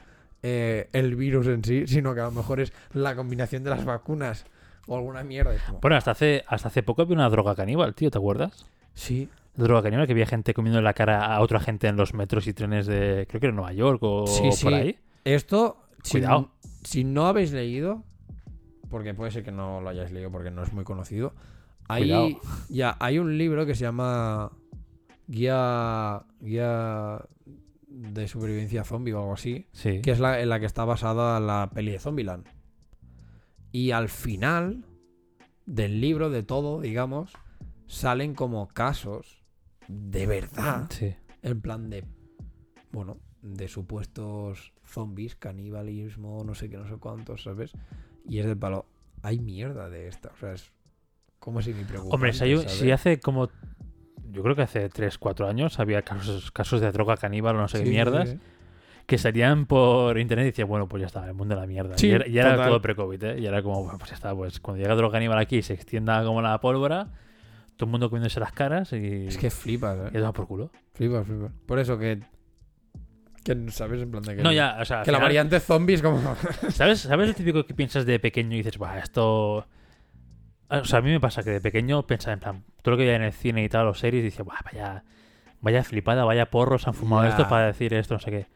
eh, el virus en sí, sino que a lo mejor es la combinación de las vacunas o alguna mierda. Como, Bueno, hasta hace, hasta hace poco había una droga caníbal, tío, ¿te acuerdas? sí, droga caníbal que había gente comiendo la cara a otra gente en los metros y trenes de, creo que era Nueva York o Sí, sí. por ahí. esto, si, Cuidado. si no habéis leído, porque puede ser que no lo hayáis leído porque no es muy conocido, hay, ya, hay un libro que se llama Guía, Guía de Supervivencia Zombie o algo así. Sí. que es la en la que está basada la peli de Zombieland. Y al final del libro, de todo, digamos, salen como casos de verdad, Sí. en plan de, bueno, de supuestos zombies, canibalismo, no sé qué, no sé cuántos, ¿sabes? Y es del palo, hay mierda de esta, o sea, es como si me preocupara. Hombre, si, hay si hace como. Yo creo que hace 3, 4 años había casos, casos de droga caníbal o no sé qué mierdas que salían por internet y decían, bueno, pues ya está, el mundo de la mierda. Sí, y era, y todo pre-COVID, ¿eh? Y era como, bueno, pues ya está, pues cuando llega droga caníbal aquí y se extienda como la pólvora, todo el mundo comiéndose las caras y. Es que flipas, y ¿eh? toma por culo. Flipas, flipas. Por eso que... Que, ¿sabes? En plan de que... No, ya, o sea. Que la variante zombies como... [laughs] ¿Sabes, ¿Sabes lo típico que piensas de pequeño y dices, Buah, esto. O sea, a mí me pasa que de pequeño pensaba en plan, todo lo que veía en el cine y tal, o series, dice, Buah, vaya, vaya flipada, vaya porros han fumado esto para decir esto, no sé qué.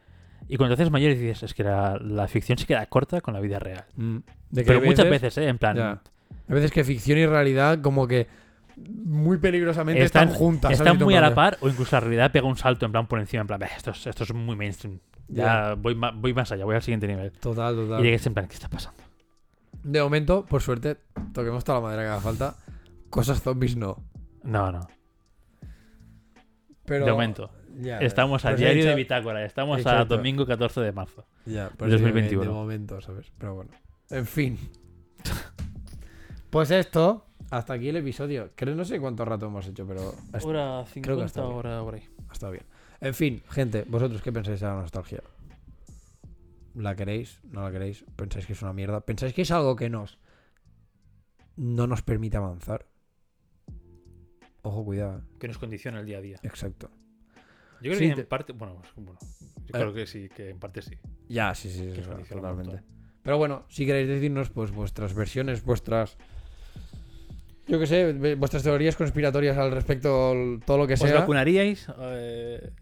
Y cuando te haces mayor dices, es que la, la ficción se queda corta con la vida real. Mm. De Pero muchas veces, ¿eh? En plan. Hay veces que ficción y realidad como que muy peligrosamente están, están, juntas. están Y muy a la par, o incluso la realidad pega un salto en plan por encima, en plan, "Bah, esto es, esto es muy mainstream. Ya, Ya. Voy, voy más allá, voy al siguiente nivel. de- Total, Y total. llegues en plan, ¿qué está pasando? De momento, por suerte, toquemos toda la madera que haga falta. Cosas zombies no. No, no. Pero... De momento. ya, Estamos a pues he diario de bitácora. Estamos a domingo 14 de marzo. Ya, que 2021. De momento, ¿sabes? Pero bueno. En fin. [laughs] pues esto, hasta aquí el episodio. Creo, no sé cuánto rato hemos hecho, pero Hora creo que está bien. hora por ahí. ha estado bien. En fin, gente, ¿vosotros qué pensáis de la nostalgia? ¿La queréis? ¿No la queréis? ¿Pensáis que es una mierda? ¿Pensáis que es algo que nos no nos permite avanzar? Ojo, cuidado. que nos condiciona el día a día. Exacto. Yo creo Sí, que te- en parte, bueno, bueno, yo Eh. creo que sí, que en parte sí. Ya, sí, sí, sí, totalmente. Pero bueno, si queréis decirnos, pues vuestras versiones, vuestras. Yo qué sé, vuestras teorías conspiratorias al respecto, todo lo que ¿Os sea. Eh,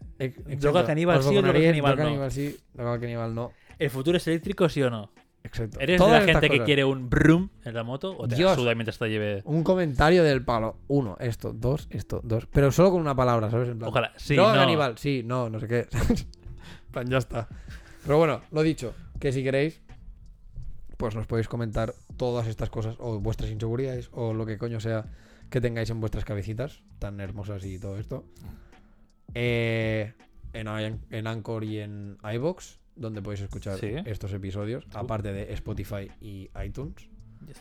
droga caníbal ¿Os sí o droga vacunaríais? caníbal Droga no? sí, droga caníbal no. ¿El futuro es eléctrico, sí o no? Exacto. ¿Eres Todas de la gente que cosas. quiere un brum en la moto o te Dios. suda mientras te lleve? Un comentario del palo. Uno, esto, dos, esto, dos. Pero solo con una palabra, ¿sabes? En plan, Ojalá, sí, droga no. caníbal, sí, no, no sé qué. [laughs] Plan, ya está. Pero bueno, lo dicho, que si queréis, pues nos podéis comentar todas estas cosas, o vuestras inseguridades, o lo que coño sea que tengáis en vuestras cabecitas, tan hermosas y todo esto. Eh, en, en Anchor y en iBox, donde podéis escuchar Sí. estos episodios, aparte de Spotify y iTunes. Yes.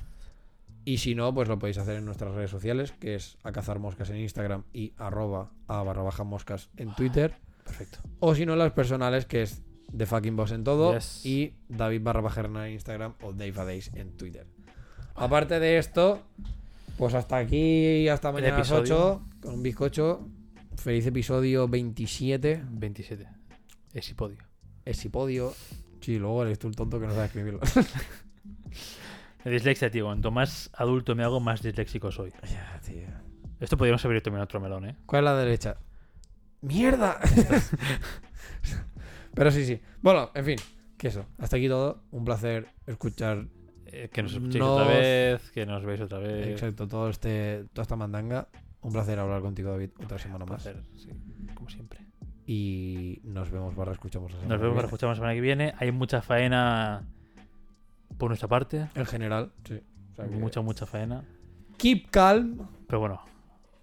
Y si no, pues lo podéis hacer en nuestras redes sociales, que es a cazar moscas en Instagram y arroba a barra baja moscas en Twitter. Perfecto. O si no, las personales, que es The Fucking Boss en todo. Yes. Y David barra baja Hernán en Instagram o Dave a Days en Twitter. Aparte de esto, pues hasta aquí, hasta mañana a las episodio. 8, con un bizcocho. Feliz episodio 27. 27. Esipodio. Esipodio. Sí, luego eres tú el tonto que no sabe escribirlo. [laughs] Dislexia, tío. Cuanto más adulto me hago, más disléxico soy. ya, tío. Esto podríamos haber también otro melón, ¿eh? ¿Cuál es la derecha? ¡Mierda! [laughs] Pero sí, sí. Bueno, en fin, que eso. Hasta aquí todo. Un placer escuchar Eh, que nos escuchéis Nos- otra vez, que nos veáis otra vez. exacto todo este, toda esta mandanga. Un placer hablar contigo, David, otra semana Un más. placer, sí, como siempre. Y nos vemos barra escuchamos la semana Nos vemos viene. escuchar la semana que viene. Hay mucha faena por nuestra parte. En general, sí. O sea que- Mucha, mucha faena. Keep calm, Pero bueno,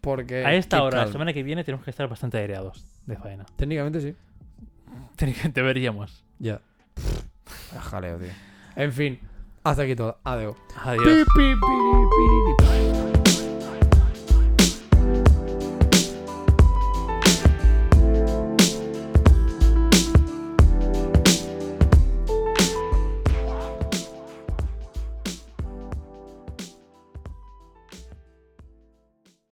porque. a esta hora, la calm. semana que viene, tenemos que estar bastante aireados de faena. [laughs] Técnicamente sí. Deberíamos. Ya. Jaleo, tío. En fin, hasta aquí todo. Adiós. Adiós.